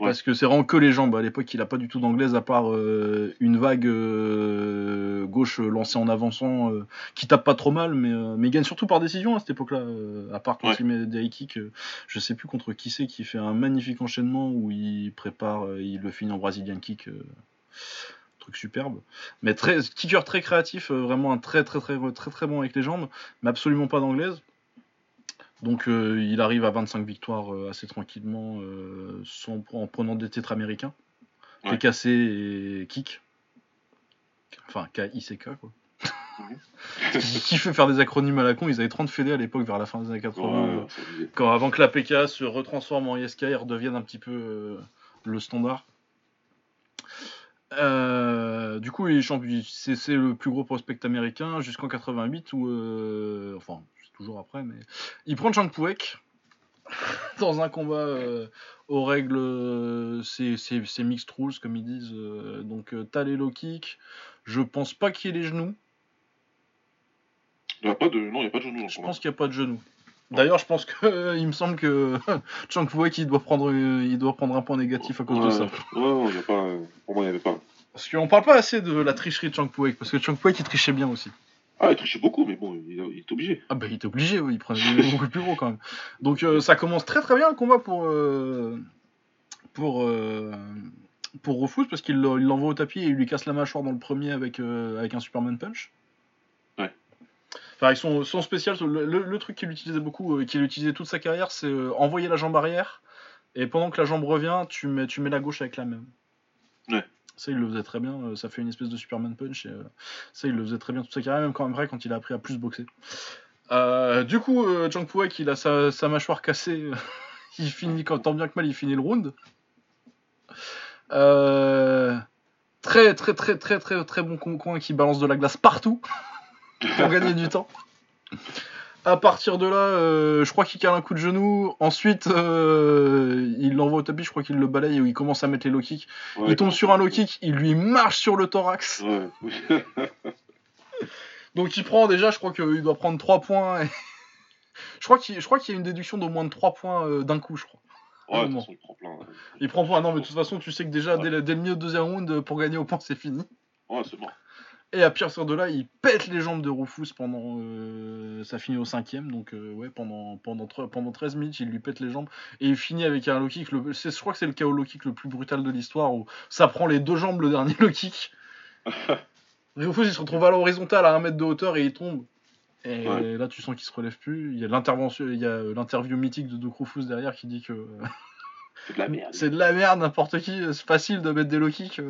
Ouais. Parce que c'est vraiment que les jambes. À l'époque, il a pas du tout d'anglaise à part euh, une vague euh, gauche lancée en avançant euh, qui tape pas trop mal, mais, euh, mais il gagne surtout par décision à cette époque-là. euh, à part quand Ouais. il met des high kicks, euh, je sais plus contre qui c'est qui fait un magnifique enchaînement où il prépare, euh, il le finit en brazilian kick. euh, truc superbe. Mais très, kicker très créatif, euh, vraiment un très très très très très bon avec les jambes, mais absolument pas d'anglaise. Donc euh, il arrive à 25 victoires euh, assez tranquillement euh, sans, en prenant des titres américains. Ouais. TKC et kick. Enfin, K-I-C-K quoi. <laughs> Qui fait faire des acronymes à la con, ils avaient 30 fédés à l'époque vers la fin des années 80. euh, Ouais, ça disait. quand, avant que la PK se retransforme en ISK et redevienne un petit peu le standard. Euh, du coup. C'est le plus gros prospect américain jusqu'en 88 où, euh, enfin, toujours après, mais il prend Chang Puek <laughs> dans un combat euh, aux règles, euh, c'est c'est- c'est mixed rules comme ils disent. euh, donc t'as les low kicks. Je pense pas qu'il y ait les genoux. Il y a pas de... Non, il n'y a pas de genou dans le Je pense qu'il n'y a pas de genoux. D'ailleurs, je pense que il me semble que <laughs> Chang Puek il doit prendre il doit prendre un point négatif à cause de ça. Ouais, non, il y a pas... Pour moi, il n'y avait pas. Parce qu'on parle pas assez de la tricherie de Chang Puek parce que Chang Puek il trichait bien aussi. Ah, il trichait beaucoup, mais bon, il, il est obligé. Ah bah il était obligé, oui, il prenait beaucoup plus gros quand même. Donc euh, ça commence très très bien le combat pour euh, pour euh, pour Rufus parce qu'il le- il l'envoie au tapis et il lui casse la mâchoire dans le premier avec euh, avec un Superman punch. Ouais. Enfin, avec son, son spécial, le, le- le truc qu'il utilisait beaucoup, qu'il utilisait toute sa carrière, c'est envoyer la jambe arrière et pendant que la jambe revient, tu mets tu mets la gauche avec la même. Ouais. Ça, il le faisait très bien. euh, Ça fait une espèce de Superman punch. Et, euh, ça, il le faisait très bien toute sa carrière, même quand même vrai quand il a appris à plus boxer. Euh, du coup, euh, Jang il a sa, mâchoire cassée. <laughs> il finit, quand, tant bien que mal, il finit le round. Très, très, très, très, très, très bon coin qui balance de la glace partout <laughs> pour gagner du temps. À partir de là, euh, je crois qu'il cale un coup de genou. Ensuite, euh, il l'envoie au tapis. Je crois qu'il le balaye où il commence à mettre les low kicks. Ouais, il tombe sur un low kick. Il lui marche sur le thorax. Ouais. <laughs> Donc il prend déjà, je crois qu'il doit prendre 3 points. et- <laughs> je crois qu'il y a une déduction d'au moins de 3 points euh, d'un coup, je crois. Ouais, de toute Vraiment. façon, il prend plein. Il prend point. Non, mais de toute façon, tu sais que déjà, dès, le, dès le milieu de deuxième round, pour gagner au point, c'est fini. Ouais, c'est mort. Et à partir de là, il pète les jambes de Rufus pendant. euh, ça finit au cinquième, donc euh, ouais, pendant, pendant, pendant 13 minutes, il lui pète les jambes. Et il finit avec un low kick. Le, je crois que c'est le KO low kick le plus brutal de l'histoire où ça prend les deux jambes le dernier low kick. <laughs> Rufus il se retrouve à l'horizontale à 1 mètre de hauteur et il tombe. Et Ouais. là, tu sens qu'il se relève plus. Il y a l'intervention, il y a euh, l'interview mythique de Doc Rufus derrière qui dit que euh, C'est de la merde. <laughs> c'est de la merde, n'importe qui, c'est facile de mettre des low kicks.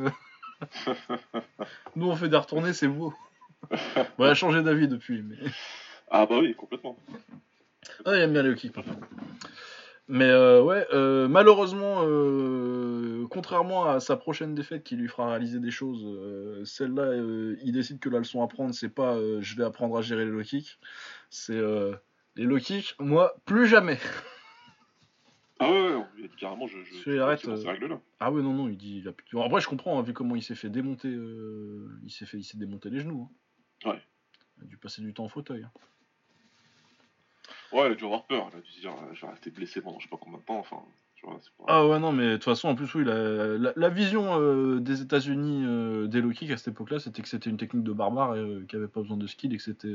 <laughs> Nous, on fait des retournées, c'est beau. <laughs> Bon, a changé d'avis depuis, mais. Ah bah oui, complètement. Ah, il aime bien les par contre. Mais euh, ouais, euh, malheureusement, euh, contrairement à sa prochaine défaite qui lui fera réaliser des choses, celle-là, il décide que la leçon à prendre, c'est pas je vais apprendre à gérer les low kicks, c'est les low kicks, moi, plus jamais. <laughs> Ah ouais, ouais, carrément, je... je dans euh, règles-là. Ah ouais, non, non, il dit. il a plus- Après, je comprends, hein, vu comment il s'est fait démonter, euh, il s'est fait, il s'est démonté les genoux. hein. Ouais. Il a dû passer du temps en fauteuil. hein. Ouais, il a dû avoir peur. Il a dû se dire, je vais rester blessé pendant je sais pas combien de temps. Enfin, tu vois, c'est pas... Ah ouais, non, mais de toute façon, en plus, oui, la, la- la vision euh, des États-Unis euh, des low kicks à cette époque-là, c'était que c'était une technique de barbare et euh, qui avait pas besoin de skill et que c'était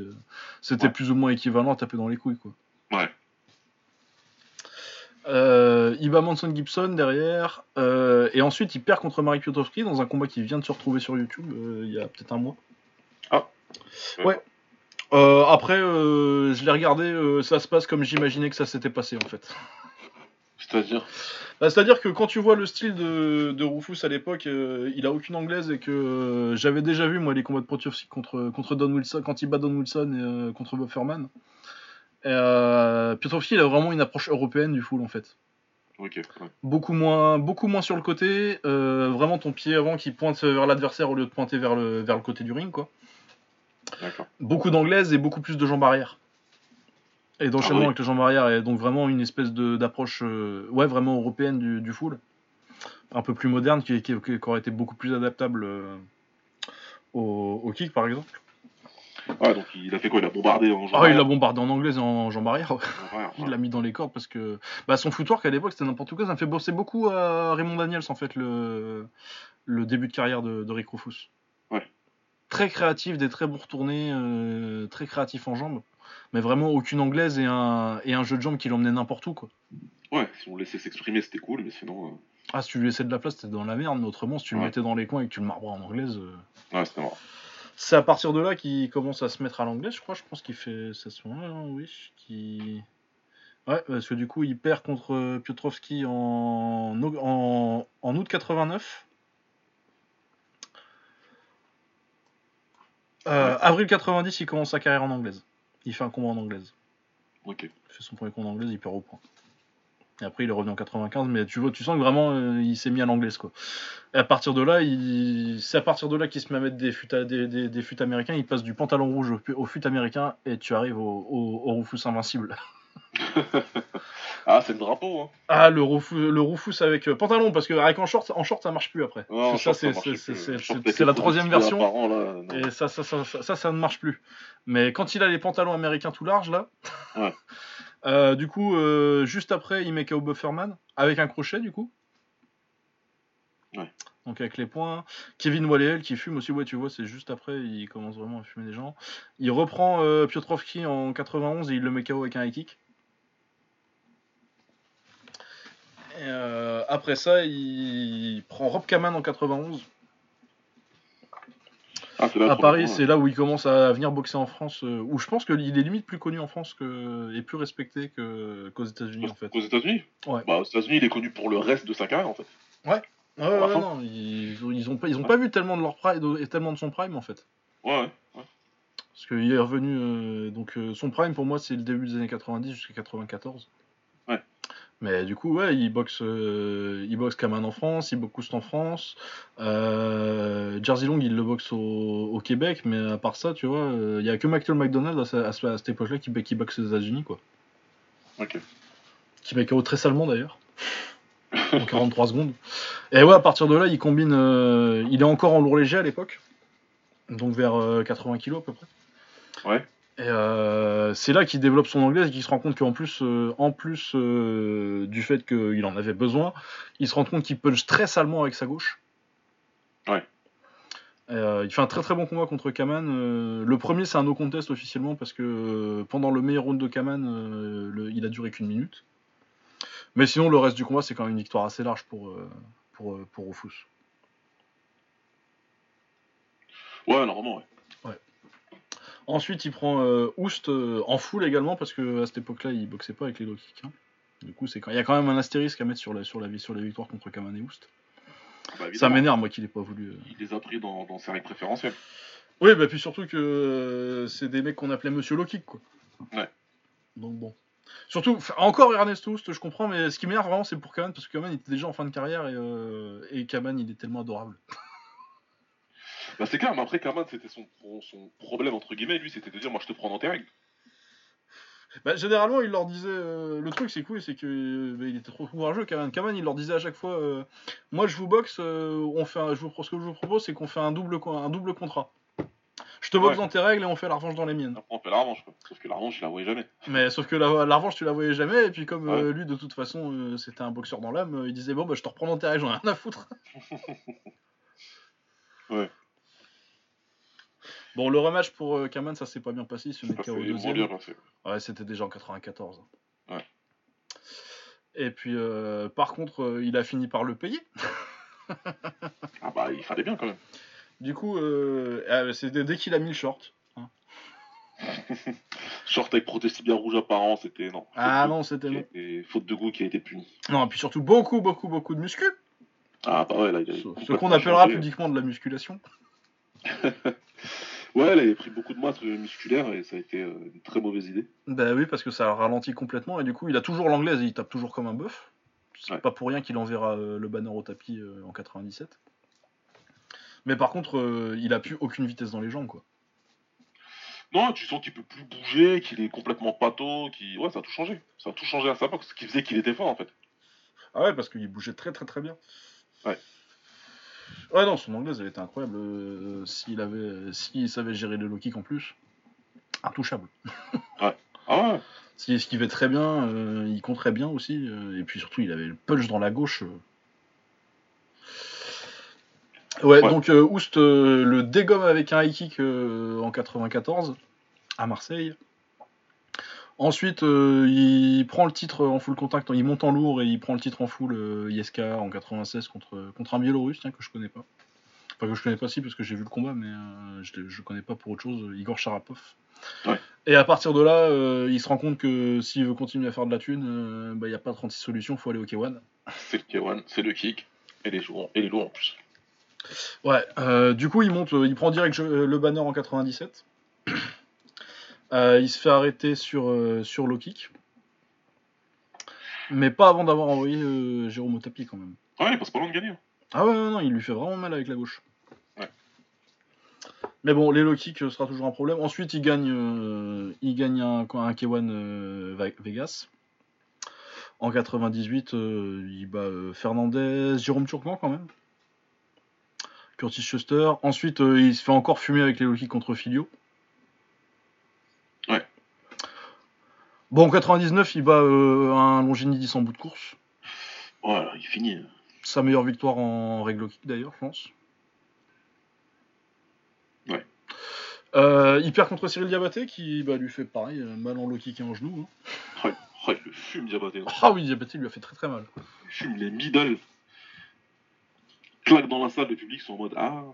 c'était Ouais. plus ou moins équivalent à taper dans les couilles, quoi. Ouais. Euh, il bat Manson Gibson derrière, euh, et ensuite il perd contre Marek Piotrowski dans un combat qui vient de se retrouver sur YouTube euh, il y a peut-être un mois. Ah. Ouais. Après, je l'ai regardé, ça se passe comme j'imaginais que ça s'était passé en fait. C'est-à-dire Bah, C'est-à-dire que quand tu vois le style de, de Rufus à l'époque, il a aucune anglaise et que j'avais déjà vu moi les combats de Protiovski contre, contre Don Wilson, quand il bat Don Wilson et contre. Et, euh, Piotrowski, il a vraiment une approche européenne du full en fait. Ouais. Beaucoup moins, beaucoup moins sur le côté, euh, vraiment ton pied avant qui pointe vers l'adversaire au lieu de pointer vers le, vers le côté du ring quoi. Beaucoup d'anglaise et beaucoup plus de jambes arrière. Et d'enchaînement Ah oui. avec les jambes arrière, et donc vraiment une espèce d'approche euh, ouais, vraiment européenne du, du full. Un peu plus moderne, qui, qui- qui aurait été beaucoup plus adaptable euh, au, au kick par exemple. Ouais, donc il a fait quoi? Il a bombardé en Ah, il l'a bombardé en anglaise et en jambes arrière. ouais. Ouais, <laughs> Il l'a mis dans les cordes parce que bah, son footwork à l'époque c'était n'importe quoi. Ça me fait bosser beaucoup à Raymond Daniels en fait le, le début de carrière de, de Rick Rufus. Ouais. Très créatif, des très bons retournés, euh, très créatif en jambes. Mais vraiment aucune anglaise et un, et un jeu de jambes qui l'emmenait n'importe où quoi. Ouais, si on le laissait s'exprimer, c'était cool, mais sinon. euh, Ah si tu lui laissais de la place c'était dans la merde, mais autrement si tu le mettais dans les coins et que tu le marbrais en anglaise. euh, Ouais, c'était marrant. C'est à partir de là qu'il commence à se mettre à l'anglais, je crois. Je pense qu'il fait ça ce moment-là, hein, oui. Qui... Ouais, parce que du coup, il perd contre Piotrowski en, en, en août 89. Euh. Avril 90, il commence sa carrière en anglaise. Il fait un combat en anglaise. Ok. Il fait son premier combat en anglaise, il perd au point. Et après, il est revenu en 95, mais tu vois, tu sens que vraiment, euh, il s'est mis à l'anglaise, quoi. Et à partir de là, c'est à partir de là qu'il se met à mettre des fûts, à- des, fûts américains. Il passe du pantalon rouge au, au fût américain et tu arrives au, au, au Rufus invincible. <laughs> Ah, c'est le drapeau, hein. Ah, le Rufus, le Rufus avec euh, pantalon, parce que avec en short, en short, ça marche plus après. Ouais, ça, c'est la troisième version. là. Et ça ça ça, ça, ça, ne marche plus. Mais quand il a les pantalons américains tout larges, là, <laughs> Ouais. euh, du coup, euh, juste après, il met KO Bufferman, avec un crochet, du coup. Ouais. Donc avec les points. Kevin Wallel qui fume aussi, ouais, tu vois, c'est juste après, il commence vraiment à fumer des gens. Il reprend Piotrowski en 91 et il le met KO avec un high kick. Et, euh, après ça, il prend Rob Kaman en 91. Ah, là, À Paris, point, c'est là où il commence à venir boxer en France, euh, où je pense qu'il est limite plus connu en France que, et plus respecté que- qu'aux États-Unis en fait. Aux États-Unis Ouais. Bah, aux États-Unis, il est connu pour le reste de sa carrière, en fait. Ouais, ouais, la ouais, fin. non, ils, ils ont pas, ils ont pas vu tellement de leur prime et tellement de son prime en fait. Ouais, ouais. ouais. Parce qu'il est revenu, euh, donc euh, son prime pour moi c'est le début des années 90 jusqu'à 94. Mais du coup, ouais, il boxe, euh, il boxe Kaman en France, il boxe Koust en France. Euh, Jersey Long, il le boxe au, au Québec, mais à part ça, tu vois, euh, il y a que Michael McDonald à, à ce- à cette époque-là qui, qui boxe aux États-Unis, quoi. Ok. Qui met KO très salement d'ailleurs. en 43 secondes. Et ouais, à partir de là, il combine. euh, il est encore en lourd léger à l'époque. Donc vers euh, 80 kg à peu près. Ouais. Et euh, c'est là qu'il développe son anglais et qu'il se rend compte qu'en plus, euh, en plus euh, du fait qu'il en avait besoin, il se rend compte qu'il punch très salement avec sa gauche. Ouais. Il fait un très très bon combat contre Kaman. le premier, c'est un no contest officiellement parce que pendant le meilleur round de Kaman, le- il a duré qu'une minute. Mais sinon, le reste du combat, c'est quand même une victoire assez large pour, pour, pour Rufus. Ouais, normalement, ouais. Ensuite, il prend euh, Oust euh, en full également parce que à cette époque-là, il boxait pas avec les low kicks. hein. Du coup, c'est quand... il y a quand même un astérisque à mettre sur la, sur la, sur la victoire contre Kaman et Oust. Bah, Ça m'énerve, moi, qu'il ait pas voulu. euh. Il les a pris dans, dans ses règles préférentielles. Oui, bah puis surtout que euh, c'est des mecs qu'on appelait Monsieur Low Kick, quoi. Ouais. Donc bon. Surtout, encore Ernest Oust, je comprends, mais ce qui m'énerve vraiment, c'est pour Kaman parce que Kaman était déjà en fin de carrière et, et Kaman, il est tellement adorable. <laughs> Bah, c'est clair, mais après, Kaman, c'était son, son problème, entre guillemets, lui, c'était de dire, moi, je te prends dans tes règles. Bah, généralement, il leur disait. euh, le truc, c'est cool, c'est que euh, bah, il était trop courageux, Kaman. Kaman, il leur disait à chaque fois euh, Moi, je vous boxe, euh, on fait un- je vous, ce que je vous propose, c'est qu'on fait un double, un double contrat. Je te boxe Ouais. dans tes règles et on fait la revanche dans les miennes. Après, on fait la revanche, quoi. Sauf que la revanche, il la voyait jamais. Mais sauf que la, la revanche, tu la voyais jamais, et puis comme Ouais. lui, de toute façon, c'était un boxeur dans l'âme, il disait Bon, bah, je te reprends dans tes règles, j'en ai rien à foutre. <laughs> Ouais. Bon, le rematch pour euh, Kaman, ça s'est pas bien passé, il se met KO deuxième. bien. Ouais, c'était déjà en 94. Ouais. Et puis, euh, par contre, euh, il a fini par le payer. <laughs> Ah bah, il fallait bien, quand même. Du coup, euh, euh, c'est dès, qu'il a mis le short. hein. <laughs> Short avec protestibia rouge apparent, c'était non. Ah Faute non, c'était non. été- Faute de goût qui a été punie. Non, et puis surtout beaucoup, beaucoup, beaucoup de muscu. Ah bah ouais, là, il a Ce, qu'on appellera changé. pudiquement de la musculation. <laughs> Ouais, elle avait pris beaucoup de masse musculaire et ça a été euh, une très mauvaise idée. Bah oui, parce que ça ralentit complètement et du coup, il a toujours l'anglaise et il tape toujours comme un bœuf. C'est Ouais. pas pour rien qu'il enverra euh, le banner au tapis euh, en 97. Mais par contre, euh, il a plus aucune vitesse dans les jambes, quoi. Non, tu sens qu'il peut plus bouger, qu'il est complètement pâteau, qui ouais, ça a tout changé. Ça a tout changé à sa part, ce qui faisait qu'il était fort en fait. Ah ouais, parce qu'il bougeait très très très bien. Ouais. Ouais, non, son anglaise, elle était incroyable. Euh, s'il avait, s'il savait gérer le low kick en plus, intouchable. <laughs> Ah ouais, S'il esquivait très bien, euh, il compterait bien aussi. euh, et puis surtout, il avait le punch dans la gauche. euh. Ouais, Ouais. donc euh, Oust euh, le dégomme avec un high kick euh, en 94 à Marseille. Ensuite, euh, il prend le titre en full contact, il monte en lourd et il prend le titre en full euh, ISK en 96 contre, contre un Biélorusse tiens, que je connais pas. Enfin, que je connais pas si parce que j'ai vu le combat, mais euh, je, le connais pas pour autre chose, Igor Sharapov. Ouais. Et à partir de là, euh, il se rend compte que s'il veut continuer à faire de la thune, bah, il n'y a pas 36 solutions, faut aller au K1. c'est le K1, c'est le kick et les lourds, et les lourds en plus. Ouais, du coup, il monte, il prend direct le banner en 97. Euh, il se fait arrêter sur, euh, sur low kick. Mais pas avant d'avoir envoyé euh, Jérôme au tapis quand même. Ah ouais, il passe pas loin de gagner. hein. Ah ouais, non, non, il lui fait vraiment mal avec la gauche. Ouais. Mais bon, les low kicks euh, sera toujours un problème. Ensuite, il gagne, il gagne un, un K1 euh, Ve- Vegas. En 98, euh, il bat Fernandez, Jérôme Turcan quand même. Curtis Schuster. Ensuite, il se fait encore fumer avec les low kicks contre Filio. Ouais. Bon, en 99, il bat euh, un Longinidis en bout de course. Voilà, il finit. Sa meilleure victoire en règle kick d'ailleurs, je pense. Ouais. Euh, il perd contre Cyril Diabaté qui bah, lui fait pareil, euh, mal en low kick et en genou. hein. Ouais, ouais, le fume Diabaté. hein. Ah oui, Diabaté lui a fait très très mal. Il fume les middle. Claque dans la salle, le public sont en mode Ah,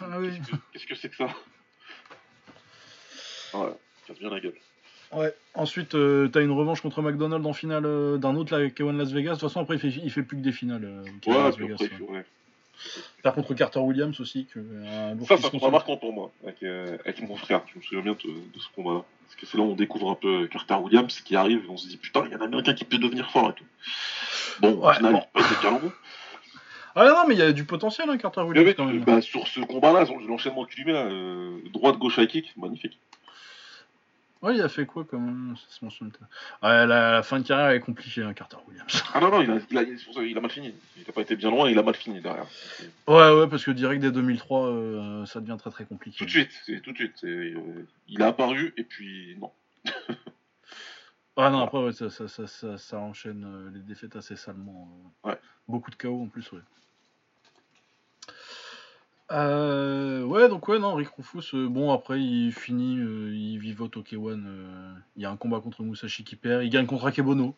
Ah oui. qu'est-ce que c'est que ça? Ouais, ça devient la gueule. Ouais. Ensuite, euh, t'as une revanche contre McDonald's en finale euh, d'un autre là, K1 Las Vegas. De toute façon, après, il fait, il fait plus que des finales. euh, au K1 Ouais, Las Vegas, après, ouais. ouais. Contre Carter Williams aussi. Que, un lourd Ça, se sera consomme. marquant pour moi, avec, euh, avec mon frère. Je me souviens bien de, de ce combat-là. Parce que c'est là où on découvre un peu Carter Williams qui arrive et on se dit putain, il y a un américain qui peut devenir fort et tout. Bon, au Ouais, final, bon. il calembour. Ah non, mais il y a du potentiel, hein, Carter Mais Williams mec, quand même. bah, sur ce combat-là, l'enchaînement qu'il lui met, là, euh, droite, gauche, high kick, magnifique. Ouais, il a fait quoi comme. pas. Ouais, la, la fin de carrière est compliquée, hein, Carter Williams. <laughs> Ah non, non, il a, il mal fini. Il n'a pas été bien loin, il a mal fini derrière. Ouais, ouais, parce que direct dès 2003, euh, ça devient très très compliqué. Tout de suite, tout de suite. euh, il a apparu et puis non. <laughs> Ah non, après, ouais, ça, ça, ça, ça, enchaîne euh, les défaites assez salement. Ouais. Beaucoup de KO en plus, ouais. Euh, ouais, donc ouais, non, Rick Rufus, euh, bon, après, il finit, euh, il vivote au K1. euh, il y a un combat contre Musashi qui perd, il gagne contre Akebono.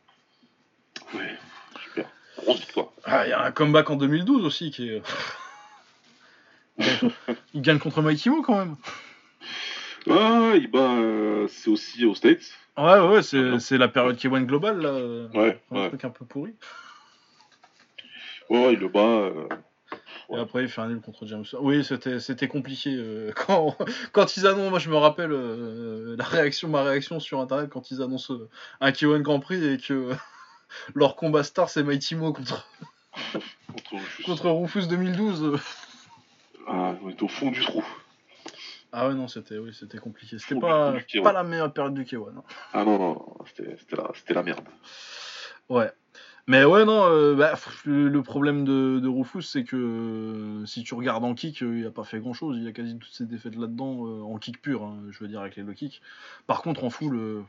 Ouais, super. Grosse victoire. Ah, il y a un comeback en 2012 aussi qui est. <laughs> il gagne contre Mikey Mo quand même. Ah, il bat, c'est aussi aux States. Ouais, ouais, c'est c'est la période K1 globale là. Ouais, Un ouais. truc un peu pourri. Ouais, il le bat. Et Ouais. après, il fait un nul contre James. Oui, c'était compliqué. euh, <laughs> quand, quand ils annoncent, moi je me rappelle euh, la réaction, ma réaction sur internet quand ils annoncent euh, un K1 Grand Prix et que <laughs> leur combat star c'est Mighty Mo contre, <laughs> contre Rufus. contre Rufus 2012. euh. Ah, on est au fond du trou. Ah ouais, non, c'était oui, c'était compliqué. C'était pas, du K1. pas la meilleure période du K1. hein. Ah non, non, c'était la, c'était la merde. Ouais. Mais ouais, non, euh, bah, le problème de, de Rufus, c'est que euh, si tu regardes en kick, euh, il a pas fait grand chose. Il a quasi toutes ses défaites là-dedans, en kick pur, hein, je veux dire, avec les low kicks. Par contre, en full.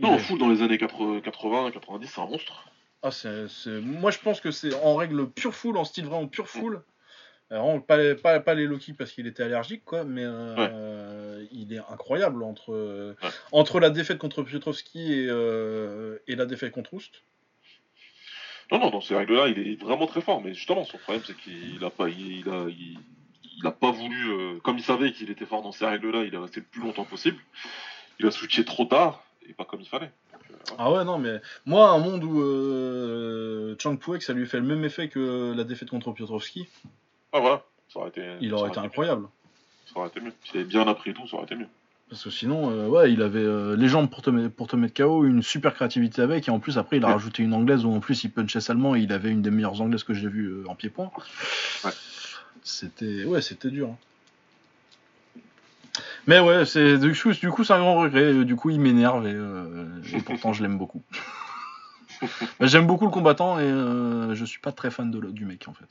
Non, est- full dans les années 80, 80 90, c'est un monstre. Ah, c'est, c'est- Moi, je pense que c'est en règle pure full, en style vraiment pure full. Alors, pas, les- pas, pas les low kicks parce qu'il était allergique, quoi, mais euh, il est incroyable entre, Ouais. entre la défaite contre Piotrowski et, euh, et la défaite contre Oust. Non, non, dans ces règles-là, il est vraiment très fort. Mais justement, son problème, c'est qu'il a pas, il, a, il, il a pas voulu, euh, comme il savait qu'il était fort dans ces règles-là, il est resté le plus longtemps possible. Il a switché trop tard et pas comme il fallait. Ah ouais, non, mais moi, un monde où euh, Chang Puek, ça lui fait le même effet que la défaite contre Piotrowski, Ah voilà, ça aurait été. il aurait été incroyable. mieux. Ça aurait été mieux. S'il avait bien appris tout, ça aurait été mieux. Parce que sinon, euh, ouais, il avait euh, les jambes pour te, mettre, pour te mettre KO, une super créativité avec, et en plus, après, il a Ouais. rajouté une anglaise où en plus il punchait salement, et il avait une des meilleures anglaises que j'ai vues euh, en pied-point. Ouais. C'était, ouais, c'était dur. hein. Mais ouais, c'est du coup, du coup, c'est un grand regret. Du coup, il m'énerve et, et pourtant, je l'aime beaucoup. <laughs> J'aime beaucoup le combattant et je suis pas très fan de, du mec en fait.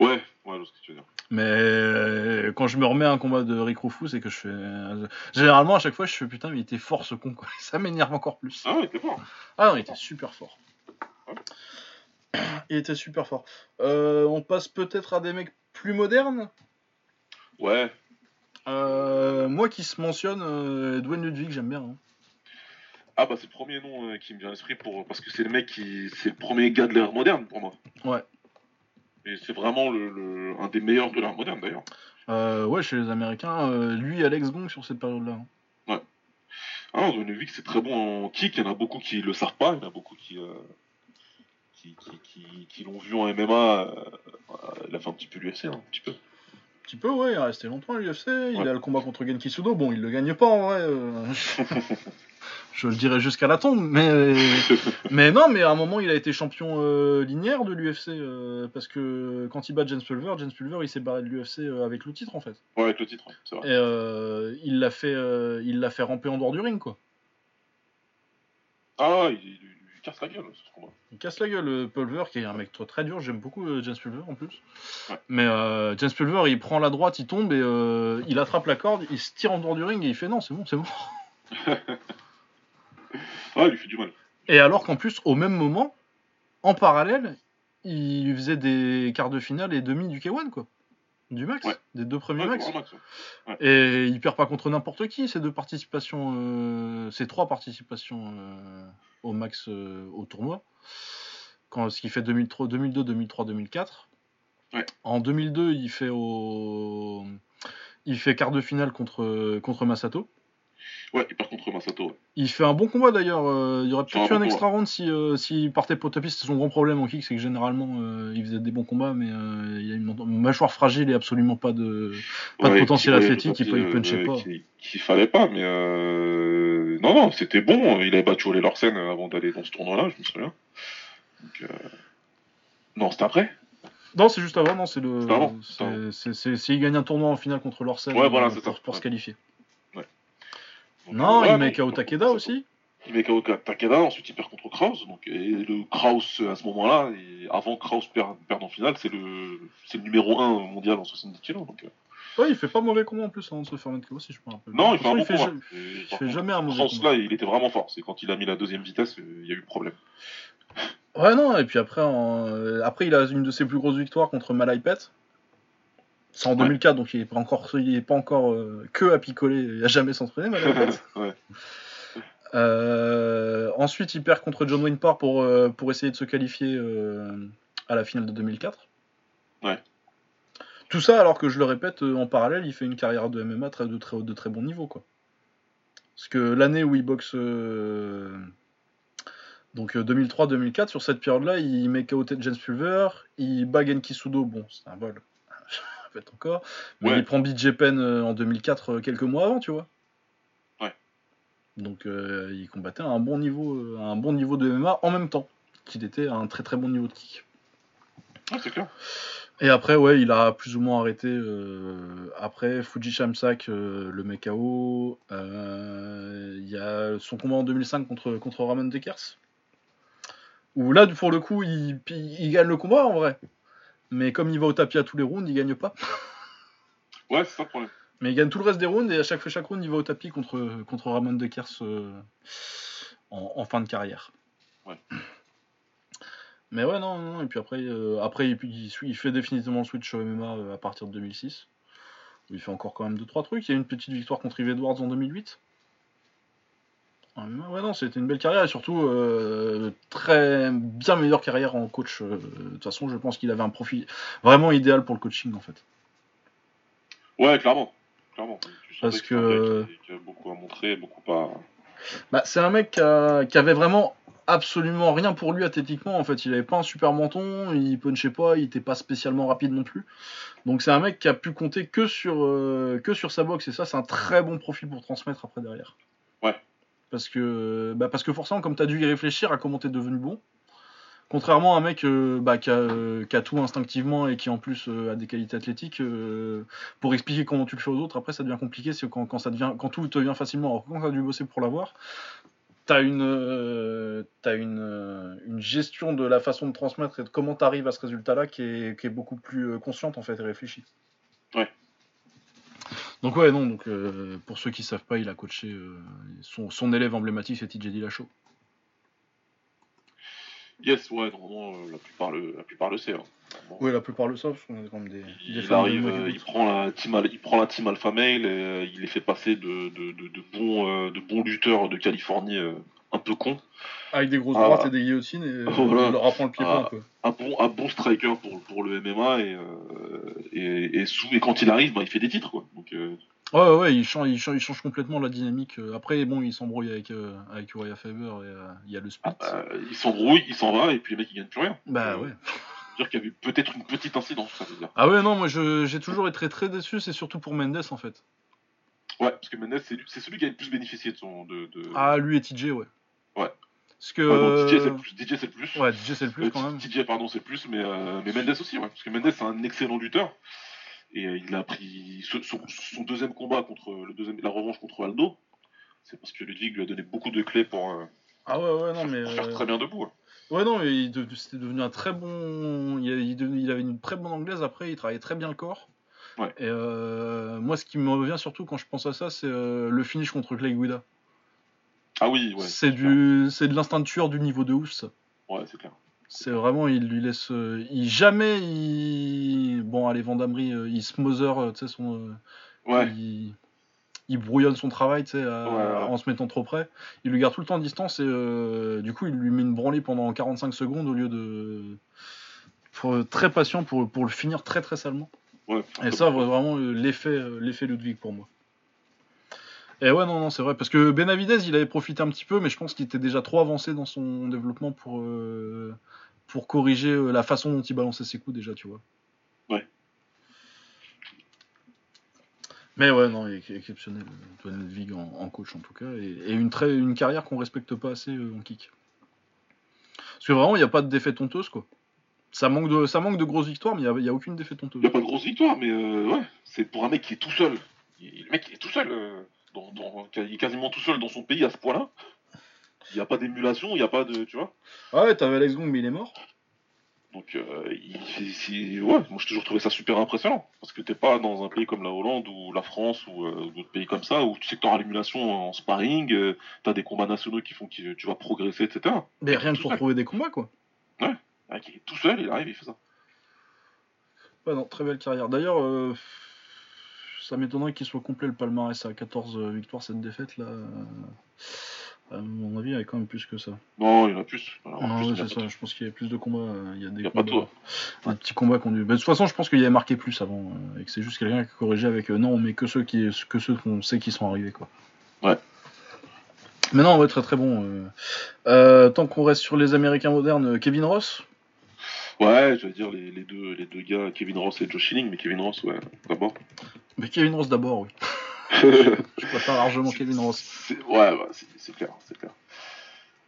Ouais, ouais, je ce que tu veux dire. Mais euh, quand je me remets à un combat de Rick Rufus, c'est que je fais. euh, Généralement, à chaque fois, je fais putain, mais il était fort ce con, quoi. <laughs> Ça m'énerve encore plus. Ah ouais, t'es fort. Ah non, il était super fort. Il était super fort. Euh, on passe peut-être à des mecs plus modernes. Ouais, Euh, moi qui se mentionne, euh, Dwayne Ludwig, j'aime bien. hein. Ah bah c'est le premier nom qui me vient à l'esprit pour parce que c'est le mec qui c'est le premier gars de l'ère moderne pour moi. Ouais. Et c'est vraiment le, le- un des meilleurs de l'ère moderne d'ailleurs. Euh, ouais, chez les Américains, euh, lui Alex Gong sur cette période-là. hein. Ah, Donovic c'est très bon en kick, il y en a beaucoup qui le savent pas, il y en a beaucoup qui euh, qui, qui, qui, qui l'ont vu en MMA, il a fait un petit peu l'UFC, hein, un petit peu. Un petit peu, ouais, il est resté longtemps à l'UFC. Il Ouais. a le combat contre Genki Sudo. Bon, il le gagne pas en vrai. <laughs> Je le dirais jusqu'à la tombe, mais <laughs> mais non, mais à un moment il a été champion euh, linéaire de l'UFC euh, parce que quand il bat James Pulver, James Pulver il s'est barré de l'UFC euh, avec le titre en fait. Ouais, avec le titre, c'est vrai. Et euh, il l'a fait, il l'a fait ramper en dehors du ring quoi. Ah, il, il, il casse la gueule ce combat. Il casse la gueule Pulver qui est un mec très, très dur. J'aime beaucoup James Pulver en plus. Ouais. Mais James Pulver il prend la droite, il tombe et il attrape la corde, il se tire en dehors du ring et il fait non c'est bon c'est bon. <laughs> Ah, il lui fait du mal. Et alors qu'en plus, au même moment, en parallèle, il faisait des quarts de finale et demi du K1, quoi. Du max, Ouais. des deux premiers Ouais, max. ouais. Et il perd pas contre n'importe qui, ces deux participations, euh, ces trois participations euh, au max euh, au tournoi. Quand, ce qui fait 2003, 2002, 2003, 2004. Ouais. En 2002, il fait au, il fait quart de finale contre contre Masato. Ouais, il perd contre Masato. ouais. Il fait un bon combat d'ailleurs. euh, il y aurait C'est peut-être eu un bon extra round si euh, s'il partait pour tapis. C'était son grand problème en kick, c'est que généralement euh, il faisait des bons combats, mais euh, il a une mâchoire fragile et absolument pas de pas de Ouais, potentiel qui- ouais, athlétique. Il, il punchait pas. qui- Qu'il fallait pas, mais non, non, c'était bon. Il avait battu Ole Larsen avant d'aller dans ce tournoi-là, je me souviens. Donc. Non, c'était après Non, c'est juste avant. Non, c'est le. C'est c'est- c'est c'est- c'est- c'est- il gagne un tournoi en finale contre Lorsen Ouais, voilà, c'est pour, se qualifier. Non, il met KO Takeda aussi. Il met KO Takeda, ensuite il perd contre Kraus. Donc, et le Kraus, à ce moment-là, et avant Kraus perde, perde en finale, c'est le, c'est le numéro 1 mondial en 70 kg. Donc, euh, Ouais, il fait pas mauvais combat en plus avant de se faire mettre KO si je me rappelle. Non, il fait un combat. fait, Et il fait contre, jamais un mauvais combat. là, il était vraiment fort. C'est quand il a mis la deuxième vitesse, euh, il y a eu problème. Ouais, non, et puis après, en- euh, après il a une de ses plus grosses victoires contre Malaipet. C'est en Ouais. 2004, donc il est pas encore, il est pas encore euh, que à picoler, il a jamais s'entraîné, <laughs> ouais. Euh, ensuite, il perd contre John Wayne Parr pour, euh, pour essayer de se qualifier à la finale de 2004. Ouais. Tout ça, alors que je le répète, en parallèle, il fait une carrière de MMA très, de, très, de très bon niveau. Quoi. Parce que l'année où il boxe. donc 2003-2004, sur cette période-là, il met KO James Pulver, il bat Genki Sudo, bon, c'est un bol, encore, mais Ouais. il prend BJ Penn euh, en 2004, euh, quelques mois avant, tu vois. Ouais. Donc euh, il combattait à un bon niveau, euh, à un bon niveau de MMA en même temps qu'il était à un très très bon niveau de kick. Ouais, c'est clair. Et après, ouais, il a plus ou moins arrêté. euh, après, Fuji Shamsak, euh, le mec KO. euh, Il y a son combat en 2005 contre, contre Ramon Dekers. Où là, pour le coup, il, il- il gagne le combat en vrai. Mais comme il va au tapis à tous les rounds, il gagne pas. <laughs> Ouais, c'est ça le problème. Mais il gagne tout le reste des rounds et à chaque, chaque round, il va au tapis contre, contre Ramon Dekers euh, en, en fin de carrière. Ouais. <clears throat> Mais ouais, non, non, et puis après, euh, après il, il, il fait définitivement le switch au MMA euh, à partir de 2006. Il fait encore quand même 2-3 trucs. Il y a une petite victoire contre Yves Edwards en 2008. Ouais, ouais, non, c'était une belle carrière et surtout euh, très bien meilleure carrière en coach. euh, De toute façon, je pense qu'il avait un profil vraiment idéal pour le coaching en fait. Ouais, clairement. Clairement. Tu sentais Parce c'est un mec que- qui- qui a beaucoup à montrer, beaucoup à. Bah, c'est un mec qui, a- qui avait vraiment absolument rien pour lui athlétiquement. En fait, il avait pas un super menton, il punchait pas, il était pas spécialement rapide non plus. Donc c'est un mec qui a pu compter que sur euh, que sur sa boxe et ça, c'est un très bon profil pour transmettre après derrière. Ouais. Parce que bah, parce que forcément, comme tu as dû y réfléchir à comment t'es devenu bon. Contrairement à un mec euh, bah, qui, a, euh, qui a tout instinctivement et qui en plus euh, a des qualités athlétiques, pour expliquer comment tu le fais aux autres, après ça devient compliqué, c'est quand, ça devient, quand tout te vient facilement. Alors quand tu as dû bosser pour l'avoir, tu as, une, euh, t'as une, une gestion de la façon de transmettre et de comment tu arrives à ce résultat-là qui est, qui est beaucoup plus consciente en fait et réfléchie. Ouais. Donc ouais, non, donc euh, pour ceux qui savent pas, il a coaché euh, son, son élève emblématique, c'est TJ Dillashaw. Yes, ouais, normalement, euh, la plupart le, la plupart le sait. hein. Oui, la plupart le savent, parce qu'on est quand même des, des Il arrive, euh, il prend la team, il prend la team Alpha Male, et, euh, il les fait passer de, de, de, de bons, euh, de bons lutteurs de Californie euh, un peu cons, Avec des grosses Ah. droites et des guillotines, et euh, <laughs> Voilà. il leur apprend le pied-point. Ah. un bon, un bon striker pour, pour le MMA et, euh, et, et, sous, et quand il arrive, bah, il fait des titres quoi. Donc euh, Ouais, ouais, il change, il change, il change complètement la dynamique. euh. Après, bon, il s'embrouille avec, euh, avec Uriah Faber et euh, il y a le split. euh, il s'embrouille, il s'en va et puis les mecs ils gagnent plus rien. bah ouais. <laughs> C'est-à-dire qu'il y avait peut-être une petite incidence, ça veut dire. Ah ouais, non, moi j'ai toujours été très très déçu, c'est surtout pour Mendes en fait. Ouais, parce que Mendes c'est lui- c'est celui qui a le plus bénéficié de son. De, de... Ah, lui et TJ, ouais. Ouais. Parce que. Non, DJ c'est euh, le plus. DJ c'est le plus. Ouais, DJ c'est le plus Euh, quand même. TJ, pardon, c'est le plus, mais, euh, mais Mendes aussi, ouais. Parce que Mendes, c'est un excellent lutteur. Et euh, il a pris ce- son, son deuxième combat contre le deuxième, la revanche contre Aldo. C'est parce que Ludwig lui a donné beaucoup de clés pour, Ah ouais, ouais, non, mais. pour faire très bien debout. ouais. Ouais, non, mais de- c'était devenu un très bon. Il, avait une très bonne anglaise après, il travaillait très bien le corps. Ouais. Et moi, ce qui me revient surtout quand je pense à ça, c'est le finish contre Clay Guida. Ah oui, ouais. c'est du, c'est de l'instinct de tueur du niveau de ouf. Ouais, c'est clair. C'est vraiment, il lui laisse. euh, il jamais, il. Bon, allez, Vandamery, euh, il smother, euh, tu sais, son. Ouais, il, il brouillonne son travail, tu sais, à- Ouais, ouais. en se mettant trop près. Il lui garde tout le temps de distance et du coup, il lui met une branlée pendant 45 secondes au lieu de. Faut très patient pour, pour le finir très très salement. ouais. Et ça, vraiment, l'effet, l'effet Ludwig pour moi. Et ouais, non, non, c'est vrai. Parce que Benavidez, il avait profité un petit peu, mais je pense qu'il était déjà trop avancé dans son développement pour, euh, pour corriger euh, la façon dont il balançait ses coups, déjà, tu vois. Ouais. Mais ouais, non, il est exceptionnel, Antoine Ludwig en, en coach en tout cas. Et, et une, très, une carrière qu'on respecte pas assez euh, en kick. Parce que vraiment, il n'y a pas de défaite honteuse, quoi. Ça manque de, ça manque de grosses victoires, mais il n'y a, il y a aucune défaite honteuse. Il n'y a pas de grosse victoire, mais euh, ouais, c'est pour un mec qui est tout seul. Il- le mec il est tout seul, dans, dans- il est quasiment tout seul dans son pays à ce point-là. Il n'y a pas d'émulation, il n'y a pas de. Tu vois ouais, t'avais Alex Gong, mais il est mort. Donc, euh, il, ouais, moi j'ai toujours trouvé ça super impressionnant. Parce que t'es pas dans un pays comme la Hollande ou la France ou euh, d'autres pays comme ça où tu sais que t'auras l'émulation en sparring, euh, t'as des combats nationaux qui font que tu vas progresser, etc. Mais rien que pour Ouais. trouver des combats, quoi. Un mec, il est tout seul, il arrive, il fait ça. Ouais, non, très belle carrière. D'ailleurs, ça m'étonnerait qu'il soit complet le palmarès à 14 victoires, cette défaite là. Euh, À mon avis, il y avait quand même plus que ça. Non, il y en a plus. Alors, Non, plus, ouais, a pas ça. Je pense qu'il y avait plus de combats. euh, Il y a des Il y a pas combats, de des petits combats qu'on. Bah, de toute façon, je pense qu'il y avait marqué plus avant euh, et que c'est juste quelqu'un qui a corrigé avec euh, non, on met que ceux qui, que ceux qu'on sait qui sont arrivés quoi. Ouais. Mais non, ouais, très très bon. euh. Euh, tant qu'on reste sur les Américains modernes, euh, Kevin Ross? Ouais, je veux dire les, les deux, les deux gars, Kevin Ross et Joe Schilling, mais Kevin Ross, ouais, d'abord. Mais Kevin Ross d'abord, oui. <laughs> Je préfère largement Kevin Ross. Ouais, ouais, c'est clair, c'est clair.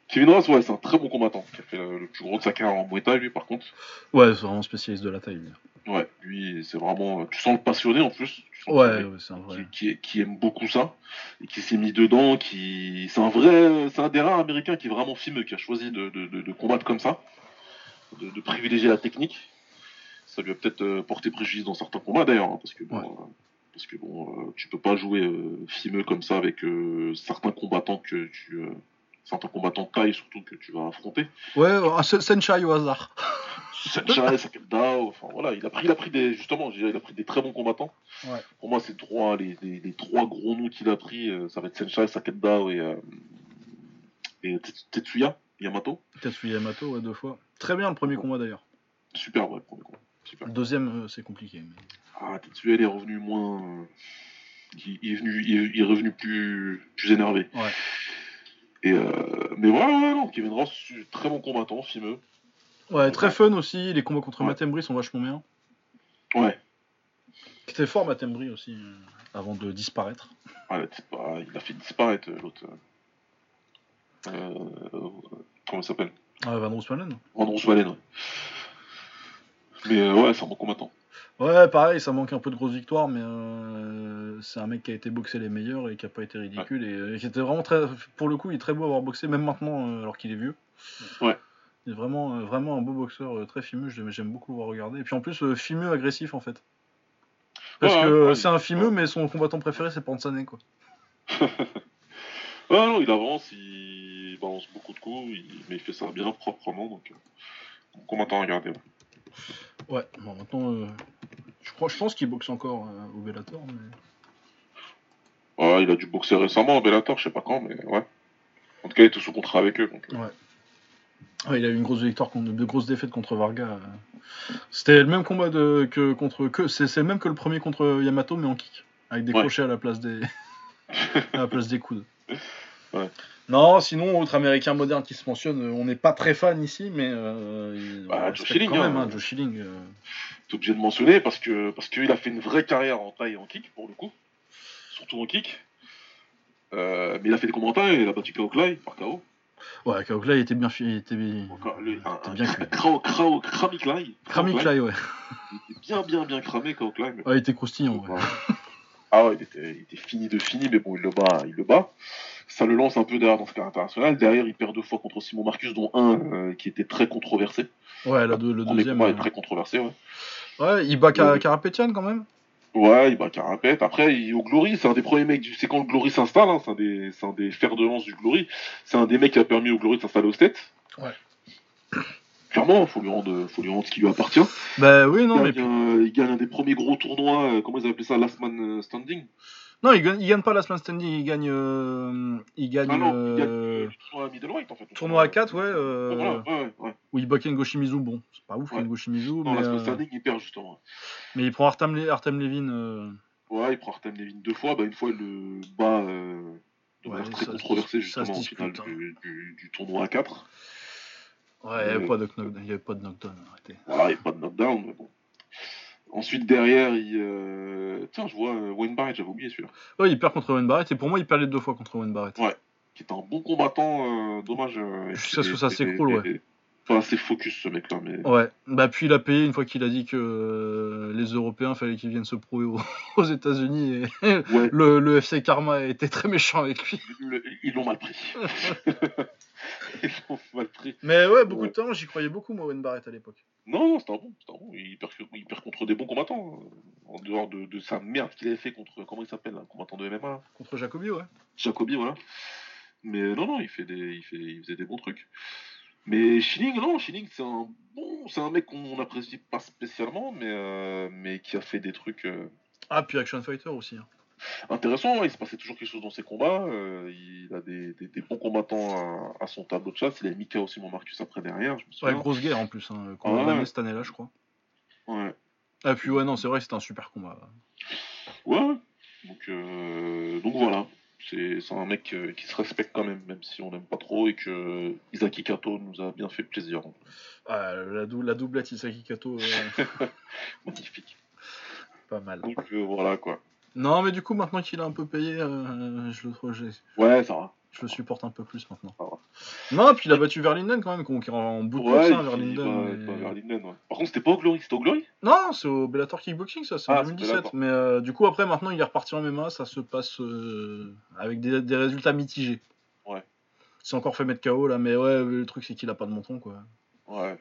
Kevin Ross, ouais, c'est un très bon combattant, qui a fait le, le plus gros de sa carrière en Muay Thai, lui, par contre. Ouais, c'est vraiment spécialiste de la taille. lui. Ouais, lui, c'est vraiment. Tu sens le passionné en plus. Ouais, c'est un mec ouais, c'est un qui, vrai. qui, qui aime beaucoup ça et qui s'est mis dedans, qui c'est un vrai, c'est un des rares américains qui est vraiment fimeux, qui a choisi de, de, de- de combattre comme ça, de, de privilégier la technique. Ça lui a peut-être euh, porté préjudice dans certains combats d'ailleurs, hein, parce que bon, Ouais. euh, parce que bon, euh, tu peux pas jouer fimeux comme ça avec certains combattants que tu, certains combattants de taille surtout que tu vas affronter. Ouais, un Sen- Senchai au hasard. <laughs> Sanchez, Sakaldao, enfin voilà, il a pris, il a pris des, justement, il a pris des très bons combattants. Ouais. Pour moi, c'est trois, les, les, les trois gros noms qu'il a pris, ça va être Senchai, Sakaldao et, euh, et Tet- Tetsuya Yamato. Tetsuya Yamato, ouais, deux fois. Très bien le premier combat d'ailleurs. Super, ouais, premier combat. Super. Le deuxième, euh, c'est compliqué. mais- Ah, Tetsuya, il est revenu moins. euh, Il, il est venu, il, est- il est revenu plus, plus énervé. Ouais. Et euh, mais voilà, ouais, non, Kevin Ross, très bon combattant, fimeux. Ouais, très fun aussi. Les combats contre Ouais. Matembri sont vachement bien. Ouais. C'était fort Matembri aussi, euh, avant de disparaître. Ah, pas- il a fait disparaître l'autre. euh, comment il s'appelle? Ah, Van Roosmalen. Andros Valen, ouais. Mais euh, ouais, c'est un bon combattant. Ouais, pareil, ça manque un peu de grosses victoires, mais euh, c'est un mec qui a été boxé les meilleurs et qui a pas été ridicule et, euh, qui était vraiment très, pour le coup, il est très beau à avoir boxé, même maintenant, euh, alors qu'il est vieux. Ouais. Il est vraiment, vraiment un beau boxeur, très fimeux. J'aime beaucoup le voir regarder. Et puis en plus, fimeux, agressif en fait. Parce Ouais, que ouais, c'est un fimeux, mais son combattant préféré, c'est Pansane, quoi. <laughs> Ah non, il avance, il beaucoup de coups, il- mais il fait ça bien proprement, donc. euh, bon combattant à regarder. ouais. Ouais, bon, maintenant, euh, je, crois, je pense qu'il boxe encore euh, au Bellator, mais. Ouais, il a dû boxer récemment au Bellator, je sais pas quand, mais ouais. En tout cas, il était sous contrat avec eux. Donc, euh, Ouais, il a eu une grosse victoire, contre, de grosses défaites contre Varga. C'était le même combat de, que contre. Que, c'est, même que le premier contre Yamato, mais en kick. Avec des Ouais. crochets à la place des, <laughs> à la place des coudes. <laughs> Ouais. Non, sinon, autre américain moderne qui se mentionne, euh, on n'est pas très fan ici, mais. Euh, il- Bah, Joe Schilling, quand même, hein. hein, Joe Schilling. euh. T'es obligé de mentionner parce que parce qu'il a fait une vraie carrière en taille et en kick, pour le coup. Surtout en kick. Euh, mais il a fait des commentaires et il a battu Kao Clay par KO. Ouais, Kaokla, il était bien. Il était, Encore, le- un, était un, bien Krami Clay. Krami Clay, ouais. Il était bien, bien, bien cramé, Kao Clay. mais- Ouais, il était croustillant, ouais. Ouais. Ah ouais, il était, il était fini de fini, mais bon, il le bat, il le bat. Ça le lance un peu derrière dans ce cas international. Derrière, il perd deux fois contre Simon Marcus, dont un euh, qui était très controversé. Ouais, la deux- le deuxième. combat euh, est très controversé, ouais. Ouais, il bat Ouais. Karapetian quand même. Ouais, il bat Carapet. Après, il, au Glory, c'est un des premiers mecs du. C'est quand le Glory s'installe, hein, c'est un, des... c'est un des fers de lance du Glory. C'est un des mecs qui a permis au Glory de s'installer au State. Ouais. Clairement, faut lui rendre, faut lui rendre ce qui lui appartient. Bah oui, non, il, mais. gagne, euh, il gagne un des premiers gros tournois, euh, comment ils appelaient ça, Last Man euh, Standing? Non, il gagne, il gagne pas la semaine standing, il gagne. euh, il gagne. Ah non, il gagne le tournoi middleweight en fait. tournoi à 4, ouais. euh, Ouais, voilà, ouais, ouais, ouais. Où il bat Ken Goshimizu. Bon, c'est pas ouf, Ouais. Ken Goshimizu, Non, mais, Last Man Standing, il perd justement. mais il prend Artem, Le- Artem Levin. Ouais, il prend Artem Levin deux fois. Bah, une fois, il le bat de Ouais, manière très controversée justement au final hein. du, du- du tournoi à 4. Ouais, il n'y avait, pas de knock- il y avait pas de knockdown, arrêtez. Il n'y a pas de knockdown, mais bon. Ensuite, derrière, il. euh, Tiens, je vois euh, Wayne Barrett, j'avais oublié celui-là. Ouais, il perd contre Owen Barrett, et pour moi, il perd les deux fois contre Owen Barrett. Ouais. Qui est un bon combattant, euh, dommage. euh, Jusqu'à ce que ça s'écroule, ouais. Pas assez focus ce mec-là, mais. Ouais, bah puis il a payé une fois qu'il a dit que euh, les Européens fallait qu'ils viennent se prouver aux, <laughs> aux États-Unis et Ouais, le, le FC Karma était très méchant avec lui. le- ils l'ont mal pris. <laughs> ils l'ont mal pris. Mais ouais, beaucoup Ouais. de temps, j'y croyais beaucoup, moi, Owen Barrett à l'époque. Non, non, c'était un bon, c'était un bon. Il perd, il perd contre des bons combattants. euh, En dehors de, de sa merde qu'il avait fait contre. Comment il s'appelle, un combattant de MMA Contre Jacobi, ouais. Jacobi, voilà. Mais non, non, il, fait des, il, fait, il faisait des bons trucs. Mais Schilling, non, Schilling, c'est un bon, c'est un mec qu'on n'apprécie pas spécialement, mais, euh, mais qui a fait des trucs euh, Ah, puis Action Fighter aussi. hein. intéressants. ouais, Il se passait toujours quelque chose dans ses combats. euh, il a des, des, des bons combattants à, à son tableau de chasse. Il a mis KO Simon Marcus après derrière, je me Ouais, grosse guerre en plus, hein, qu'on Ah ouais. cette année-là, je crois. Ouais. Ah, puis ouais, non, c'est vrai, c'était un super combat. Ouais, ouais. Donc, euh, donc voilà. C'est un mec euh, qui se respecte quand même, même si on n'aime pas trop, et que Isaki Kato nous a bien fait plaisir. Ah, la, dou- la doublette Isaki Kato, euh, <laughs> Magnifique. pas mal. Donc euh, voilà quoi. Non, mais du coup, maintenant qu'il a un peu payé, euh, je, le, trouve- je, Ouais, ça va. je le supporte un peu plus maintenant. Ça va. Non, puis il a battu Verlinden quand même, qui est en bout de Ouais, Verlinden. ouais. Par contre, c'était pas au Glory, c'était au Glory? Non, c'est au Bellator Kickboxing, ça, c'est en Ah, c'est 2017. Bellator. Mais euh, du coup, après, maintenant, il est reparti en MMA, ça se passe euh, avec des, des résultats mitigés. Ouais. Il s'est encore fait mettre KO là, mais ouais, le truc, c'est qu'il a pas de menton, quoi. Ouais.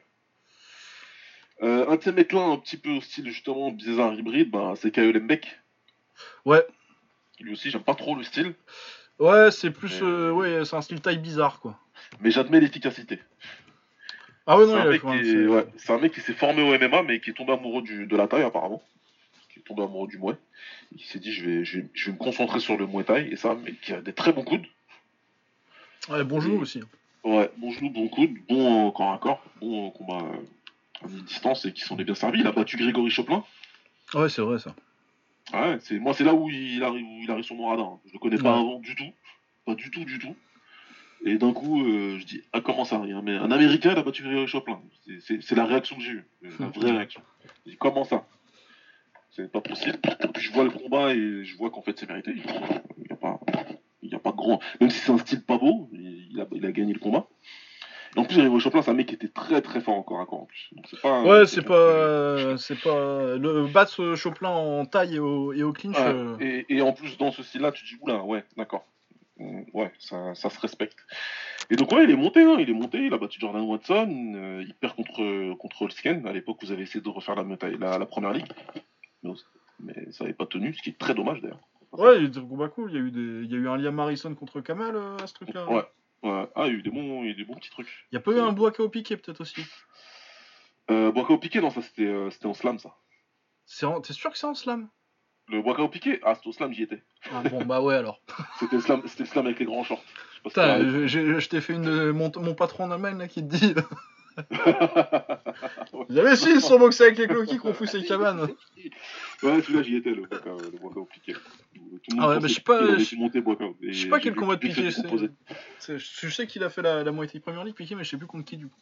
Euh, un de ces mecs-là, un petit peu au style justement bizarre hybride, bah, c'est Kayo Lembek. Ouais, Lui aussi, j'aime pas trop le style, ouais, c'est plus. Mais- euh, ouais, c'est un style taille bizarre, quoi. mais j'admets l'efficacité. Ah ouais, C'est non, un, qui est- ouais, c'est un mec qui s'est formé au MMA, mais qui est tombé amoureux du, de la taille apparemment. Qui est tombé amoureux du Muay. Il s'est dit, je vais, je, vais, je vais me concentrer sur le Muay Thai, et ça, mais qui a des très bons coudes. Ouais, bon genou aussi. Ouais, bon genou, bon coude, bon euh, corps à corps, bon euh, combat euh, à mi-distance et qui s'en est bien servi. Il a battu Grégory Choplin. Ouais, c'est vrai ça. Ouais, c'est moi c'est là où il arrive, où il arrive sur mon radar. hein. Je le connais pas avant du tout, pas du tout, du tout. Et d'un coup, euh, je dis ah comment ça rien Mais un Américain il a battu Grégory Choplin. C'est- la réaction que j'ai eue, euh, la vraie réaction. Je dis comment ça? C'est pas possible. Puis je vois le combat et je vois qu'en fait c'est mérité. Il y a pas, il y a pas grand. Même si c'est un style pas beau, il il a, il a gagné le combat. En plus Grégory Choplin c'est un mec qui était très très fort encore à corps en plus. Donc c'est pas. Ouais, c'est pas, euh, c'est pas le battre euh, Chopin en taille et au, et au clinch. Euh, et, et en plus, dans ce style-là, tu te dis, oula, ouais, d'accord. Mm, Ouais, ça, ça se respecte. Et donc, ouais, il est monté, hein, il est monté, il a battu Jordan Watson, euh, il perd contre, contre Holsken. À l'époque, vous avez essayé de refaire la, la, la première ligue. Mais, mais ça n'avait pas tenu, ce qui est très dommage d'ailleurs. Ouais, il y a eu des cool. Il y a eu des, il y a eu un Liam Harrison contre Kamal euh, à ce truc-là. Ouais. Ouais. Ah, il y a eu des bons, il y a eu des bons petits trucs. Il y a pas eu un Boaka au piqué peut-être aussi. Euh, Boakao Piqué, non, ça c'était euh, c'était en slam, ça. C'est en- T'es sûr que c'est en slam? Le Boakao Piqué, ah, c'était au slam, j'y étais. ah, Bon bah ouais alors. <laughs> C'était le slam, c'était slam avec les grands shorts. Je si je, je- je t'ai fait une mon, mon patron en Allemagne là qui te dit. <laughs> <laughs> Vous avez su, ils sont boxés avec les cloquis qu'on fout ses cabanes. Ouais, celui-là, j'y étais, le Boakao, le Piqué. Tout le monde Ah ouais, bah, je sais pas, je- sais pas quel combat de piqué c'est. Je sais qu'il a fait la, la moitié de Premier League piqué, mais je sais plus contre qui du coup.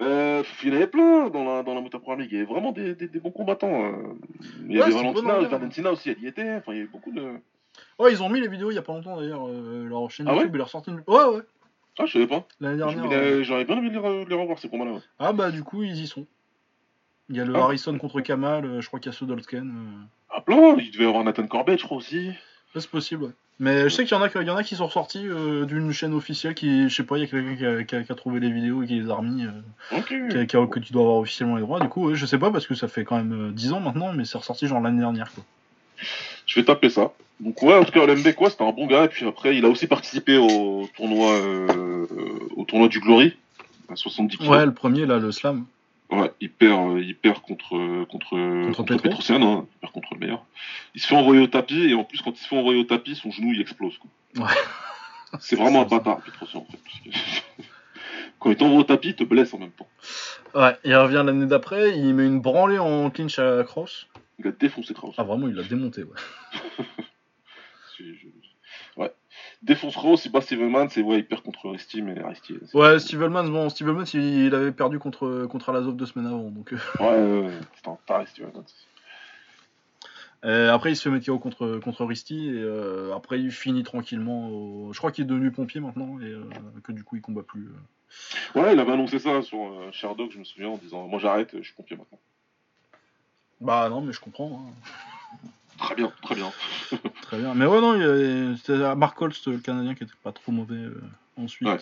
Euh, il y en avait plein dans la, dans la Moto Premier League. Il y avait vraiment des, des, des bons combattants. euh. Il y Ouais, avait Valentina. Valentina aussi, elle y était. Enfin, il y avait beaucoup de. Ouais, ils ont mis les vidéos il y a pas longtemps d'ailleurs. euh, leur chaîne Ah ouais YouTube, il a ressorti une. Ouais, ouais, Ah, je savais pas. l'année dernière. Euh. J'aurais bien aimé les, les revoir ces combats-là. ouais. Ah bah du coup, ils y sont. Il y a le Ah. Harrison contre Kamal, euh, je crois qu'il y a ceux d'Olsken. euh. Ah, plein Il devait y avoir Nathan Corbett, je crois aussi. Ouais, c'est possible, ouais. Mais je sais qu'il y en a, qui- il y en a qui sont ressortis euh, d'une chaîne officielle qui, je sais pas, il y a quelqu'un qui a, qui a- qui a trouvé les vidéos et qui les a remis, euh, Ok. qui a- que tu dois avoir officiellement les droits. Du coup, ouais, je sais pas parce que ça fait quand même euh, 10 ans maintenant, mais c'est ressorti genre l'année dernière quoi. Je vais taper ça. Donc, ouais, en tout cas, LMB, quoi, c'était un bon gars. Et puis après, il a aussi participé au tournoi, euh, au tournoi du Glory. À 70 kilos. Ouais, le premier là, le slam. Ouais, il perd, euh, il perd contre, contre, contre, Petro. Petrosian, hein, il perd contre le meilleur. Il se fait envoyer au tapis, et en plus, quand il se fait envoyer au tapis, son genou, il explose. Quoi. Ouais. <laughs> C'est vraiment un bâtard, Petrosian, en fait. <laughs> quand il t'envoie au tapis, il te blesse en même temps. Ouais, il revient l'année d'après, il met une branlée en clinch à Cross. Il a défoncé Kraus. Ah vraiment, il l'a démonté, ouais. <laughs> C'est- je- Ouais. Il bat Stevenman, c'est ouais, il perd contre Aristi, mais Aristi. c'est- Ouais, Steve Hellman, bon, Steve Hellman, il, il avait perdu contre, contre Alazov deux semaines avant, donc... euh, Ouais, ouais, ouais, c'est un taré. Euh, après, il se fait KO contre, contre Risty, et euh, après, il finit tranquillement. au- Je crois qu'il est devenu pompier maintenant, et euh, que du coup, il combat plus. euh. Ouais, il avait annoncé ça sur Sherdog, je me souviens, en disant Moi j'arrête, je suis pompier maintenant. Bah non, mais je comprends. hein. Très bien, très bien. <laughs> Très bien. Mais ouais, non, c'était Mark Holst, le Canadien, qui était pas trop mauvais euh, ensuite. Ouais.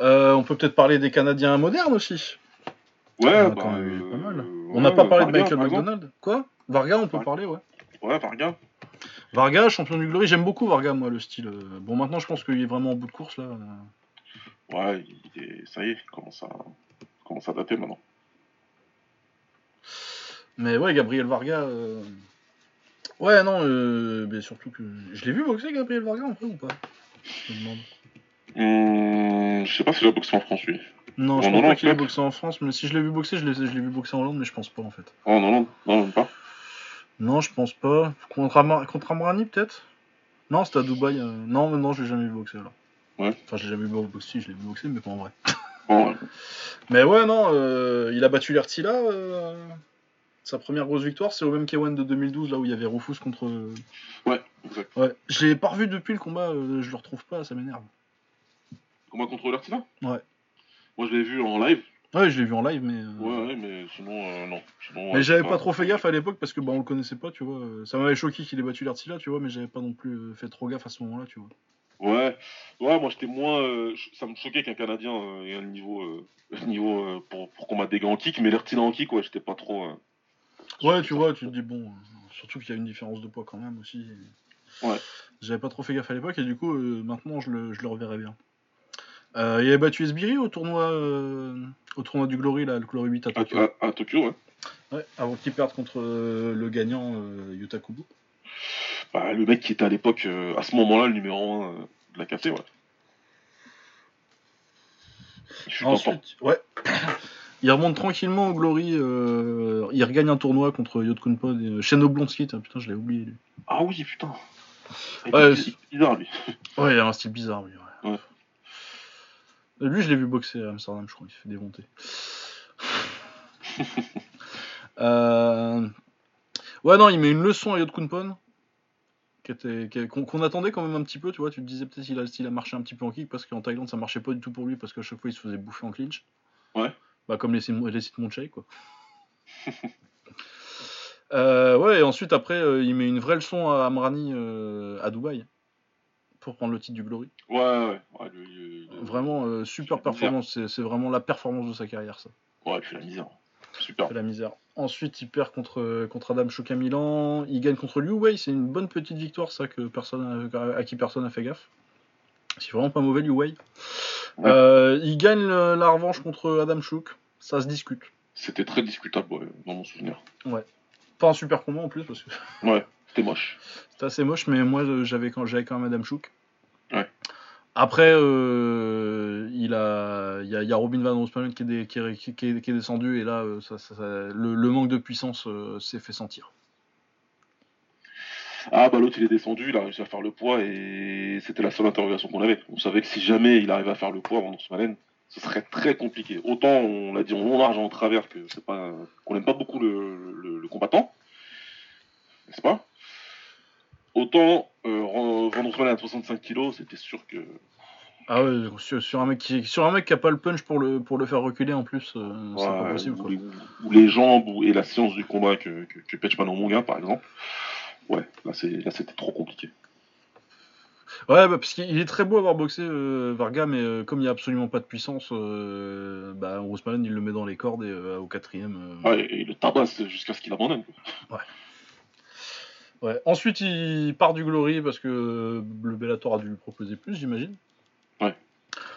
Euh, on peut peut-être parler des Canadiens modernes aussi. Ouais, On a bah, quand même eu pas mal. euh, On n'a ouais, pas parlé Varga, de Michael. McDonald. Quoi? Varga, on peut parler, ouais. Ouais, Varga. Varga, champion du Glory, j'aime beaucoup Varga, moi, le style. euh. Bon, maintenant, je pense qu'il est vraiment en bout de course, là. euh. Ouais, il est... ça y est, il commence à... il commence à dater maintenant. Mais ouais, Gabriel Varga. euh, Ouais, non, euh, mais surtout que. Je l'ai vu boxer, Gabriel Varga, en vrai, ou pas? Je me demande. Hum, je sais pas si il a boxé en France, lui. Non, je En pense pas qu'il peut-être boxé en France, mais si je l'ai vu boxer, je l'ai je l'ai vu boxer en Hollande, mais je pense pas, en fait. Oh non, non, non, même pas. Non, je pense pas. Contre, Amar... contre Amrani, peut-être? Non, c'était à Dubaï. euh, Non, mais non, je l'ai jamais vu boxer, là. Ouais. Enfin, je l'ai jamais vu boxer, je l'ai vu boxer, mais pas en vrai. Oh, ouais. <laughs> Mais ouais, non, euh, il a battu l'Ertila. euh, Sa première grosse victoire, c'est au même K1 de 2012, là où il y avait Rufus contre. Ouais, exact. Ouais. Je l'ai pas revu depuis le combat, euh, je le retrouve pas, ça m'énerve. Combat contre Lertina Ouais. Moi, je l'ai vu en live. Ouais, je l'ai vu en live, mais. euh, Ouais, ouais, mais sinon, euh, non. Sinon, Mais j'avais c'est pas trop fait gaffe à l'époque parce que bah, on le connaissait pas, tu vois. Ça m'avait choqué qu'il ait battu l'Artila, tu vois, mais j'avais pas non plus euh, fait trop gaffe à ce moment-là, tu vois. Ouais, ouais, moi j'étais moins. euh, ça me choquait qu'un Canadien euh, ait un niveau, euh, <laughs> niveau euh, pour, pour combattre des gars en kick, mais Lertina en kick, ouais, j'étais pas trop. Ouais, tu vois, tu te dis bon, surtout qu'il y a une différence de poids quand même aussi. Ouais. J'avais pas trop fait gaffe à l'époque et du coup, euh, maintenant je le, je le reverrai bien. Euh, il avait battu Esbiri au tournoi, euh, au tournoi du Glory, là, le Glory 8 à Tokyo. à- à Tokyo, ouais. Ouais, avant qu'il perde contre le gagnant Yuta Kubo. Bah, le mec qui était à l'époque, à ce moment-là, le numéro 1 de la KT, ouais. Un temps. Ensuite, ouais. Il remonte tranquillement au Glory. euh, il regagne un tournoi contre Yod Kunpod et euh, Shane Oblonsky. Putain, putain, je l'ai oublié lui. Ah oui, putain. Il Ouais, est c'est- bizarre, lui. Ouais, il a un style bizarre lui. Ouais. Ouais. Euh, Lui, je l'ai vu boxer à Amsterdam, je crois. Il s'est fait démonter. <laughs> Euh, Ouais, non, il met une leçon à Yod Kunpon. qui était- qui- Qu'on qu'on attendait quand même un petit peu, tu vois. Tu te disais peut-être qu'il a, s'il a marché un petit peu en kick parce qu'en Thaïlande ça marchait pas du tout pour lui parce qu'à chaque fois il se faisait bouffer en clinch. Ouais. Bah, comme les, sites Monchey, quoi. <laughs> Euh, ouais, et ensuite après euh, il met une vraie leçon à Amrani euh, à Dubaï pour prendre le titre du Glory. Ouais, ouais. Vraiment super performance, c'est vraiment la performance de sa carrière ça. Ouais, fait la misère. Super. C'est la misère. Ensuite, il perd contre, contre Adam Chouk à Milan. Il gagne contre Liu Wei. C'est une bonne petite victoire, ça, que personne à qui personne n'a fait gaffe. C'est vraiment pas mauvais, Liu Wei. Ouais. Euh, il gagne le- la revanche contre Adam Chouk. Ça se discute. C'était très discutable, ouais, dans mon souvenir. Pas un super combat en plus, parce que <laughs> Ouais, c'était moche. c'était assez moche, mais moi, euh, j'avais quand, j'avais quand même Adam Chouk. Ouais. Après, euh, il, a, il, y a, il y a Robin Van Roosmalen qui qui, est, qui est- qui est descendu, et là, ça, ça- ça- le, le manque de puissance euh, s'est fait sentir. Ah bah l'autre il est descendu, il a réussi à faire le poids et c'était la seule interrogation qu'on avait. On savait que si jamais il arrivait à faire le poids avant Smalen, ce serait très compliqué. Autant on l'a dit en long, large en travers que c'est pas qu'on n'aime pas beaucoup le, le- le combattant, n'est-ce pas? Autant euh, Roosmalen à 65 kg, c'était sûr que Ah ouais, sur, sur un mec qui sur un mec qui a pas le punch pour le pour le faire reculer en plus, euh, c'est pas possible ou, quoi. les, ou les jambes ou, et la science du combat que, que, que Pechman en Monga par exemple. Ouais, là c'était trop compliqué. Ouais, bah, parce qu'il est très beau avoir boxé euh, Varga, mais euh, comme il y a absolument pas de puissance, euh, bah il le met dans les cordes et euh, au quatrième. Ouais, et le tabasse jusqu'à ce qu'il abandonne. quoi. ouais. Ensuite il part du Glory parce que le Bellator a dû lui proposer plus, j'imagine. Ouais.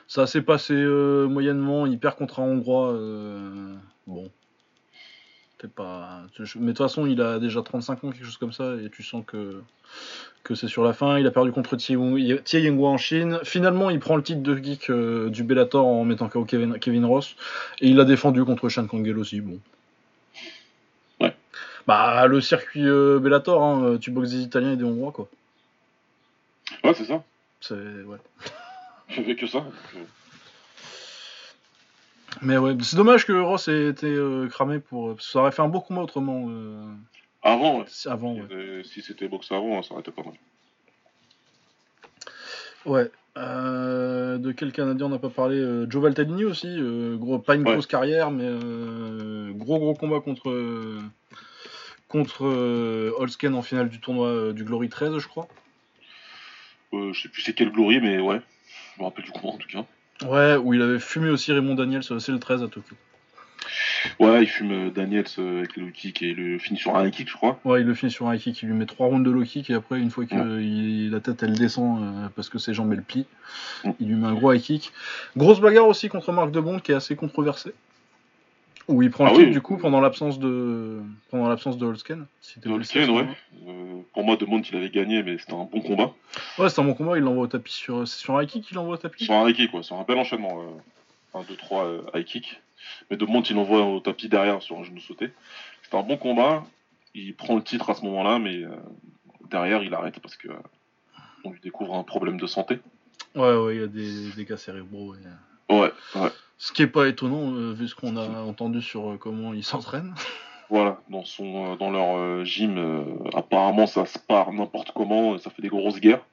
Ça s'est passé moyennement. Il perd contre un Hongrois. bon. Pas. Mais de toute façon, il a déjà 35 ans, quelque chose comme ça, et tu sens que, que c'est sur la fin. Il a perdu contre Tie en Chine. Finalement, il prend le titre de geek euh, du Bellator en mettant KO Kevin, Kevin Ross. Et il l'a défendu contre Shan Kangel aussi. Bon. Ouais. Bah, le circuit euh, Bellator, hein, tu boxes des Italiens et des Hongrois, quoi. Ouais, c'est ça. C'est. Ouais. Je fais que ça. donc, euh, Mais ouais, c'est dommage que Ross ait été euh, cramé pour. parce que Ça aurait fait un beau combat autrement. euh, Avant, ouais. si- avant, ouais. Euh, Si c'était boxe avant, ça aurait été pas mal. Ouais. Euh, de quel Canadien on n'a pas parlé euh, Joe Valtellini aussi. euh, gros, pas une Ouais. grosse carrière, mais euh, gros gros combat contre. euh, contre euh, Holsken en finale du tournoi euh, du Glory 13, je crois. Euh, je sais plus c'est quel glory, mais ouais. Je me rappelle du combat en tout cas. Ouais, où il avait fumé aussi Raymond Daniels, c'est le 13 à Tokyo. Ouais, il fume euh, Daniels euh, avec le low kick et le finit sur un high kick, je crois. Ouais, il le finit sur un high kick, il lui met trois rounds de low kick et après, une fois que Ouais. il- la tête elle descend euh, parce que ses jambes elles plient, il lui met un gros high kick. Grosse bagarre aussi contre Marc de Bond qui est assez controversée. Où il prend le Ah titre oui. du coup pendant l'absence de pendant l'absence de Holsken. si ce ouais. Euh, pour moi, Demont, il avait gagné, mais c'était un bon combat. Ouais, c'est un bon combat, il l'envoie au tapis sur c'est sur un high kick qu'il l'envoie au tapis? Sur un high kick, quoi. Sur un bel enchaînement. Euh, 1, 2, 3 euh, high kick. Mais Demont, il l'envoie au tapis derrière sur un genou sauté. C'était un bon combat. Il prend le titre à ce moment-là, mais euh, derrière, il arrête parce que euh, on lui découvre un problème de santé. Ouais, ouais, il y a des dégâts cérébraux. et- Ouais, ouais. Ce qui est pas étonnant euh, vu ce qu'on a entendu sur euh, comment il s'entraîne. <laughs> Voilà, dans son, euh, dans leur gym, apparemment ça se part n'importe comment, ça fait des grosses guerres.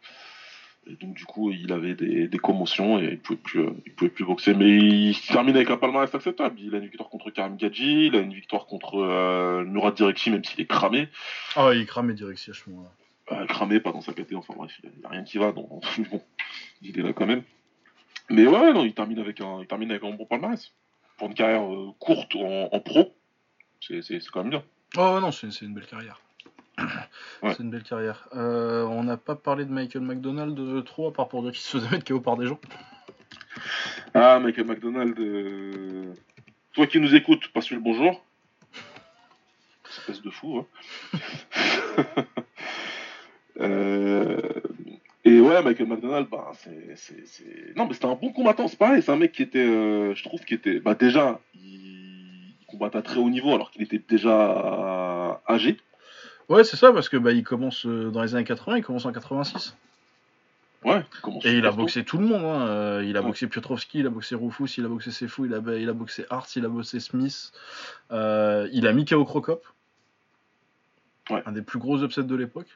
Et donc du coup, il avait des, des commotions et il pouvait plus, il pouvait plus boxer. Mais il se termine avec un palmarès acceptable. Il a une victoire contre Karim Gadji, il a une victoire contre Murat Direkchi, même s'il est cramé. Ah, il est cramé direct à ce moment-là. Cramé, pas dans sa caté, enfin bref, il n'y a, rien qui va. Donc, <laughs> bon, il est là quand même. Mais ouais, non, il termine avec un, il termine avec un bon palmarès. Pour une carrière euh, courte en, en pro, c'est c'est- c'est quand même bien. Oh non, c'est c'est une belle carrière. <coughs> Ouais. C'est une belle carrière. Euh, on n'a pas parlé de Michael McDonald euh, trop, à part pour dire qu'il se faisait mettre KO par des gens. Ah, Michael McDonald, euh, toi qui nous écoutes, passe-lui le bonjour. Espèce de fou, hein. <laughs> Euh, Et ouais, Michael McDonald, bah, c'est, c'est, c'est- Non, mais c'était un bon combattant, c'est pareil, c'est un mec qui était, euh, je trouve, qui était, bah, déjà, il... il combattait à très haut niveau alors qu'il était déjà âgé. Ouais, c'est ça, parce que bah, il commence euh, dans les années 80, il commence en 86. Ouais, comment Et il a boxé tout le monde. Hein. euh, il a Ouais. boxé Piotrowski, il a boxé Rufus, il a boxé Sefou, il a, il a boxé Hart, il a boxé Smith. euh, il a mis KO Crocop. Ouais. Un des plus gros upsets de l'époque.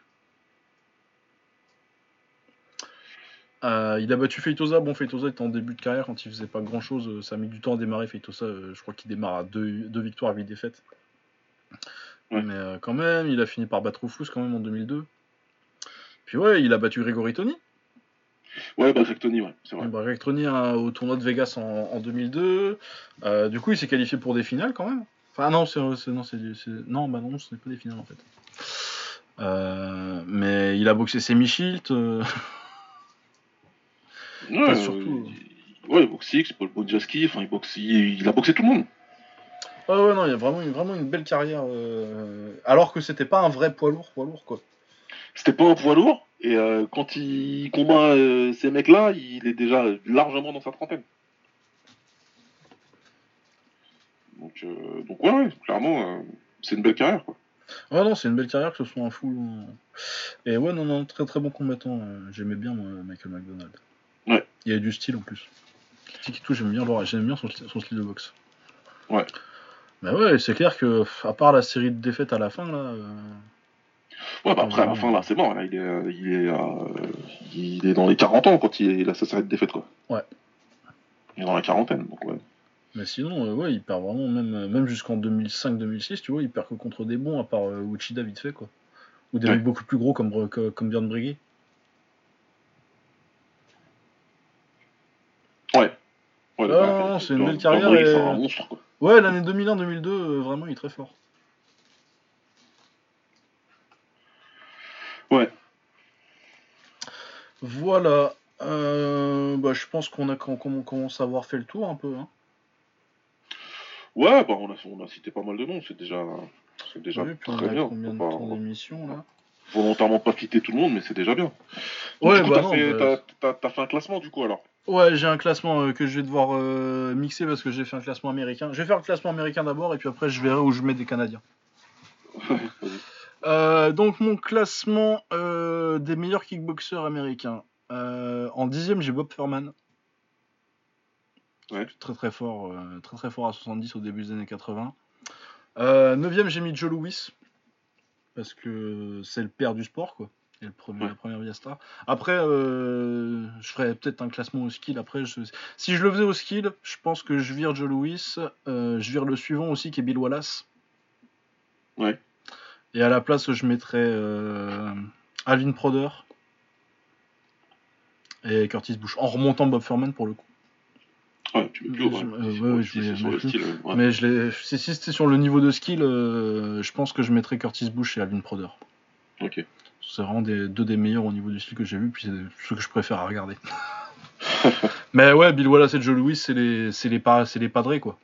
Euh, il a battu Feitosa. Bon, Feitosa était en début de carrière quand il faisait pas grand chose. Ça a mis du temps à démarrer. Feitosa, euh, je crois qu'il démarre à deux, deux victoires, 8 défaites. Ouais. Mais euh, quand même, il a fini par battre Rufus quand même en 2002. Puis ouais, il a battu Gregory Tony. Ouais, bah, Tony, ouais, c'est vrai. Bah, Tronier, hein, au tournoi de Vegas en, en 2002. Euh, du coup, il s'est qualifié pour des finales quand même. Enfin, non, c'est, c'est- non, c'est, c'est- non, bah non, ce n'est pas des finales en fait. Euh, mais il a boxé Semi Shield. <laughs> euh, Ouais, euh, il- ouais, il boxe X, Paul Bonjaski, enfin, il, boxe... il... il a boxé tout le monde. Ouais, ouais, non, il a vraiment, une- vraiment une belle carrière. euh, Alors que c'était pas un vrai poids lourd, poids lourd quoi. C'était pas un poids lourd, et euh, quand il combat euh, ces mecs-là, il est déjà largement dans sa trentaine. Donc, euh, donc ouais, ouais, clairement, euh, c'est une belle carrière, quoi. Ouais, non, c'est une belle carrière que ce soit un fou. hein. Et ouais, non, non, très très bon combattant. J'aimais bien moi, Michael McDonald. Il avait du style en plus. J'aime bien, j'aime bien son, son style de boxe. Ouais. Mais ouais, c'est clair que, à part la série de défaites à la fin, là. euh, Ouais, bah après, à la fin, là, c'est bon, là, il est, euh, il, est, euh, il est dans les 40 ans quand il, il a sa série de défaites, quoi. Ouais. Il est dans la quarantaine, donc ouais. Mais sinon, euh, ouais, il perd vraiment, même, même jusqu'en 2005-2006, tu vois, il perd que contre des bons, à part Uchida vite fait, quoi. Ou des Ouais. mecs beaucoup plus gros comme, comme Björn Briggy. Ouais. Ouais, Ah, bah, non, c'est une belle carrière et- un monstre, quoi. Ouais, l'année 2001-2002, euh, vraiment, il est très fort. Ouais. Voilà. Euh, bah, je pense qu'on a qu'on commence à avoir fait le tour un peu. Hein. Ouais, bah, on a, on a cité pas mal de noms, c'est déjà, c'est déjà Oui, puis on très a bien. combien de temps d'émission là volontairement pas citer tout le monde, mais c'est déjà bien. Ouais, bah t'as non, fait, bah- t'as fait un classement, du coup, alors? Ouais, j'ai un classement euh, que je vais devoir euh, mixer parce que j'ai fait un classement américain. Je vais faire le classement américain d'abord et puis après je verrai où je mets des Canadiens. <laughs> Euh, donc mon classement des meilleurs kickboxers américains. En dixième, j'ai Bob Furman. Ouais. Très très fort, très très fort à 70 au début des années 80. Euh, neuvième, j'ai mis Joe Louis parce que c'est le père du sport quoi. Et le premier, Ouais. la première via star. Après, euh, je ferais peut-être un classement au skill. Après, je- si je le faisais au skill, je pense que je vire Joe Louis. euh, je vire le suivant aussi qui est Bill Wallace. Ouais. Et à la place, je mettrais euh, Alvin Proder et Curtis Bush. En remontant Bob Furman pour le coup. Ouais, tu plus haut, Je- ouais. Mais je si, si c'était sur le niveau de skill, euh, je pense que je mettrais Curtis Bush et Alvin Proder. Ok. C'est vraiment des, deux des meilleurs au niveau du style que j'ai vu, puis c'est ceux que je préfère à regarder. <laughs> Mais ouais, Bill Wallace et Joe Louis, c'est les, c'est les, pa- les padrés, quoi.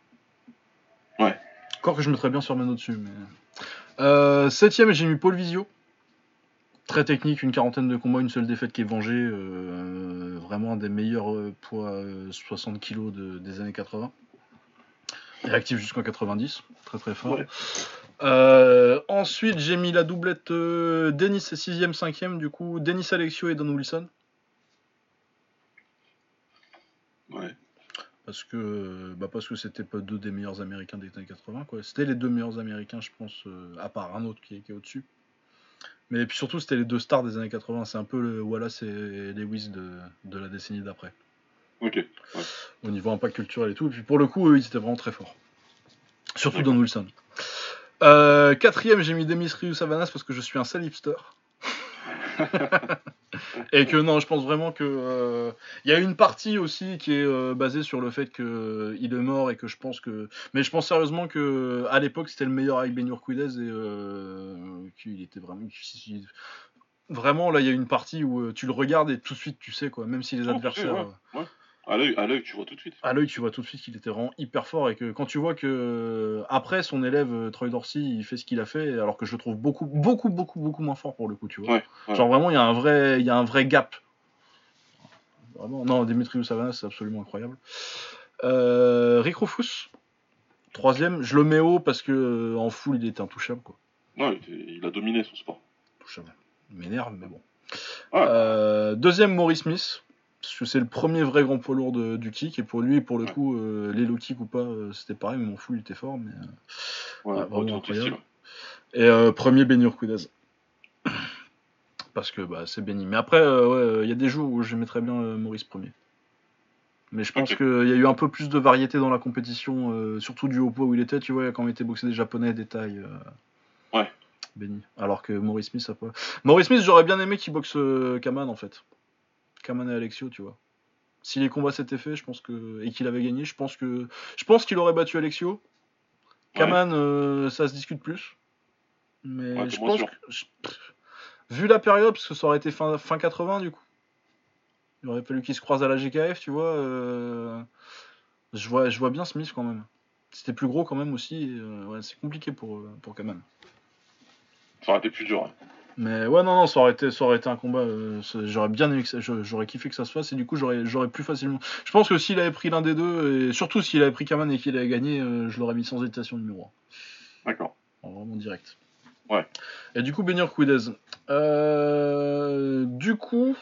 Ouais. Encore que je mettrais bien sur Mano dessus. Mais... Euh, septième, j'ai mis Paul Visio. Très technique, une quarantaine de combats, une seule défaite qui est vengée. euh, vraiment un des meilleurs euh, poids euh, 60 kg de- des années 80. Et actif jusqu'en 90. Très très fort. Ouais. Euh, ensuite, j'ai mis la doublette euh, Denis 6ème, 5ème, du coup, Denis Alexio et Don Wilson. Ouais. Parce que bah parce que c'était pas deux des meilleurs américains des années 80, quoi. C'était les deux meilleurs américains, je pense, euh, à part un autre qui est, qui est au-dessus. Mais puis surtout, c'était les deux stars des années 80. C'est un peu le Wallace et Lewis de, de la décennie d'après. Ok. Au niveau impact culturel et tout. Et puis pour le coup, eux, ils étaient vraiment très forts. Surtout. Don Wilson. Euh, quatrième, j'ai mis Demis Ryu Savanas parce que je suis un sale hipster. <laughs> et que non, je pense vraiment que euh, il y a une partie aussi qui est euh, basée sur le fait que il est mort et que je pense que, mais je pense sérieusement que à l'époque c'était le meilleur avec Ben Urquidez et qu'il était vraiment, vraiment là il y a une partie où tu le regardes et tout de suite tu sais quoi, même si les Oh, adversaires ouais. À l'œil, tu vois tout de suite. à l'œil, tu vois tout de suite qu'il était vraiment hyper fort et que quand tu vois que après son élève euh, Troy Dorsey, il fait ce qu'il a fait, alors que je le trouve beaucoup, beaucoup, beaucoup, beaucoup moins fort pour le coup, tu vois. Ouais, ouais. Genre vraiment, il y a un vrai, il y a un vrai gap vraiment. Non, Demetrius Savanas, c'est absolument incroyable. Euh, Rick Rufus, troisième. Je le mets haut parce que euh, en full, il était intouchable, quoi. Non, il, était- il a dominé son sport. Intouchable. M'énerve, mais bon. Ouais. Euh, deuxième, Maurice Smith. Parce que c'est le premier vrai grand poids lourd de- du kick. Et pour lui, pour le Ouais. coup, euh, les low kick ou pas, euh, c'était pareil. Mais mon full, il était fort. Mais, euh, Ouais, vraiment incroyable. Et premier Ben Urquidez. <coughs> Parce que bah, c'est béni. Mais après, ouais, il y a des jours où je mettrais bien Maurice premier. Mais je pense Ok. qu'il y a eu un peu plus de variété dans la compétition, euh, surtout du haut poids où il était, tu vois, quand on était boxé des japonais, des tailles. euh, Ouais. Béni. Alors que Maurice Smith, ça pas. Maurice Smith, j'aurais bien aimé qu'il boxe euh, Kaman en fait. Kaman et Alexio, tu vois. Si les combats s'étaient faits, je pense que et qu'il avait gagné, je pense que je pense qu'il aurait battu Alexio. Ouais. Kaman, euh, ça se discute plus. Mais Ouais, je pense que, je- pff, vu la période, parce que ça aurait été fin, fin 80 du coup. Il aurait fallu qu'il se croise à la GKF, tu vois. euh, je vois. Je vois bien Smith quand même. C'était plus gros quand même aussi. euh, ouais, c'est compliqué pour, pour Kaman. Ça aurait été plus dur. hein. Mais ouais, non, non, ça aurait été, ça aurait été un combat. euh, j'aurais bien aimé que ça- j'aurais kiffé que ça se fasse et du coup, j'aurais, j'aurais plus facilement. Je pense que s'il avait pris l'un des deux, et surtout s'il avait pris Kaman et qu'il avait gagné, euh, je l'aurais mis sans hésitation numéro D'accord. 1. Vraiment direct. Ouais. Et du coup, Benir Quidez. Euh, du coup,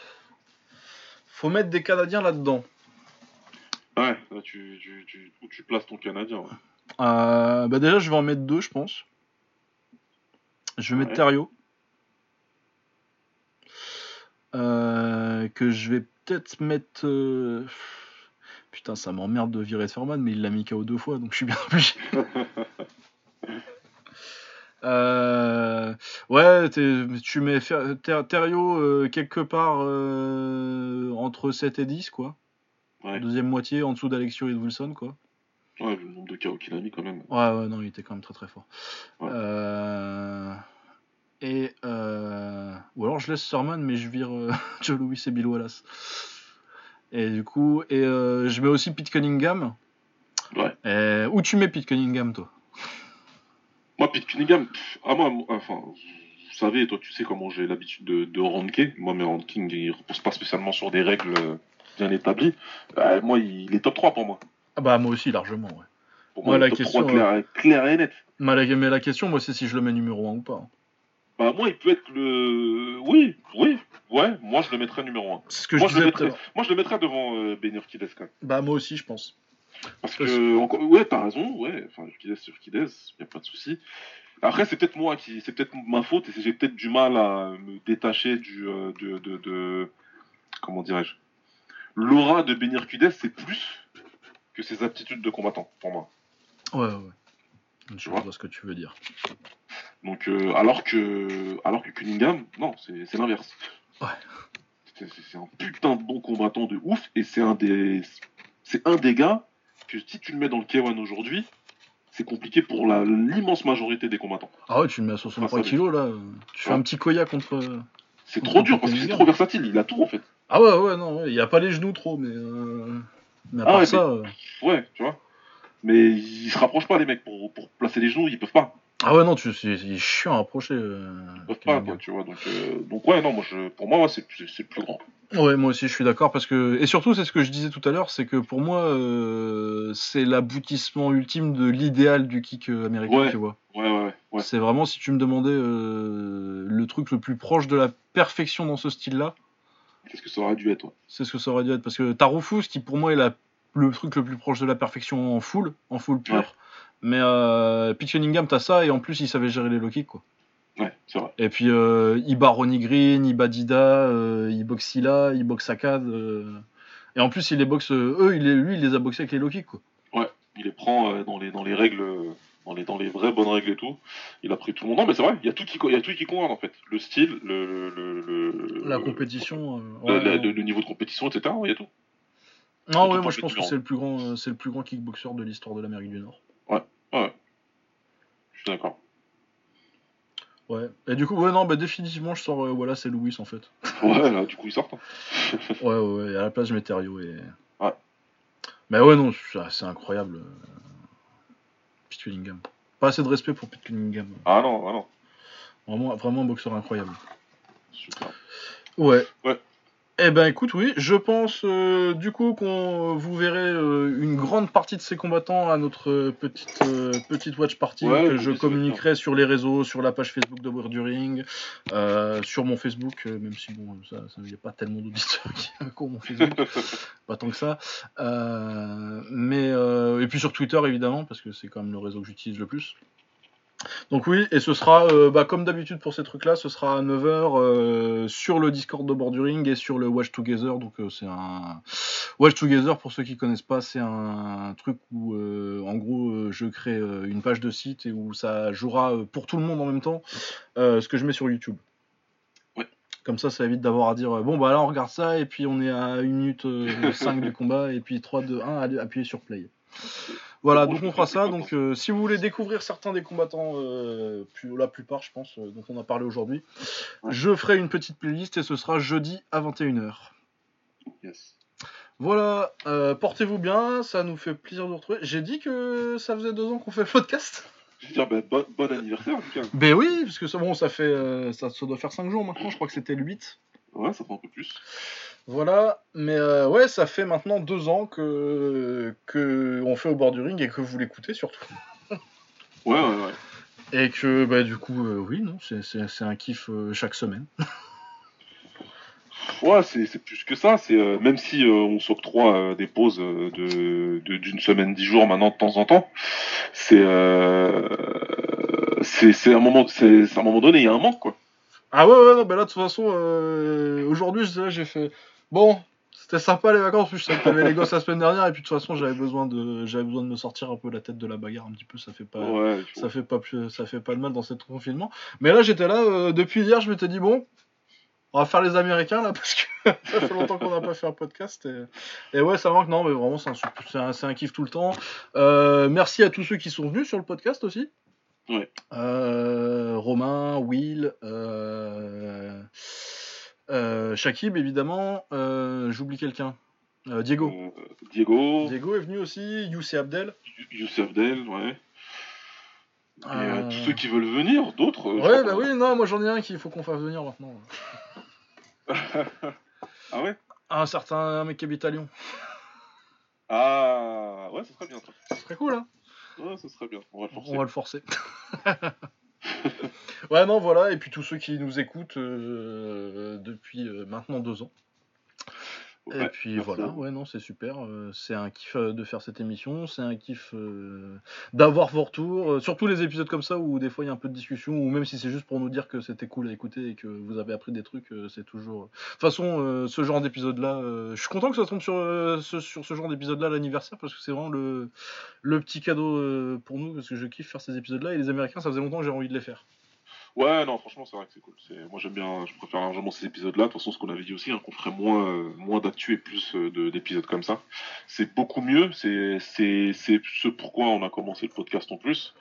faut mettre des Canadiens là-dedans. Ouais, là, tu, tu, tu, où tu places ton Canadien. ouais. Bah déjà, je vais en mettre deux, je pense. Je vais mettre Ouais. Thériault. Euh, que je vais peut-être mettre. euh, Putain, ça m'emmerde de virer Thurman, mais il l'a mis KO deux fois, donc je suis bien obligé. <laughs> Euh, Ouais, t'es- tu mets Fer- Ter- euh, quelque part euh, entre 7 et 10, quoi. Ouais. Deuxième moitié, en dessous d'Alexio et de Wilson, quoi. ouais, le nombre de KO qu'il a mis quand même. Ouais, ouais, non, il était quand même très très fort. Ouais. Euh, Et. euh, Ou alors je laisse Sermon, mais je vire euh, <laughs> Joe Louis et Bill Wallace. Et du coup, et euh, je mets aussi Pete Cunningham. Ouais. Et Où tu mets Pete Cunningham, toi? Moi, Pete Cunningham, pff, ah, moi, enfin, vous savez, toi, tu sais comment j'ai l'habitude de, de ranker. Moi, mes rankings, ils reposent pas spécialement sur des règles euh, bien établies. Euh, moi, il est top 3 pour moi. Ah bah, moi aussi, largement, ouais. Pour Moi, moi, la top question, 3 clair, clair et net. Mais la, mais la question, moi, c'est si je le mets numéro 1 ou pas. Bah, moi, il peut être le. Oui, oui, ouais, moi, je le mettrais numéro 1. C'est ce que Moi, je je le mettrais, l'heure. moi, je le mettrais devant euh, Ben Urquidez, quand même. Bah, moi aussi, je pense. Parce que, encore, ouais, t'as raison, ouais, enfin, Urquidez sur Urquidez, y a pas de souci. Après, c'est peut-être moi qui, c'est peut-être ma faute, et c'est- j'ai peut-être du mal à me détacher du, euh, de, de, de- comment dirais-je, l'aura de Ben Urquidez, c'est plus que ses aptitudes de combattant, pour moi. Ouais, ouais. Je Tu vois vois ce que tu veux dire. Donc, euh, alors que, alors que Cunningham, non, c'est l'inverse. Ouais. C'est un putain de bon combattant de ouf, et c'est un des, c'est un des gars que si tu le mets dans le K1 aujourd'hui, c'est compliqué pour l'immense majorité des combattants. Ah ouais, tu le mets à 63 Ah, ça, kilos, là. Tu fais Ouais. un petit Koya contre. C'est trop dur parce que c'est trop versatile, il a tout en fait. Ah ouais, ouais, non, ouais. il n'y a pas les genoux trop, mais. euh, Mais à Ah part ouais, ça. euh, Ouais, tu vois. Mais ils se rapprochent pas les mecs pour, pour placer les genoux, ils peuvent pas. Ah ouais, non, tu... c'est chiant à approcher. euh, Ils peuvent pas, Cunningham. quoi, tu vois. Donc, euh, donc ouais, non, moi, je, pour moi, ouais, c'est c'est- c'est plus grand. Ouais, moi aussi, je suis d'accord parce que et surtout, c'est ce que je disais tout à l'heure, c'est que pour moi, euh, c'est l'aboutissement ultime de l'idéal du kick américain, Ouais. tu vois. Ouais, ouais, ouais. C'est vraiment si tu me demandais le truc le plus proche de la perfection dans ce style-là, Qu'est-ce que ça aurait dû être, ouais. c'est ce que ça aurait dû être parce que Tarufus, qui pour moi est la- le truc le plus proche de la perfection en full, en full pur. Ouais. Mais euh, Pete Cunningham, t'as ça et en plus, il savait gérer les low kicks, quoi. Ouais, c'est vrai. Et puis, euh, il bat Ronnie Green, il bat Dida, euh, il boxe Silla, il boxe Akkad. euh, Et en plus, il les boxe, eux, il les- lui, il les a boxés avec les low kicks, quoi. Il les prend dans, les, dans les règles, dans les, dans les vraies bonnes règles et tout. Il a pris tout le monde. Non, mais c'est vrai, il y a tout qui, y a tout qui en fait. Le style, le. le, le- La compétition. le, ouais, niveau de compétition, etc. Il y a tout. Non, ouais, moi, je pense que c'est le plus grand, c'est le plus grand kickboxer de l'histoire de l'Amérique du Nord. Ouais. Je suis d'accord. Ouais. Et du coup, ouais, non, bah, définitivement, je sors, euh, voilà, c'est Louis, en fait. <laughs> Ouais, là, du coup, ils sortent. hein. <laughs> Ouais, ouais, ouais. Et à la place, je mets Thériault et. Ouais. Mais ouais, non, c'est c'est incroyable. euh, Pete Cunningham. Pas assez de respect pour Pete Cunningham. Ah non, ah non. Vraiment, vraiment un boxeur incroyable. Super. Ouais. Ouais. Eh ben écoute, oui, je pense euh, du coup qu'on vous verrez euh, une grande partie de ces combattants à notre euh, petite euh, petite watch party Ouais, que je communiquerai sur les réseaux, sur la page Facebook de World du Ring, euh, sur mon Facebook, euh, même si bon, ça, ça y a pas tellement d'auditeurs qui <laughs> ont mon Facebook, <laughs> pas tant que ça. Euh, mais euh, et puis sur Twitter évidemment parce que c'est quand même le réseau que j'utilise le plus. Donc oui, et ce sera, euh, bah, comme d'habitude pour ces trucs-là, ce sera à 9h euh, sur le Discord de Borduring et sur le Watch Together. Donc euh, c'est un Watch Together, pour ceux qui connaissent pas, c'est un, truc où, en gros, je crée une page de site et où ça jouera pour tout le monde en même temps ce que je mets sur YouTube. Ouais. Comme ça, ça évite d'avoir à dire bon bah là on regarde ça et puis on est à 1 minute 5 du combat et puis 3, 2, 1, allez, appuyez sur play. Voilà, donc on fera ça. Donc euh, si vous voulez découvrir certains des combattants, euh, plus, la plupart je pense, euh, dont on a parlé aujourd'hui, Ouais. je ferai une petite playlist et ce sera jeudi à 21h. Yes. Voilà, euh, portez-vous bien, ça nous fait plaisir de vous retrouver. J'ai dit que ça faisait deux ans qu'on fait le podcast Je veux dire, ben, bon, bon anniversaire, Lucas. Ben oui, parce que ça, bon, ça fait, euh, ça, ça doit faire 5 jours maintenant, je crois que c'était le 8. Ouais, ça fait un peu plus. Voilà, mais euh, ouais, ça fait maintenant deux ans que, que on fait au bord du ring et que vous l'écoutez surtout. Ouais, ouais, ouais. Et que bah, du coup, euh, oui, non, c'est- un kiff euh, chaque semaine. <laughs> Ouais, c'est plus que ça. C'est euh, même si on s'octroie des pauses de de- d'une semaine, dix jours maintenant de temps en temps, c'est un moment, c'est un moment donné, il y a un manque quoi. Ah ouais, ouais, non, bah là, de toute façon, aujourd'hui, j'ai fait. Bon, c'était sympa les vacances, je savais que t'avais les gosses la semaine dernière, et puis de toute façon, j'avais besoin de, j'avais besoin de me sortir un peu la tête de la bagarre un petit peu, ça fait pas. Ouais, Ça fait pas plus, ça fait pas de mal dans cet confinement. Mais là, j'étais là euh, depuis hier. Je m'étais dit bon, on va faire les Américains là parce que <laughs> ça fait longtemps qu'on n'a pas fait un podcast. Et, et ouais, ça manque. Non, mais vraiment, c'est un, un, c'est un kiff tout le temps. Euh, merci à tous ceux qui sont venus sur le podcast aussi. Ouais. Euh, Romain, Will, euh, euh, Shakib évidemment. Euh, J'oublie quelqu'un. Euh, Diego. Euh, Diego, Diego est venu aussi. Youssef Abdel. Youssef Del, ouais. Et tous ceux qui veulent venir, d'autres. Ouais, bah oui, non, moi j'en ai un qu'il faut qu'on fasse venir maintenant. <laughs> ah ouais? Un certain un mec qui habite à Lyon. Ah ouais, ça serait bien. ça. Très cool, hein Ouais, ça serait bien. On va le forcer. On va le forcer. <laughs> ouais, non, voilà, et puis tous ceux qui nous écoutent euh, depuis euh, maintenant deux ans. Et Ouais, puis merci voilà, ouais, non, c'est super. euh, c'est un kiff euh, de faire cette émission, c'est un kiff euh, d'avoir vos retours, euh, surtout les épisodes comme ça où des fois il y a un peu de discussion, ou même si c'est juste pour nous dire que c'était cool à écouter et que vous avez appris des trucs, euh, c'est toujours. De toute façon, euh, ce genre d'épisode-là, euh, je suis content que ça tombe sur, euh, ce, sur ce genre d'épisode-là l'anniversaire parce que c'est vraiment le, le petit cadeau euh, pour nous parce que je kiffe faire ces épisodes-là et les Américains, ça faisait longtemps que j'ai envie de les faire. Ouais, non, franchement, c'est vrai que c'est cool. Moi, j'aime bien, je préfère largement ces épisodes-là. De toute façon, ce qu'on avait dit aussi, hein, qu'on ferait moins, euh, moins d'actu et plus euh, de- d'épisodes comme ça. C'est beaucoup mieux. C'est ce pourquoi on a commencé le podcast en plus,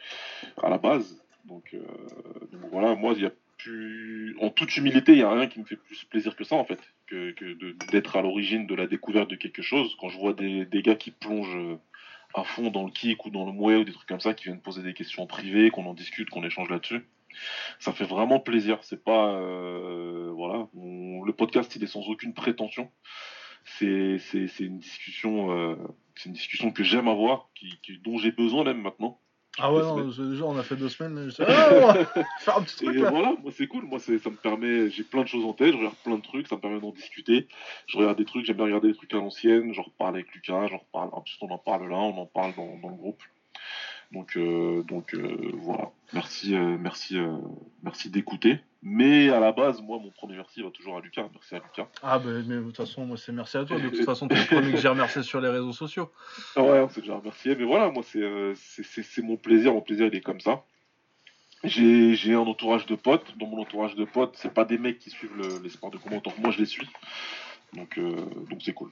à la base. Donc, euh, voilà, moi, il y a plus. En toute humilité, il n'y a rien qui me fait plus plaisir que ça, en fait, que, que d'être à l'origine de la découverte de quelque chose. Quand je vois des, des gars qui plongent. euh, à fond dans le kick ou dans le mouet ou des trucs comme ça qui viennent poser des questions privées, qu'on en discute, qu'on échange là-dessus ça fait vraiment plaisir. C'est pas euh, voilà, on- le podcast il est sans aucune prétention. C'est c'est une discussion euh, c'est une discussion que j'aime avoir, qui, qui- dont j'ai besoin même maintenant. Ah ouais, non, déjà on a fait deux semaines. Là, je sais- Ah, on va faire un petit Et truc là. voilà, moi c'est cool, moi ça me permet, j'ai plein de choses en tête, je regarde plein de trucs, ça me permet d'en discuter. Je regarde des trucs, j'aime bien regarder des trucs à l'ancienne, j'en reparle avec Lucas, j'en reparle, en plus on en parle là, on en parle dans, dans le groupe. Donc euh, donc euh, voilà, merci euh, merci merci d'écouter. Mais à la base, moi mon premier merci va toujours à Lucas, merci à Lucas. Ah bah mais de toute façon moi c'est merci à toi. De toute façon t'es le premier que j'ai remercié sur les réseaux sociaux. Ah ouais, on s'est déjà remercié, mais voilà, moi c'est mon plaisir, mon plaisir il est comme ça. J'ai un entourage de potes, dans mon entourage de potes, c'est pas des mecs qui suivent le- les sports de combat autant que moi je les suis. Donc euh, donc c'est cool.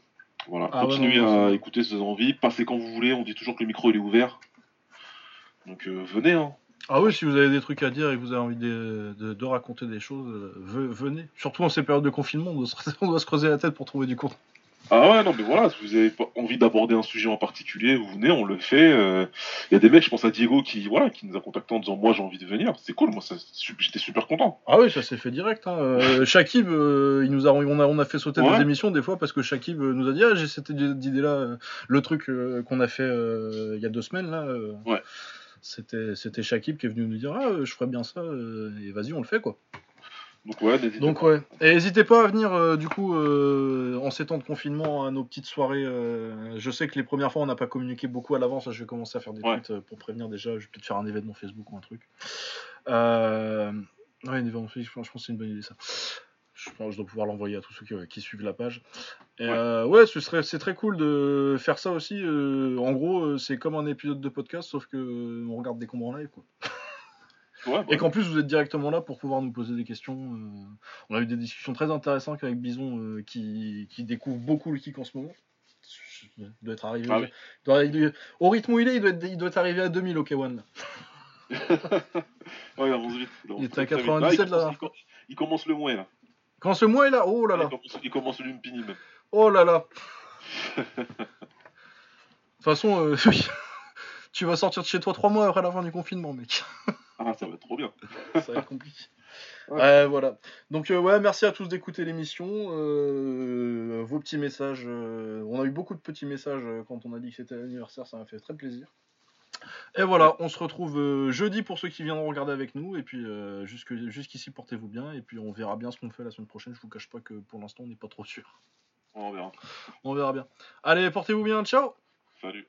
Voilà, Ah continuez non, à écouter ces envies, passez quand vous voulez, on dit toujours que le micro il est ouvert. Donc euh, venez hein. Ah oui si vous avez des trucs à dire et que vous avez envie de, de- de raconter des choses, euh, ve- venez. Surtout en ces périodes de confinement, on doit, se, <laughs> on doit se creuser la tête pour trouver du contenu. Ah ouais, non, mais voilà, si vous avez pas envie d'aborder un sujet en particulier, vous venez, on le fait. euh, Il y a des mecs, je pense à Diego, qui, voilà, qui nous a contacté en disant Moi, j'ai envie de venir. C'est cool, moi, ça- j'étais super content. Ah oui, ça s'est fait direct. Hein. Euh, Shakib, euh, il nous a, on, a, on a fait sauter Ouais. des émissions des fois parce que Shakib nous a dit Ah, j'ai cette idée-là. Le truc qu'on a fait il y a deux semaines, là. Ouais. C'était, c'était Shakib qui est venu nous dire Ah, euh, je ferais bien ça. euh, et vas-y, on le fait, quoi. Donc, ouais, Donc, pas. ouais. Et n'hésitez pas à venir, euh, du coup, euh, en ces temps de confinement, à nos petites soirées. euh, je sais que les premières fois, on n'a pas communiqué beaucoup à l'avance. Là, je vais commencer à faire des Ouais. tweets pour prévenir déjà. Je vais peut-être faire un événement Facebook ou un truc. Euh... Ouais, un événement Facebook, je pense que c'est une bonne idée, ça. Je pense que je dois pouvoir l'envoyer à tous ceux qui, qui suivent la page. Et Ouais. euh, ouais, ce serait, c'est très cool de faire ça aussi. euh, en gros, euh, c'est comme un épisode de podcast, sauf que euh, on regarde des combats en live, quoi. <laughs> Ouais, Et ouais. qu'en plus, vous êtes directement là pour pouvoir nous poser des questions. euh, On a eu des discussions très intéressantes avec Bison euh, qui, qui découvre beaucoup le kick en ce moment. Il doit être arrivé. Ah oui. il doit- il doit- au rythme où il est, il doit être, il doit être arrivé à 2000 au K1. là. <laughs> Ouais, avance vite. Il était à très vite. 97, il là. commence, il com- il commence le moins, là. Quand ce mois est là, oh là là, il commence l'Umpini, même. oh là là. <laughs> De toute façon, euh, <laughs> oui. tu vas sortir de chez toi trois mois après la fin du confinement, mec. <laughs> Ah, ça va être trop bien. ça va être compliqué. Ouais. Ouais, voilà. Donc euh, ouais, merci à tous d'écouter l'émission. Euh, vos petits messages, euh, on a eu beaucoup de petits messages euh, quand on a dit que c'était l'anniversaire, ça m'a fait très plaisir. Et voilà, on se retrouve euh, jeudi pour ceux qui viendront regarder avec nous. Et puis euh, jusqu'ici, portez-vous bien. Et puis on verra bien ce qu'on fait la semaine prochaine. Je vous cache pas que pour l'instant, on n'est pas trop sûr. On verra. On verra bien. Allez, portez-vous bien. Ciao Salut.